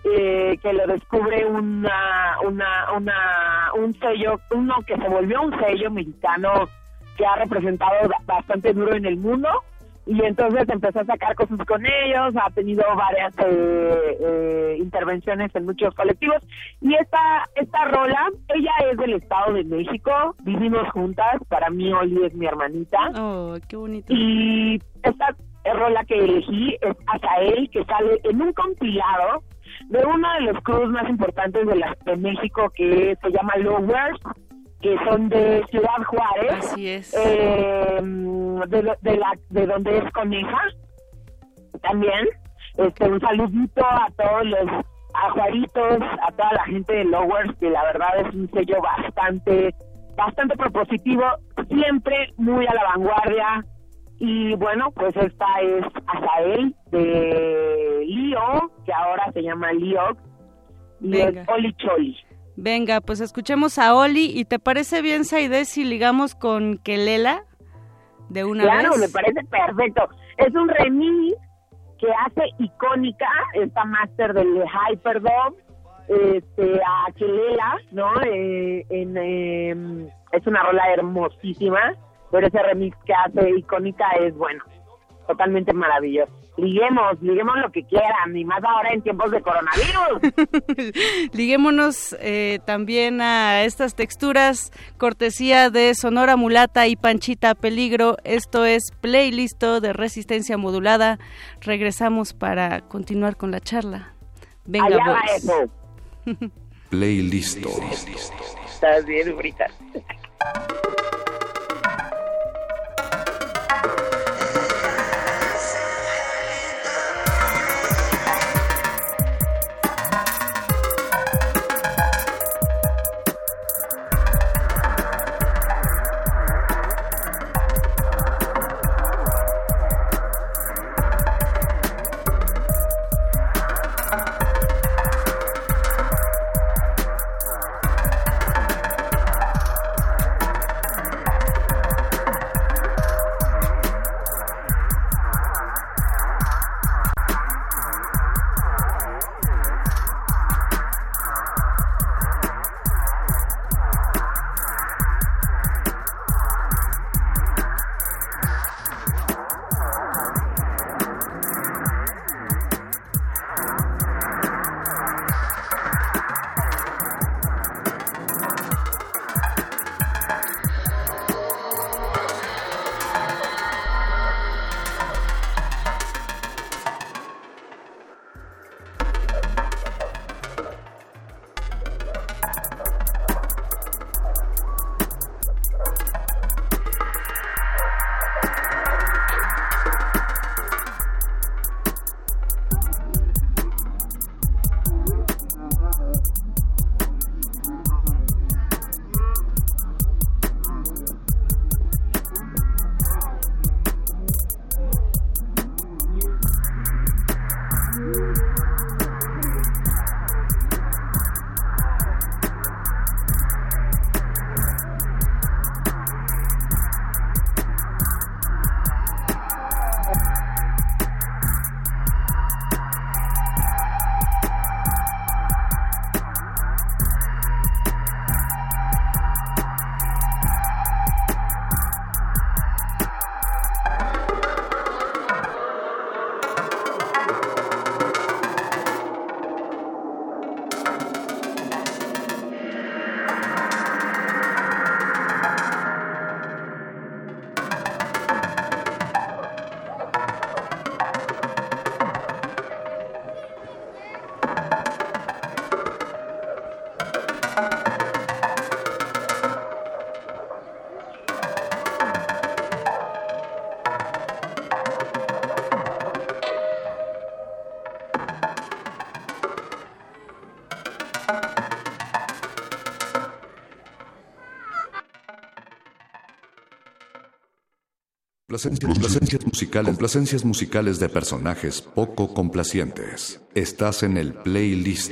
eh, que lo descubre una, una, una, un sello, uno que se volvió un sello mexicano que ha representado ba- bastante duro en el mundo. Y entonces empezó a sacar cosas con ellos, ha tenido varias eh, eh, intervenciones en muchos colectivos. Y esta, esta rola, ella es del Estado de México, vivimos juntas, para mí Oli es mi hermanita. Oh, qué bonito. Y esta rola que elegí es Azael, que sale en un compilado de uno de los crews más importantes de, la, de México que se llama Lowers, que son de Ciudad Juárez. Así es. Eh, de, de, la, de donde es Coneja, también. Este, un saludito a todos los a Juaritos, a toda la gente de Lowers, que la verdad es un sello bastante, bastante propositivo, siempre muy a la vanguardia. Y bueno, pues esta es Azael de Lío, que ahora se llama Lío, y Venga. es Oli Choli. Venga, pues escuchemos a Oli. ¿Y te parece bien, Saide, si ligamos con Kelela de una claro, vez? me parece perfecto. Es un remix que hace icónica esta máster del Hyperdome este, a Kelela, ¿no? Eh, en, eh, es una rola hermosísima, pero ese remix que hace icónica es, bueno, totalmente maravilloso. Liguemos, liguemos lo que quieran, y más ahora en tiempos de coronavirus. Liguémonos eh, también a estas texturas, cortesía de Sonora Mulata y Panchita Peligro. Esto es Playlisto de Resistencia Modulada. Regresamos para continuar con la charla. Venga, Allá va eso. Playlist. Estás bien, Brita. Placencias, musicales, musicales de personajes poco complacientes. Estás en el playlist.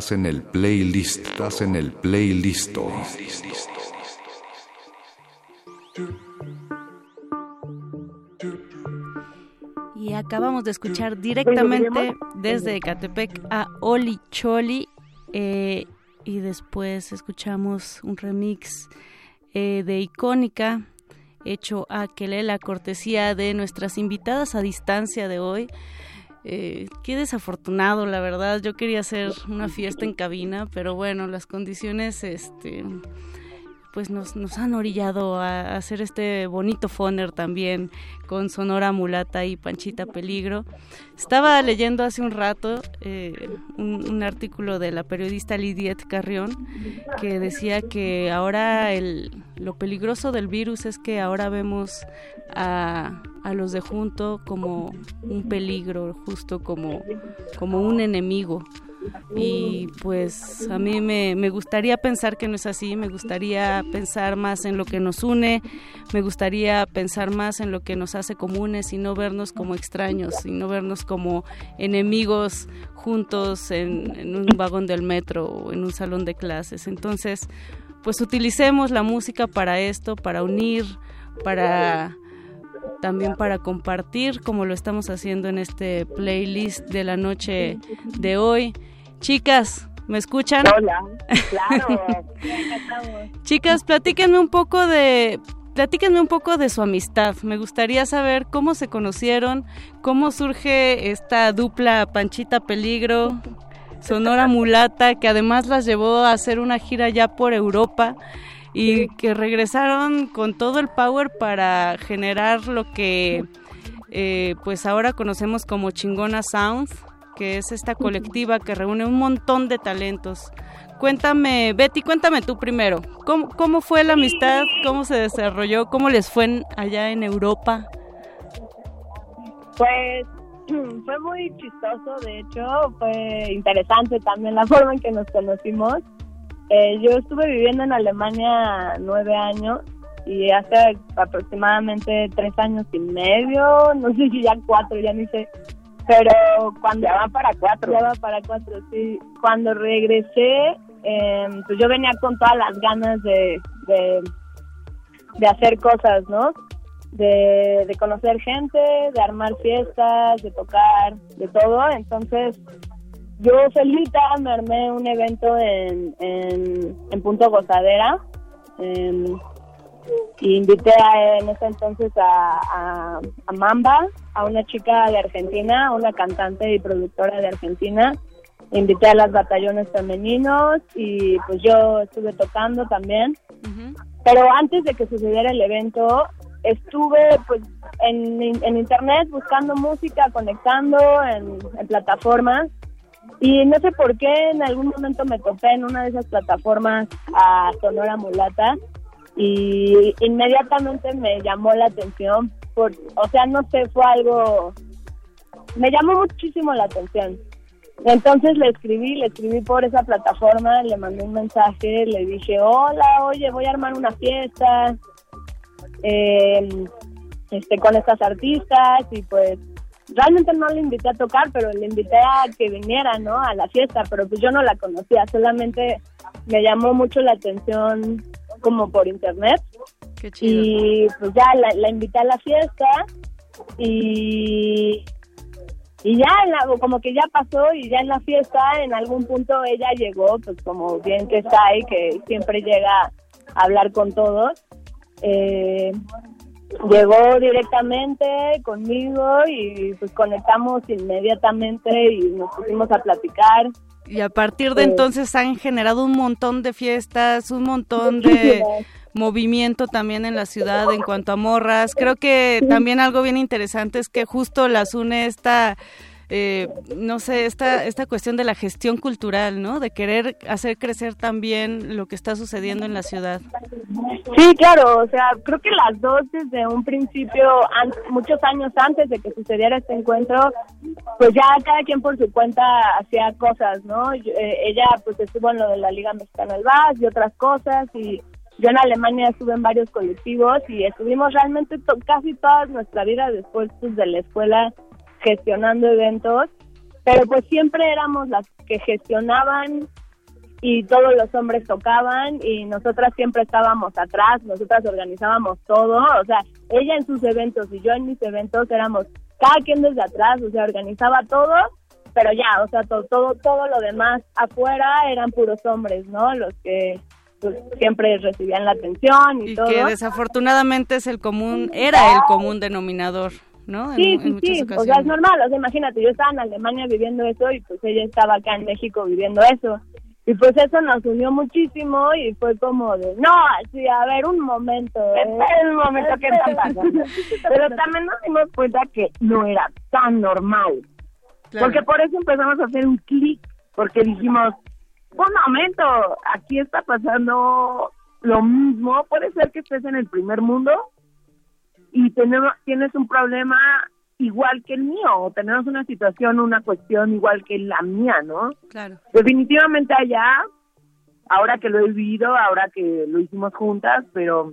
Estás en el playlist. Estás en el playlist. Y acabamos de escuchar directamente desde Ecatepec a Oli Choli. eh, y después escuchamos un remix eh, de Icónica hecho a la cortesía de nuestras invitadas a distancia de hoy. Eh, qué desafortunado, la verdad. Yo quería hacer una fiesta en cabina, pero bueno, las condiciones, este, pues nos, han orillado a hacer este bonito foner también con Sonora Mulata y Panchita Peligro. Estaba leyendo hace un rato eh, un, un artículo de la periodista Lidiet Carrión que decía que ahora el, lo peligroso del virus es que ahora vemos a, a los de junto como un peligro, justo como, como un enemigo. Y pues a mí me, me gustaría pensar que no es así, me gustaría pensar más en lo que nos une, me gustaría pensar más en lo que nos hace comunes y no vernos como extraños y no vernos como enemigos juntos en, en un vagón del metro o en un salón de clases. Entonces, pues utilicemos la música para esto, para unir, para también para compartir como lo estamos haciendo en este playlist de la noche de hoy. Chicas, ¿me escuchan? Hola, claro. Chicas, platíquenme un poco de platíquenme un poco de su amistad. Me gustaría saber cómo se conocieron, cómo surge esta dupla Panchita Peligro, Sonora Mulata, que además las llevó a hacer una gira ya por Europa y que regresaron con todo el power para generar lo que eh, pues ahora conocemos como Chingona Sound, que es esta colectiva que reúne un montón de talentos. Cuéntame, Betty, cuéntame tú primero, ¿cómo, cómo fue la amistad? ¿Cómo se desarrolló? ¿Cómo les fue allá en Europa? Pues fue muy chistoso, de hecho, fue interesante también la forma en que nos conocimos. Eh, yo estuve viviendo en Alemania nueve años y hace aproximadamente tres años y medio, no sé si ya cuatro, ya ni sé, pero cuando... Ya para cuatro. Ya para cuatro, sí. Cuando regresé, eh, pues yo venía con todas las ganas de, de, de hacer cosas, ¿no? de, de conocer gente, de armar fiestas, de tocar, de todo. Entonces, yo solita me armé un evento en, en, en Punto Gozadera. em, y invité a, en ese entonces a, a, a Mamba, a una chica de Argentina, una cantante y productora de Argentina. Invité a las batallones femeninos y pues yo estuve tocando también. Pero antes de que sucediera el evento, estuve pues en, en internet buscando música, conectando en, en plataformas y no sé por qué en algún momento me topé en una de esas plataformas a Sonora Mulata y inmediatamente me llamó la atención, o sea, no sé, fue algo, me llamó muchísimo la atención. Entonces le escribí, le escribí por esa plataforma, le mandé un mensaje, le dije, hola, oye, voy a armar una fiesta, eh, este, con estas artistas y pues realmente no le invité a tocar, pero le invité a que viniera, ¿no? A la fiesta, pero pues yo no la conocía, solamente me llamó mucho la atención como por internet. Qué chido. Y pues ya la, la invité a la fiesta y y ya la- como que ya pasó y ya en la fiesta en algún punto ella llegó pues como bien que está ahí que siempre llega a hablar con todos eh, llegó directamente conmigo y pues conectamos inmediatamente y nos pusimos a platicar Y a partir de Eh. entonces han generado un montón de fiestas, un montón de. Movimiento también en la ciudad en cuanto a morras. Creo que también algo bien interesante es que justo las une esta, eh, no sé, esta, esta cuestión de la gestión cultural, ¿no? De querer hacer crecer también lo que está sucediendo en la ciudad. Sí, claro, o sea, creo que las dos desde un principio, muchos años antes de que sucediera este encuentro, pues ya cada quien por su cuenta hacía cosas, ¿no? Yo- eh, ella pues estuvo en lo de la Liga Mexicana del Vaz y otras cosas y yo en Alemania estuve en varios colectivos y estuvimos realmente to- casi toda nuestra vida después pues, de la escuela gestionando eventos pero pues siempre éramos las que gestionaban y todos los hombres tocaban y nosotras siempre estábamos atrás, nosotras organizábamos todo, o sea, ella en sus eventos y yo en mis eventos éramos cada quien desde atrás, o sea, organizaba todo, pero ya, o sea, todo todo, todo lo demás afuera eran puros hombres, ¿no? Los que pues, siempre recibían la atención y, Y todo. que desafortunadamente es el común, era el común denominador, ¿no? En- Sí, en sí, muchas sí, o sea, es normal, o sea, imagínate, yo estaba en Alemania viviendo eso y pues ella estaba acá en México viviendo eso. Y pues eso nos unió muchísimo y fue como de, no, sí, a ver, un momento. Espera un momento, ¿qué está pasando? Pero también nos dimos cuenta que no era tan normal. Claro. Porque por eso empezamos a hacer un clic, porque dijimos, un momento, aquí está pasando lo mismo, puede ser que estés en el primer mundo y tenemos, tienes un problema igual que el mío, o tenemos una situación, una cuestión igual que la mía, ¿no? Claro. Definitivamente allá, ahora que lo he vivido, ahora que lo hicimos juntas, pero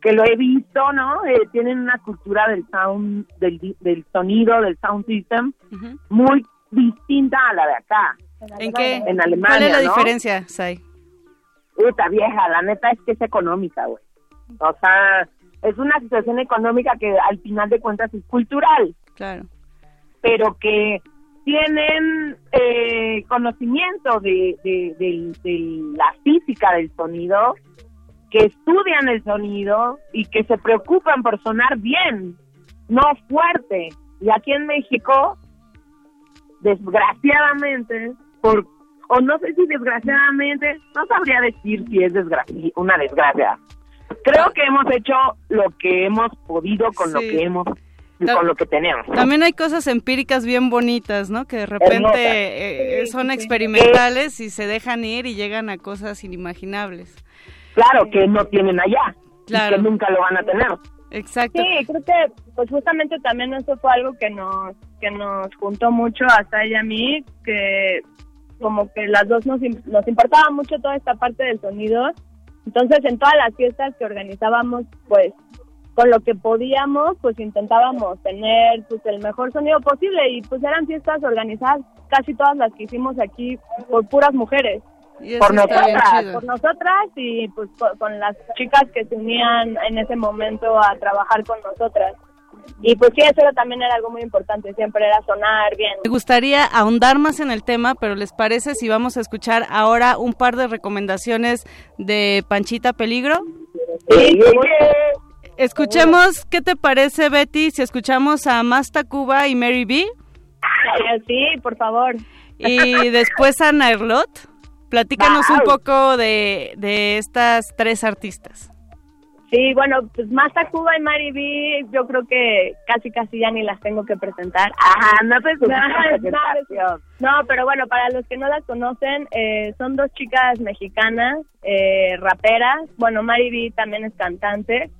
que lo he visto, ¿no? Eh, tienen una cultura del sound, del, del sonido, del sound system, muy distinta a la de acá. ¿En qué? En Alemania, ¿Cuál es la ¿no? diferencia, Sai? Puta vieja, la neta es que es económica, güey. O sea, es una situación económica que al final de cuentas es cultural, Claro. pero que tienen eh, conocimiento de, de, de- de la física del sonido, que estudian el sonido y que se preocupan por sonar bien, no fuerte. Y aquí en México, desgraciadamente, por o no sé si desgraciadamente, no sabría decir si es desgracia, una desgracia. Creo que hemos hecho lo que hemos podido con lo que hemos con lo que tenemos. También hay cosas empíricas bien bonitas, ¿no? Que de repente eh, son experimentales y se dejan ir y llegan a cosas inimaginables. Claro, que no tienen allá. Claro. Y que nunca lo van a tener. Exacto. Sí, creo que pues justamente también eso fue algo que nos que nos juntó mucho hasta ella y a mí, que como que las dos nos, nos importaba mucho toda esta parte del sonido. Entonces en todas las fiestas que organizábamos, pues con lo que podíamos, pues intentábamos tener pues el mejor sonido posible y pues eran fiestas organizadas casi todas las que hicimos aquí por puras mujeres. Por nosotras, por nosotras y pues co- con, las chicas que se unían en ese momento a trabajar con nosotras. Y pues sí, eso era- también era algo muy importante, siempre era sonar bien. Me gustaría ahondar más en el tema, pero ¿les parece si vamos a escuchar ahora un par de recomendaciones de Panchita Peligro? Escuchemos, ¿qué te parece, Betty, si escuchamos a Masta Cuba y Mary B? Sí, por favor. Y después a Nairlot. Platícanos un Wow. poco de, de estas tres artistas. Sí, bueno, pues más Cuba y Mari B, yo creo que casi casi ya ni las tengo que presentar. Ajá, no escuché No. No, pero bueno, para los que no las conocen, eh, son dos chicas mexicanas, eh, raperas. Bueno, Mari B también es cantante,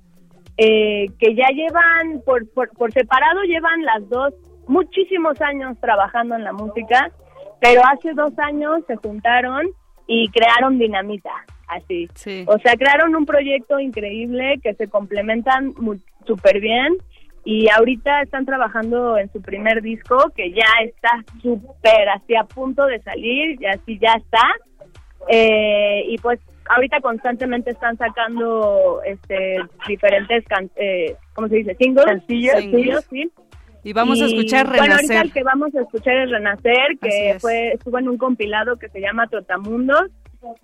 eh, que ya llevan, por, por, por separado, llevan las dos muchísimos años trabajando en la música, pero hace dos años se juntaron y crearon Dinamita, así. O sea, crearon un proyecto increíble que se complementan mu- súper bien y ahorita están trabajando en su primer disco que ya está súper así a punto de salir y así ya está. Eh, y pues ahorita constantemente están sacando este diferentes, can eh, ¿cómo se dice? Singles. Sencillos. Sencillos, sí. Y vamos a escuchar Bueno, ahorita Renacer. el que vamos a escuchar es Renacer, que es. fue estuvo en un compilado que se llama Trotamundos.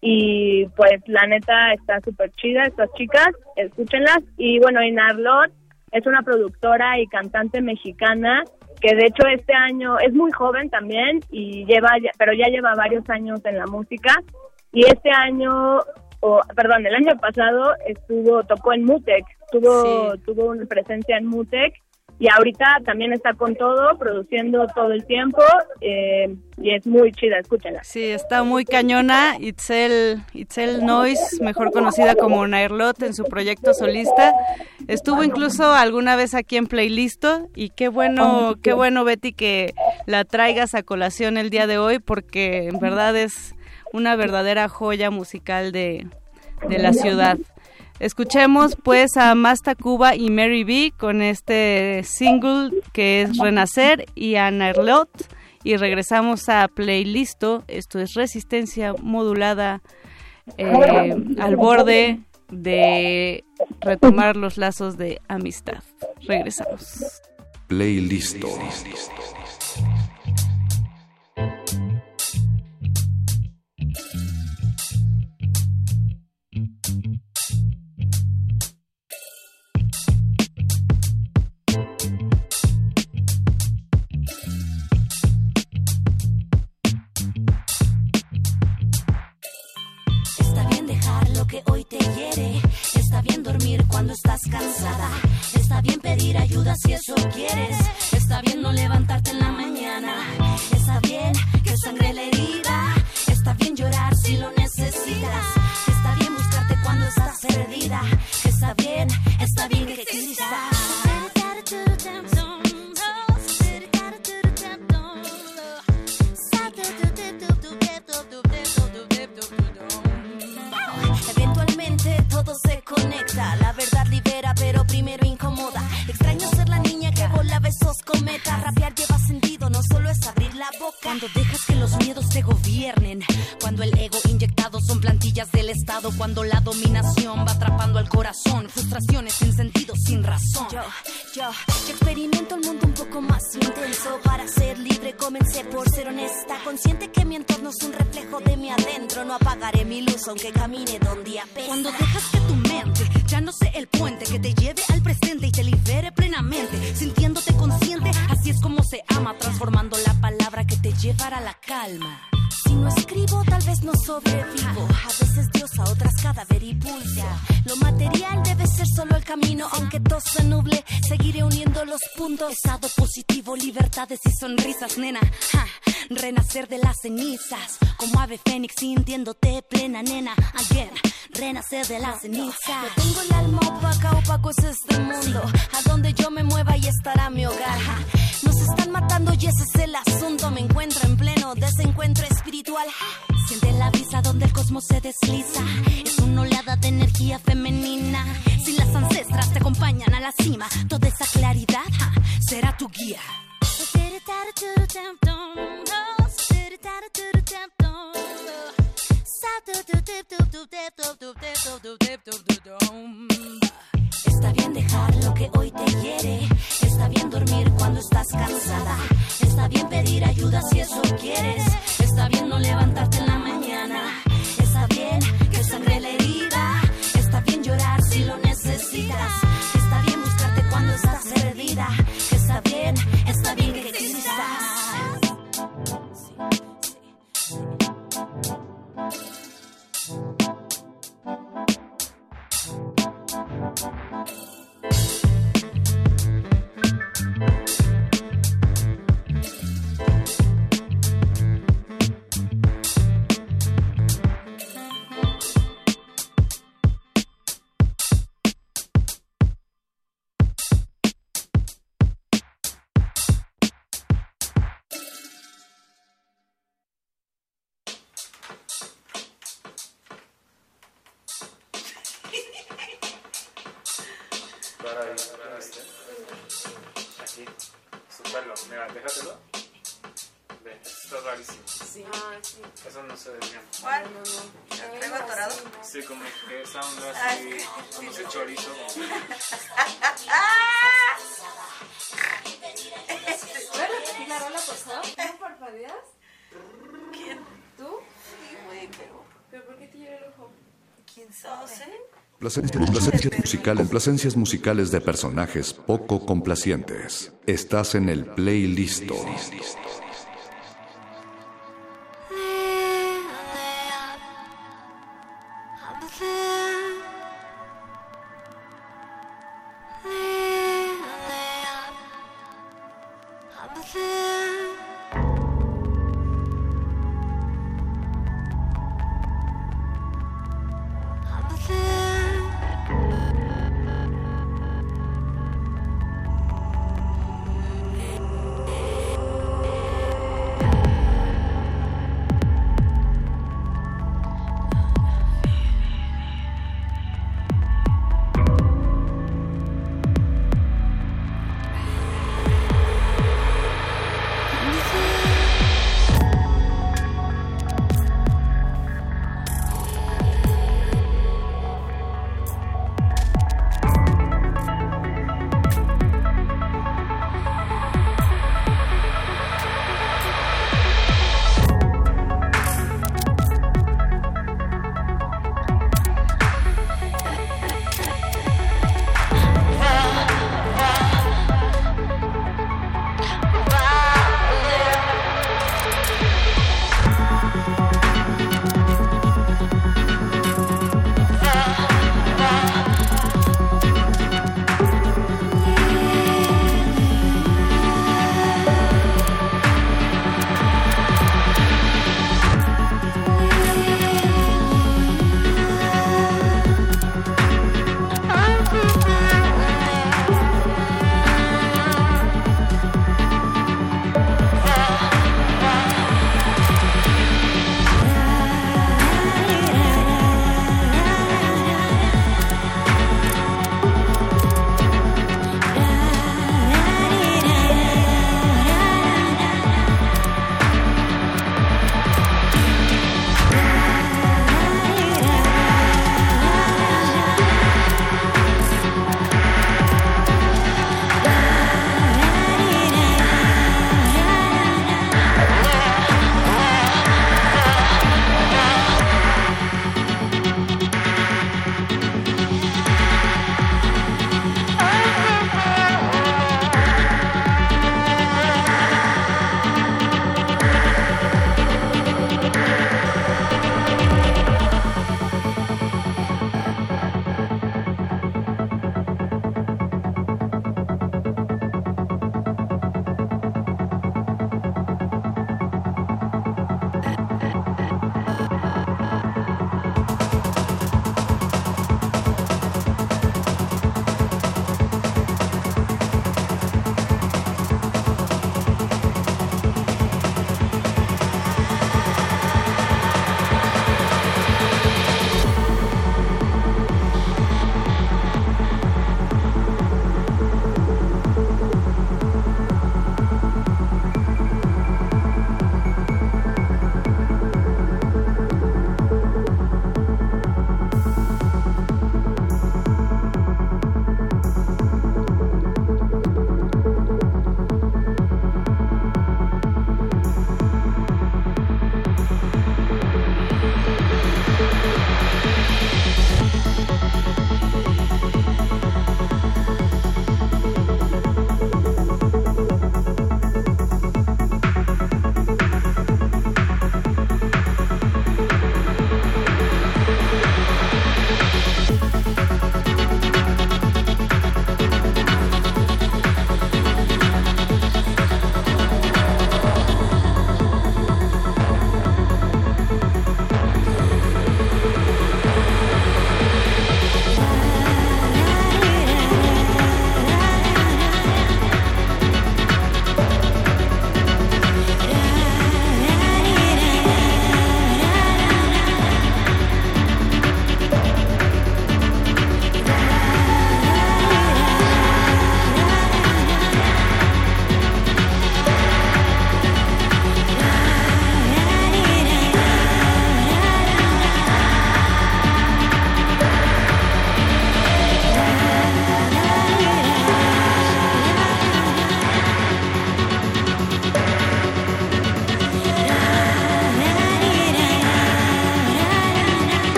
Y pues la neta está súper chida estas chicas, escúchenlas. Y bueno, Inarlot es una productora y cantante mexicana que de hecho este año es muy joven también y lleva, pero ya lleva varios años en la música. Y este año, o perdón, el año pasado estuvo, tocó en Mutec, tuvo, tuvo una presencia en Mutec y ahorita también está con todo, produciendo todo el tiempo eh, y es muy chida, escúchenla. Sí, está muy cañona. Itzel, Itzel Noise, mejor conocida como Nairlot en su proyecto solista. Estuvo incluso alguna vez aquí en Playlisto y qué bueno, qué bueno Betty que la traigas a colación el día de hoy porque en verdad es una verdadera joya musical de, de la ciudad. Escuchemos pues a Masta Cuba y Mary B con este single que es Renacer y a Nairlot y regresamos a Playlisto. Esto es resistencia modulada eh, al borde de retomar los lazos de amistad. Regresamos. Playlisto. Está pedir ayuda si eso quieres. Está bien no levantarte en la mañana. Está bien que sangre la herida. Está bien llorar si lo necesitas. Está bien buscarte cuando estás perdida. Está bien, gobiernen. Cuando el ego inyectado son plantillas del Estado. Cuando la dominación va atrapando al corazón. Frustraciones sin sentido, sin razón. Yo, yo, yo experimento el mundo un poco más intenso. Para ser libre comencé por ser honesta. Consciente que mi entorno es un reflejo de mi adentro. No apagaré mi luz aunque camine donde apesta. Cuando dejas que tu mente A veces diosa, otras cadáver y pulso. Lo material debe ser solo el camino, aunque todo se nuble. Seguiré uniendo los puntos. Estado positivo, libertades y sonrisas, nena. Renacer de las cenizas, como ave fénix sintiéndote plena, nena. Again, renacer de las cenizas. No tengo el alma opaca, opaco es este mundo. A donde yo me mueva y estará mi hogar. Nos están matando y ese es el asunto. Me encuentro en pleno desencuentro espiritual. Siente la brisa donde el cosmos se desliza. Es una oleada de energía femenina. Si las ancestras te acompañan a la cima, toda esa claridad ja, será tu guía. Está bien dejar lo que hoy te hiere. Está bien dormir cuando estás cansada. Está bien pedir ayuda si eso quieres. Está bien no levantarte en la mañana. Está bien que sangre la herida. Está bien llorar si lo necesitas. Está bien buscarte cuando estás perdida. Está bien, está bien que existas. you Sí, como que esa onda así, sí. como ese chorizo. como- ¿Puedes repetir la rola, por favor? ¿No parpadeas? ¿Quién? ¿Tú? Sí, güey, pero... ¿Pero por qué te llora el ojo? ¿Quién sabe? Placencias, placencias musicales, placencias musicales de personajes poco complacientes. Estás en el playlisto.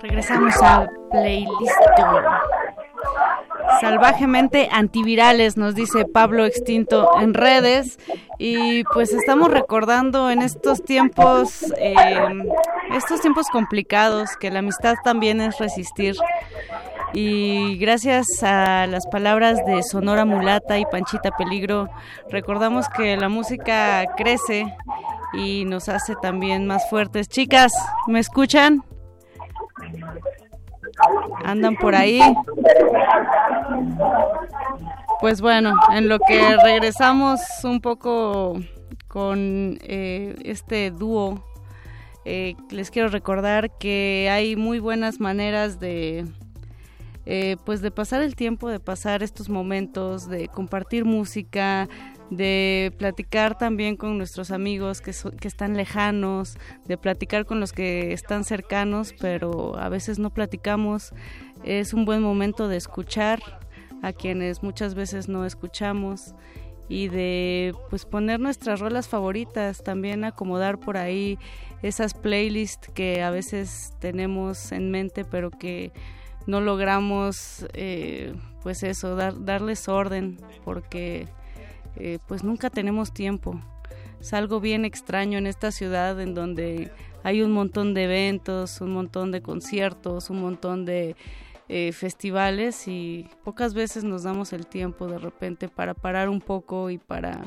Regresamos a Playlisto. Salvajemente antivirales, nos dice Pablo Extinto en redes. Y pues estamos recordando en estos tiempos, eh, estos tiempos complicados, que la amistad también es resistir. Y gracias a las palabras de Sonora Mulata y Panchita Peligro, recordamos que la música crece y nos hace también más fuertes. Chicas, ¿me escuchan? Andan por ahí. Pues bueno, en lo que regresamos un poco con eh, este dúo, eh, les quiero recordar que hay muy buenas maneras de, eh, pues de pasar el tiempo, de pasar estos momentos, de compartir música, de platicar también con nuestros amigos que, que están lejanos, de platicar con los que están cercanos, pero a veces no platicamos. Es un buen momento de escuchar a quienes muchas veces no escuchamos y de pues poner nuestras rolas favoritas, también acomodar por ahí esas playlists que a veces tenemos en mente pero que no logramos eh, pues eso, dar, darles orden porque eh, pues nunca tenemos tiempo. Es algo bien extraño en esta ciudad en donde hay un montón de eventos, un montón de conciertos, un montón de eh, festivales y pocas veces nos damos el tiempo de repente para parar un poco y para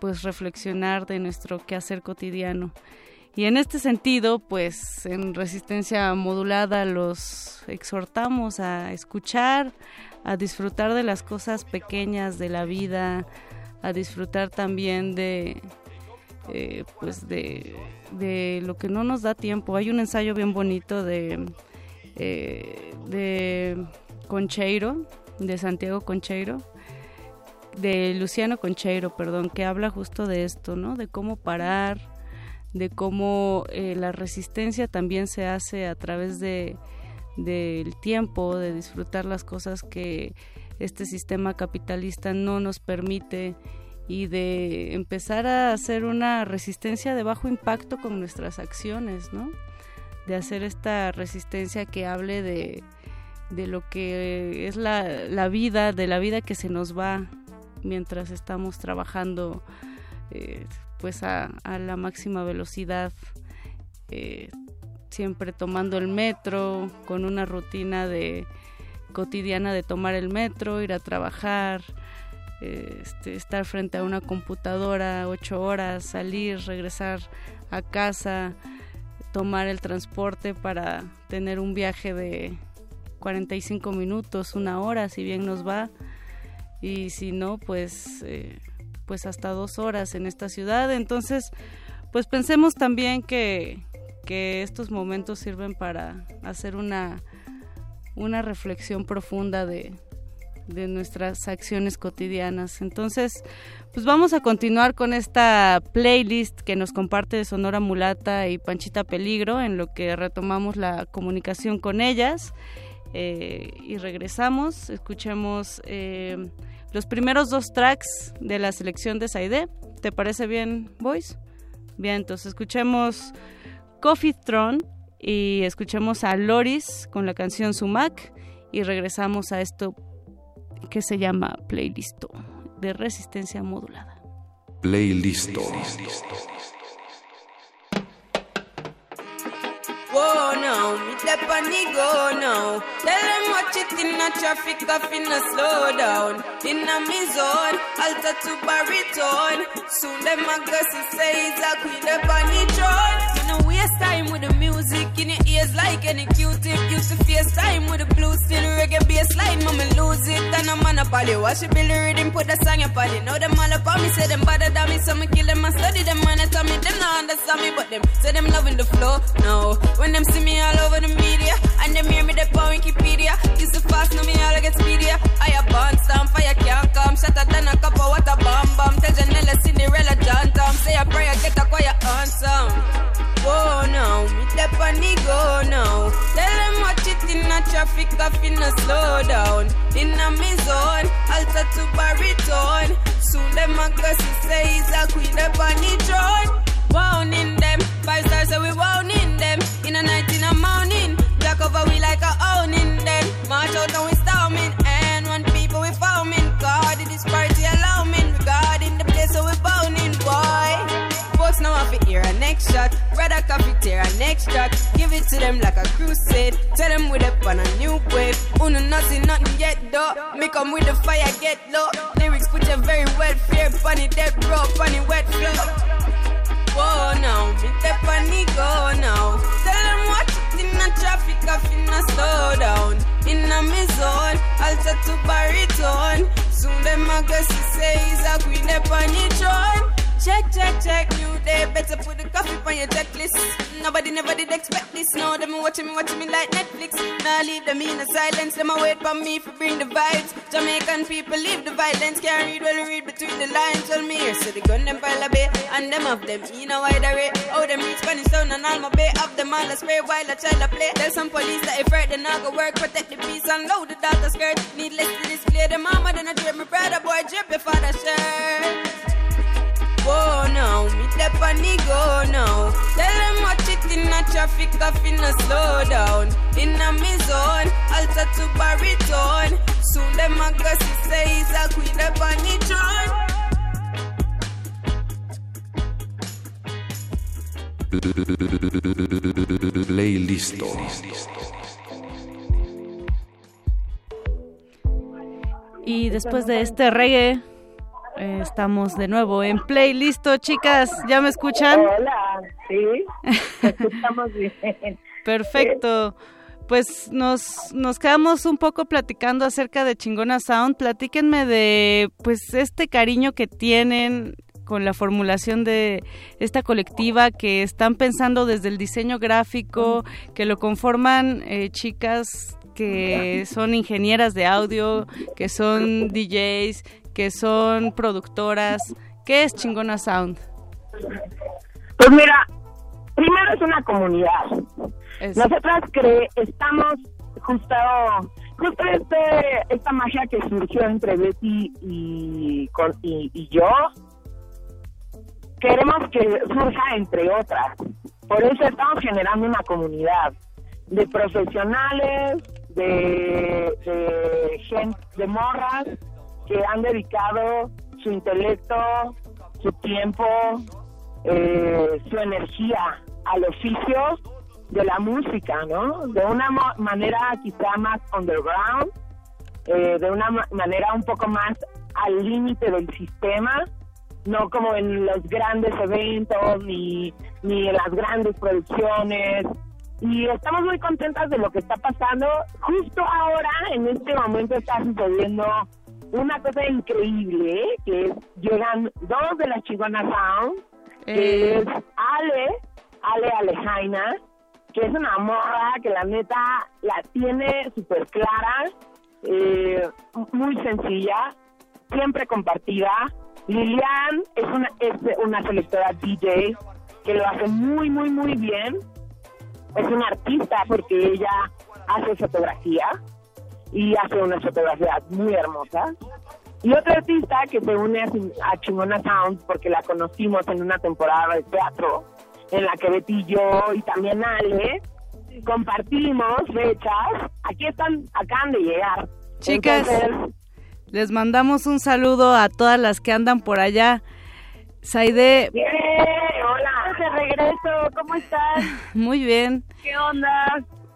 pues reflexionar de nuestro quehacer cotidiano. Y en este sentido, pues en resistencia modulada los exhortamos a escuchar, a disfrutar de las cosas pequeñas de la vida, a disfrutar también de eh, pues de, de, lo que no nos da tiempo. Hay un ensayo bien bonito de, eh, de Concheiro, de Santiago Concheiro, de Luciano Concheiro, perdón, que habla justo de esto, ¿no? De cómo parar, de cómo eh, la resistencia también se hace a través de del tiempo, de disfrutar las cosas que este sistema capitalista no nos permite y de empezar a hacer una resistencia de bajo impacto con nuestras acciones, ¿no? De hacer esta resistencia que hable de, de lo que es la, la, vida, de la vida que se nos va mientras estamos trabajando eh, pues a, la máxima velocidad, eh, siempre tomando el metro, con una rutina de cotidiana de tomar el metro, ir a trabajar, este, estar frente a una computadora ocho horas, salir, regresar a casa, tomar el transporte para tener un viaje de 45 minutos, una hora, si bien nos va, y si no, pues, eh, pues hasta dos horas en esta ciudad. Entonces, pues pensemos también que, que estos momentos sirven para hacer una una reflexión profunda de, de nuestras acciones cotidianas. Entonces, pues vamos a continuar con esta playlist que nos comparte Sonora Mulata y Panchita Peligro, en lo que retomamos la comunicación con ellas. Eh, y regresamos, escuchemos eh, los primeros dos tracks de la selección de Saide. ¿Te parece bien, Boys? Bien, entonces escuchemos Coffee Throne y escuchemos a Loris con la canción Sumac y regresamos a esto que se llama Playlisto de resistencia modulada. Playlisto. Whoa, now, me step on the go now. Tell them watch it in a traffic, off in a slow down. In a me zone, alter to baritone. Soon them a gossip say it's a queen up on the throne. You waste time with the music in your ears like any Q-tip. To face time with the blue steel reggae bass line, mama lose it. And I'm on a poly, watch it build the rhythm, put the song up on it. Now them all up on me, say them better than me, so me kill them and study them and tell me them not understand me, but them say them loving the flow. No, when them see me all over the media, and them hear me the on Wikipedia. Used to fast, now me all get speedier. I a born stamp, fire can't come, shatter than a cup of water, bomb bomb. Tell Janella, Cinderella, John Tom, say a prayer, get a quiet answer. Whoa, now, me step on the go now. Tell them watch it in a traffic in a slow down. In a me zone, alter to baritone. Soon them a go say he's a queen up on the throne. Wound them, five stars so we wound them. In a night in a morning, black over we like a owning them. March out and we storming, and one people we foaming. God, it is party alarming. God in the place so we bounding, boy. Folks now have to hear a next shot. Brother coffee tear a next track. Give it to them like a crusade. Tell them we up on a new wave. Uno nothing, nothing yet though. Me come with the fire, get low. Lyrics put you very well fear. Funny dead bro, funny wet flow. Whoa now, me the funny go now. Tell them watch it in the traffic, off in a slow down. In a me zone, alter to baritone. Soon them go see say he's a queen up on the throne. Check, check, check, new day. Better put the coffee on your checklist. Nobody never did expect this. No, them watching me, watching me like Netflix. Now leave them in a silence. Them wait for me for bring the vibes. Jamaican people leave the violence. Can't read well, read between the lines. Tell me so the gun them pile a bit. And them of them in a wide array. Oh, them reach Spanish town and all my bay. Of them all a spray while I try to play. Tell some police that if right, they not go work. Protect the peace and load the daughter skirt. Needless to display the mama, then I drip my brother boy drip before the shirt. Whoa, now, me step on the go now. Tell them watch it in a traffic, off in a slow down. In a me zone, alter to baritone. Soon them a go say he's a queen up on the throne. Playlisto. Y después de este reggae, eh, estamos de nuevo en Playlisto, chicas. ¿Ya me escuchan? Hola, sí, escuchamos bien. Perfecto. Pues nos, nos quedamos un poco platicando acerca de Chingona Sound. Platíquenme de pues este cariño que tienen con la formulación de esta colectiva que están pensando desde el diseño gráfico, que lo conforman eh, chicas que son ingenieras de audio, que son DJs, que son productoras. ¿Qué es Chingona Sound? Pues mira, primero es una comunidad. Nosotras cre estamos justo, justo este, esta magia que surgió entre Betty y, con- y, y yo, queremos que surja entre otras. Por eso estamos generando una comunidad de profesionales, de, de gente, de morras que han dedicado su intelecto, su tiempo, eh, su energía al oficio de la música, ¿no? De una manera quizá más underground, eh, de una ma- manera un poco más al límite del sistema, no como en los grandes eventos ni, ni en las grandes producciones. Y estamos muy contentas de lo que está pasando. Justo ahora, en este momento, está sucediendo una cosa increíble, ¿eh? que es, llegan dos de las chingonas Sound, que Eh. es Ale, Ale Alejaina, que es una morra que la neta la tiene súper clara, eh, muy sencilla, siempre compartida. Lilian es una, es una selectora DJ que lo hace muy, muy, muy bien. Es una artista porque ella hace fotografía y hace unas fotografías muy hermosas. Y otra artista que se une a, Chin- a Chingona Sound porque la conocimos en una temporada de teatro en la que Betty y yo y también Ale compartimos fechas. Aquí están, acaban de llegar. Chicas, Entonces, les mandamos un saludo a todas las que andan por allá. Saide, hola. De regreso, ¿cómo estás? muy bien. ¿Qué onda?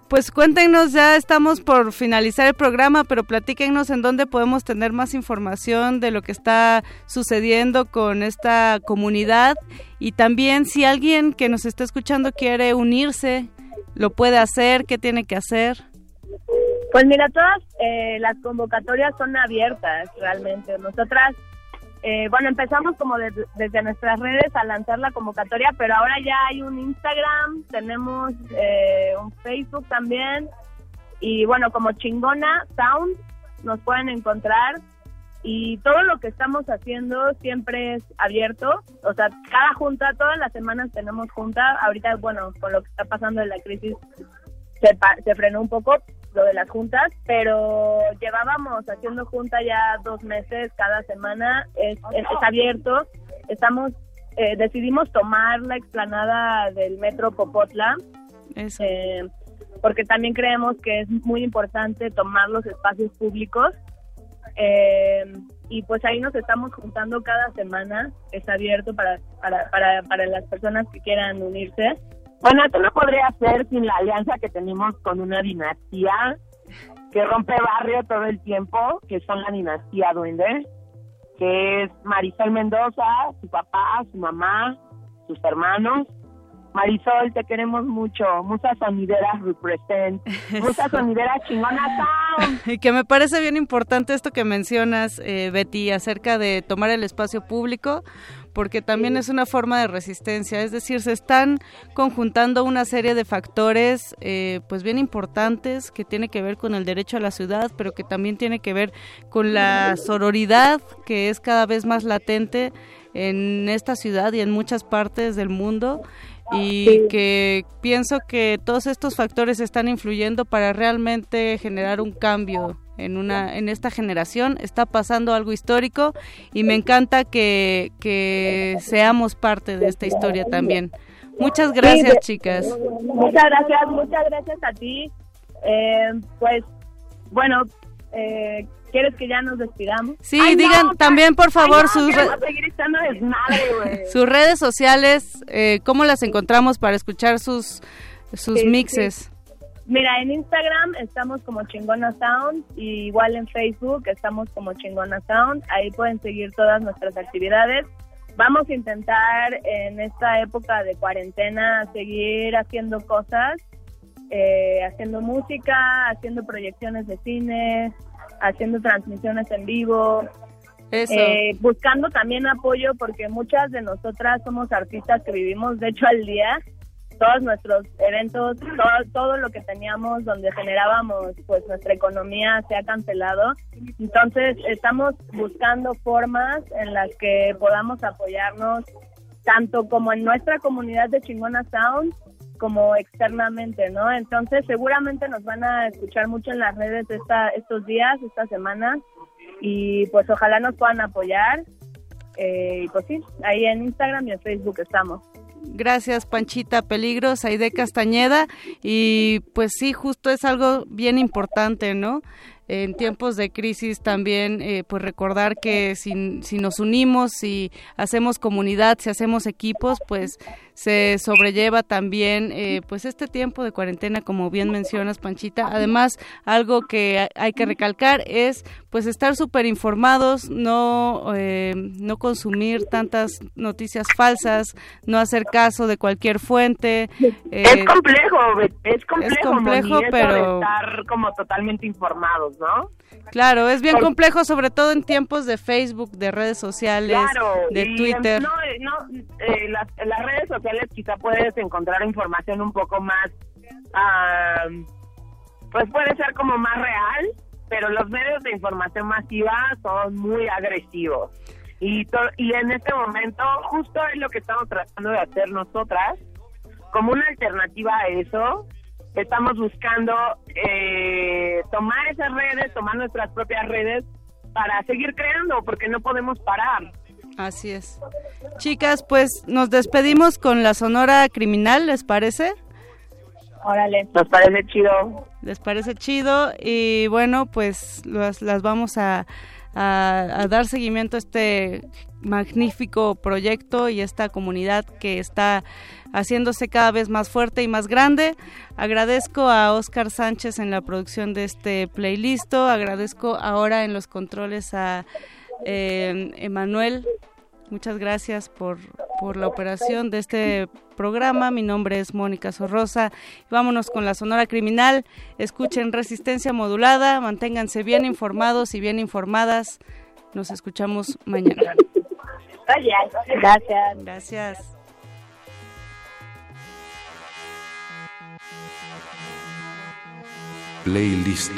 Pues cuéntenos, ya estamos por finalizar el programa, pero platíquenos en dónde podemos tener más información de lo que está sucediendo con esta comunidad y también si alguien que nos está escuchando quiere unirse, lo puede hacer, qué tiene que hacer. Pues mira, todas eh, las convocatorias son abiertas realmente. Nosotras, eh, bueno, empezamos como de- desde nuestras redes a lanzar la convocatoria, pero ahora ya hay un Instagram, tenemos eh, un Facebook también, y bueno, como Chingona Sound nos pueden encontrar y todo lo que estamos haciendo siempre es abierto, o sea, cada junta, todas las semanas tenemos junta, ahorita, bueno, con lo que está pasando en la crisis se, pa- se frenó un poco, lo de las juntas, pero llevábamos haciendo junta ya dos meses cada semana, es, es, es abierto, estamos, eh, decidimos tomar la explanada del metro Popotla, eh, porque también creemos que es muy importante tomar los espacios públicos, eh, y pues ahí nos estamos juntando cada semana, es abierto para, para, para, para las personas que quieran unirse. Bueno, esto no podría ser sin la alianza que tenemos con una dinastía que rompe barrio todo el tiempo, que son la dinastía Duende, que es Marisol Mendoza, su papá, su mamá, sus hermanos. Marisol, te queremos mucho. Musa Sonidera represent. Musa Sonidera chingona. Y que me parece bien importante esto que mencionas, eh, Betty, acerca de tomar el espacio público, porque también es una forma de resistencia, es decir, se están conjuntando una serie de factores eh, pues bien importantes que tiene que ver con el derecho a la ciudad, pero que también tiene que ver con la sororidad que es cada vez más latente en esta ciudad y en muchas partes del mundo. Y que pienso que todos estos factores están influyendo para realmente generar un cambio en una en esta generación está pasando algo histórico y me encanta que, que seamos parte de esta historia también. Muchas gracias Sí, chicas. Muchas gracias, muchas gracias a ti. Eh, pues, bueno, eh, ¿quieres que ya nos despidamos? sí digan también por favor Ay, no, sus re- redes sociales eh, cómo las encontramos para escuchar sus sus Sí, mixes Mira, en Instagram estamos como Chingona Sound y igual en Facebook estamos como Chingona Sound. Ahí pueden seguir todas nuestras actividades. Vamos a intentar en esta época de cuarentena seguir haciendo cosas, eh, haciendo música, haciendo proyecciones de cine, haciendo transmisiones en vivo, Eso. eh, buscando también apoyo porque muchas de nosotras somos artistas que vivimos de hecho al día todos nuestros eventos todo, lo que teníamos donde generábamos pues nuestra economía se ha cancelado entonces estamos buscando formas en las que podamos apoyarnos tanto como en nuestra comunidad de Chingona Sound como externamente, ¿no? Entonces seguramente nos van a escuchar mucho en las redes esta, estos días, esta semana, y pues ojalá nos puedan apoyar. Eh, pues sí, ahí en Instagram y en Facebook estamos. Gracias, Panchita Peligro, Saide Castañeda. Y pues sí, justo es algo bien importante, ¿no? En tiempos de crisis también, eh, pues recordar que si nos unimos, si hacemos comunidad, si hacemos equipos, pues se sobrelleva también eh, pues este tiempo de cuarentena, como bien mencionas, Panchita. Además, algo que ha- hay que recalcar es pues estar súper informados, no, eh, no consumir tantas noticias falsas, no hacer caso de cualquier fuente. eh, es complejo, es complejo, complejo, Moni, eso pero- estar como totalmente informados, ¿no? Claro, es bien complejo, sobre todo en tiempos de Facebook, de redes sociales, Claro, de Twitter. No, eh, no, eh, las, las redes sociales quizá puedes encontrar información un poco más, ah, pues puede ser como más real, pero los medios de información masiva son muy agresivos. Y, to- y en este momento justo es lo que estamos tratando de hacer nosotras, como una alternativa a eso, estamos buscando eh, tomar esas redes, tomar nuestras propias redes para seguir creando, porque no podemos parar. Así es. Chicas, pues nos despedimos con la Sonora Criminal, ¿les parece? Órale. Nos parece chido. ¿Les parece chido? Y bueno, pues las, las vamos a, a- a dar seguimiento a este magnífico proyecto y esta comunidad que está haciéndose cada vez más fuerte y más grande. Agradezco a Oscar Sánchez en la producción de este playlist. Agradezco ahora en los controles a eh, Emanuel. Muchas gracias por, por la operación de este programa. Mi nombre es Mónica Sorrosa. Vámonos con la Sonora Criminal. Escuchen Resistencia Modulada. Manténganse bien informados y bien informadas. Nos escuchamos mañana. Gracias. Gracias. Playlist.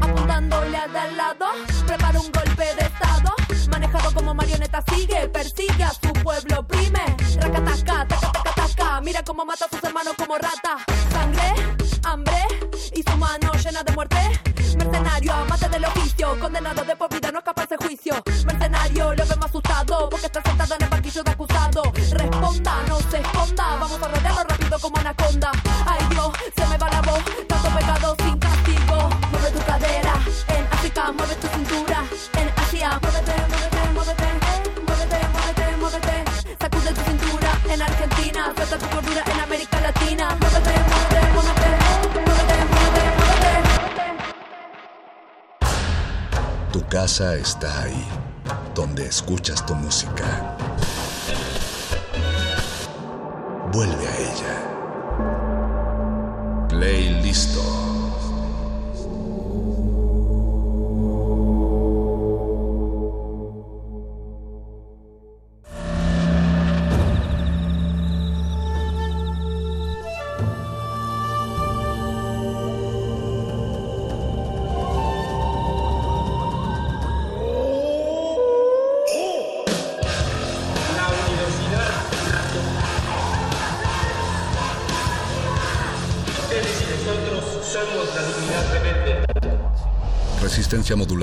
Apuntándole al de al lado. Prepara un golpe de estado, manejado como marioneta sigue, persigue a su pueblo, oprime. Racataca, taca, taca, mira cómo mata a sus hermanos como rata. Sangre, hambre y su mano llena de muerte. Mercenario, amante del oficio, condenado de por vida, no escapa ese juicio. Mercenario, lo vemos asustado porque está sentado en el banquillo de acusado. Responda, no se esconda, vamos a rodearlo rápido como anaconda. Ay Dios, se me va la voz, mueve tu cintura. En Asia, muévete, muévete, muévete, muévete, muévete, muévete. Sacude tu cintura, en Argentina, suelta tu cordura en América Latina. Muévete, muévete, muévete, muévete, muévete, muévete. Tu casa está ahí, donde escuchas tu música. Vuelve a ella. Play listo.